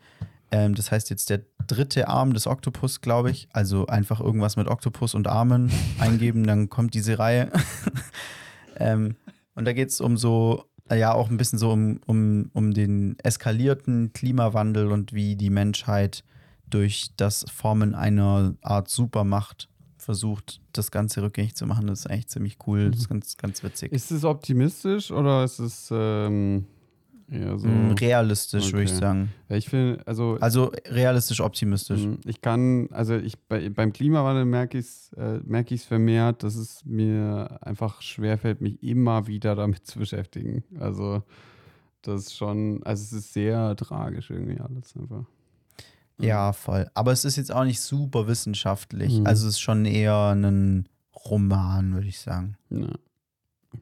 Ähm, das heißt jetzt der dritte Arm des Oktopus, glaube ich. Also einfach irgendwas mit Oktopus und Armen eingeben, dann kommt diese Reihe. ähm, und da geht es um so, ja, auch ein bisschen so um, um, um den eskalierten Klimawandel und wie die Menschheit durch das Formen einer Art Supermacht versucht, das Ganze rückgängig zu machen. Das ist eigentlich ziemlich cool. Das ist ganz, ganz witzig. Ist es optimistisch oder ist es ähm, eher so? Mm, Realistisch, würde ich Okay. sagen. Ja, ich finde, also Also realistisch optimistisch. Mhm. Ich kann, also ich bei, beim Klimawandel merke ich es äh, ich's vermehrt, dass es mir einfach schwerfällt, mich immer wieder damit zu beschäftigen. Also das ist schon, also es ist sehr tragisch irgendwie alles einfach. Ja, voll. Aber es ist jetzt auch nicht super wissenschaftlich. Mhm. Also es ist schon eher ein Roman, würde ich sagen. Ja.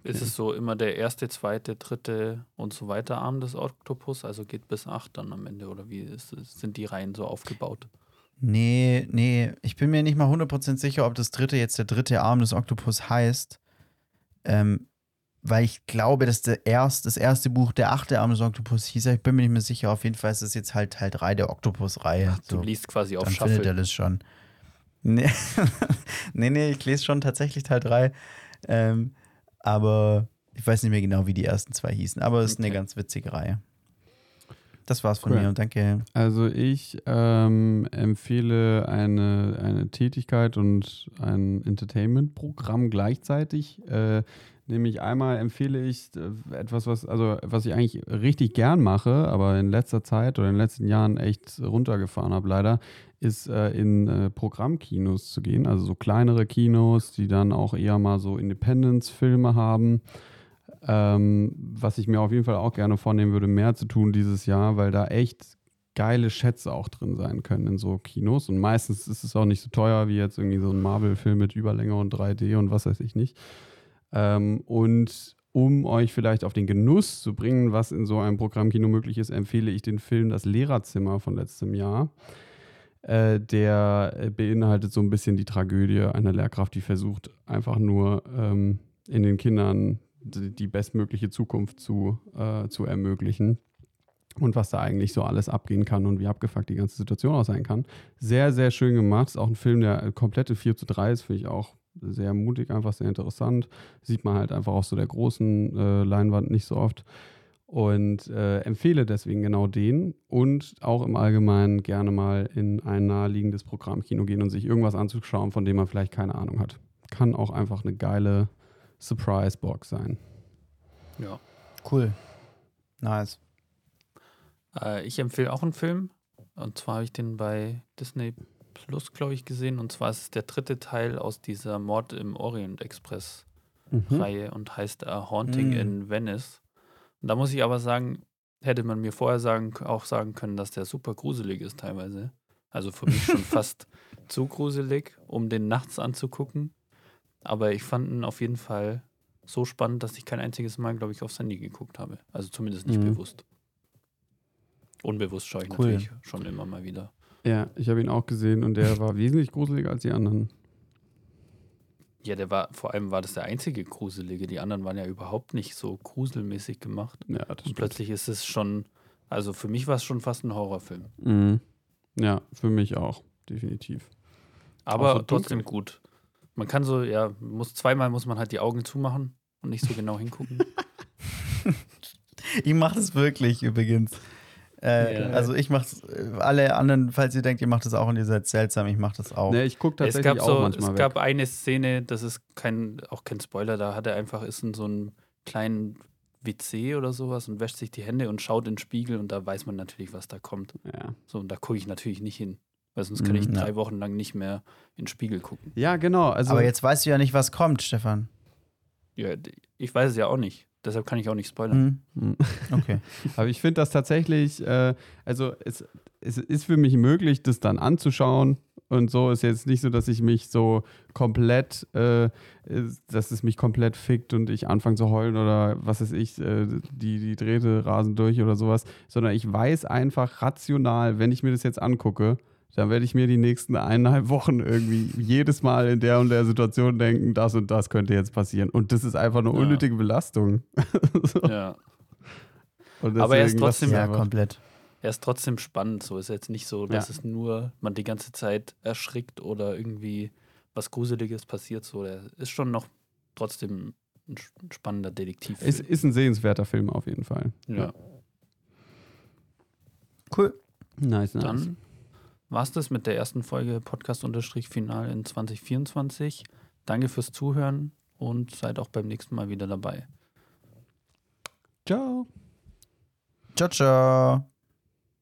Ist es so immer der erste, zweite, dritte und so weiter Arm des Oktopus? Also geht bis acht dann am Ende oder wie ist es, sind die Reihen so aufgebaut? Nee, nee, ich bin mir nicht mal 100% sicher, ob das dritte jetzt der dritte Arm des Oktopus heißt. Ähm, weil ich glaube, dass der erst, das erste Buch der achte Arm des Oktopus hieß. Ich bin mir nicht mehr sicher. Auf jeden Fall ist es jetzt halt Teil 3 der Oktopus-Reihe. Du So, liest quasi auf dann findet er Shuffle. das schon. Nee, nee, nee, ich lese schon tatsächlich Teil 3. Ähm, aber ich weiß nicht mehr genau, wie die ersten zwei hießen. Aber es ist eine Okay. ganz witzige Reihe. Das war's von Cool. mir und danke. Also ich ähm, empfehle eine, eine Tätigkeit und ein Entertainment-Programm gleichzeitig. Äh, nämlich einmal empfehle ich äh, etwas, was, also was ich eigentlich richtig gern mache, aber in letzter Zeit oder in den letzten Jahren echt runtergefahren habe leider, ist äh, in äh, Programmkinos zu gehen. Also so kleinere Kinos, die dann auch eher mal so Independence-Filme haben. Ähm, was ich mir auf jeden Fall auch gerne vornehmen würde, mehr zu tun dieses Jahr, weil da echt geile Schätze auch drin sein können in so Kinos. Und meistens ist es auch nicht so teuer wie jetzt irgendwie so ein Marvel-Film mit Überlänge und 3D und was weiß ich nicht. Ähm, und um euch vielleicht auf den Genuss zu bringen, was in so einem Programmkino möglich ist, empfehle ich den Film Das Lehrerzimmer von letztem Jahr. Äh, der äh, beinhaltet so ein bisschen die Tragödie einer Lehrkraft, die versucht, einfach nur ähm, in den Kindern die, die bestmögliche Zukunft zu, äh, zu ermöglichen. Und was da eigentlich so alles abgehen kann und wie abgefuckt die ganze Situation auch sein kann. Sehr, sehr schön gemacht. Ist auch ein Film, der äh, komplett in 4 zu 3 ist, finde ich auch sehr mutig, einfach sehr interessant. Sieht man halt einfach auf so der großen äh, Leinwand nicht so oft. Und äh, empfehle deswegen genau den und auch im Allgemeinen gerne mal in ein naheliegendes Programmkino gehen und sich irgendwas anzuschauen, von dem man vielleicht keine Ahnung hat. Kann auch einfach eine geile Surprise-Box sein. Ja. Cool. Nice. Äh, ich empfehle auch einen Film. Und zwar habe ich den bei Disney Plus, glaube ich, gesehen. Und zwar ist es der dritte Teil aus dieser Mord im Orient Express Reihe und heißt A Haunting Mhm. in Venice. Und da muss ich aber sagen, hätte man mir vorher sagen, auch sagen können, dass der super gruselig ist teilweise. Also für mich schon fast zu gruselig, um den nachts anzugucken. Aber ich fand ihn auf jeden Fall so spannend, dass ich kein einziges Mal, glaube ich, aufs Handy geguckt habe. Also zumindest nicht Mhm. bewusst. Unbewusst schaue ich Cool. natürlich schon immer mal wieder. Ja, ich habe ihn auch gesehen und der war wesentlich gruseliger als die anderen. Ja, der war, vor allem war das der einzige Gruselige. Die anderen waren ja überhaupt nicht so gruselmäßig gemacht. Ja, das Und stimmt. plötzlich ist es schon, also für mich war es schon fast ein Horrorfilm. Mhm. Ja, für mich auch, definitiv. Aber Auch so trotzdem dunkel. gut. Man kann so, ja, muss zweimal muss man halt die Augen zumachen und nicht so genau hingucken. Ich mache das wirklich übrigens. Äh, Ja. Also ich mache es, alle anderen, falls ihr denkt, ihr macht das auch und ihr seid seltsam, ich mache das auch. Ne, ich gucke es tatsächlich gab auch so, manchmal es weg. gab eine Szene, das ist kein, auch kein Spoiler, da hat er einfach, ist in so einem kleinen WC oder sowas und wäscht sich die Hände und schaut in den Spiegel und da weiß man natürlich, was da kommt. ja. So, und da gucke ich natürlich nicht hin. Weil sonst kann ich Mhm, ja. drei Wochen lang nicht mehr in den Spiegel gucken. ja, genau. Also, Aber jetzt weißt du ja nicht, was kommt, Stefan. Ja, ich weiß es ja auch nicht. Deshalb kann ich auch nicht spoilern. Hm? Mhm. Okay. Aber ich finde das tatsächlich, äh, also es, es ist für mich möglich, das dann anzuschauen. Und so ist jetzt nicht so, dass ich mich so komplett, äh, ist- dass es mich komplett fickt und ich anfange zu heulen oder was weiß ich, äh, die, die Drähte rasen durch oder sowas, sondern ich weiß einfach rational, wenn ich mir das jetzt angucke, dann werde ich mir die nächsten eineinhalb Wochen irgendwie jedes Mal in der und der Situation denken, das und das könnte jetzt passieren. Und das ist einfach eine Ja. unnötige Belastung. so. Ja. Und Aber er ist trotzdem- Ja, komplett. Er ist trotzdem spannend, so ist jetzt nicht so, dass Ja. es nur man die ganze Zeit erschrickt oder irgendwie was Gruseliges passiert. So, er ist schon noch trotzdem ein spannender Detektiv. Ist, ist ein sehenswerter Film auf jeden Fall. ja. Cool. Nice, nice. Dann war es das mit der ersten Folge Podcast-Final in 2024. Danke fürs Zuhören und seid auch beim nächsten Mal wieder dabei. Ciao. Ciao, ciao.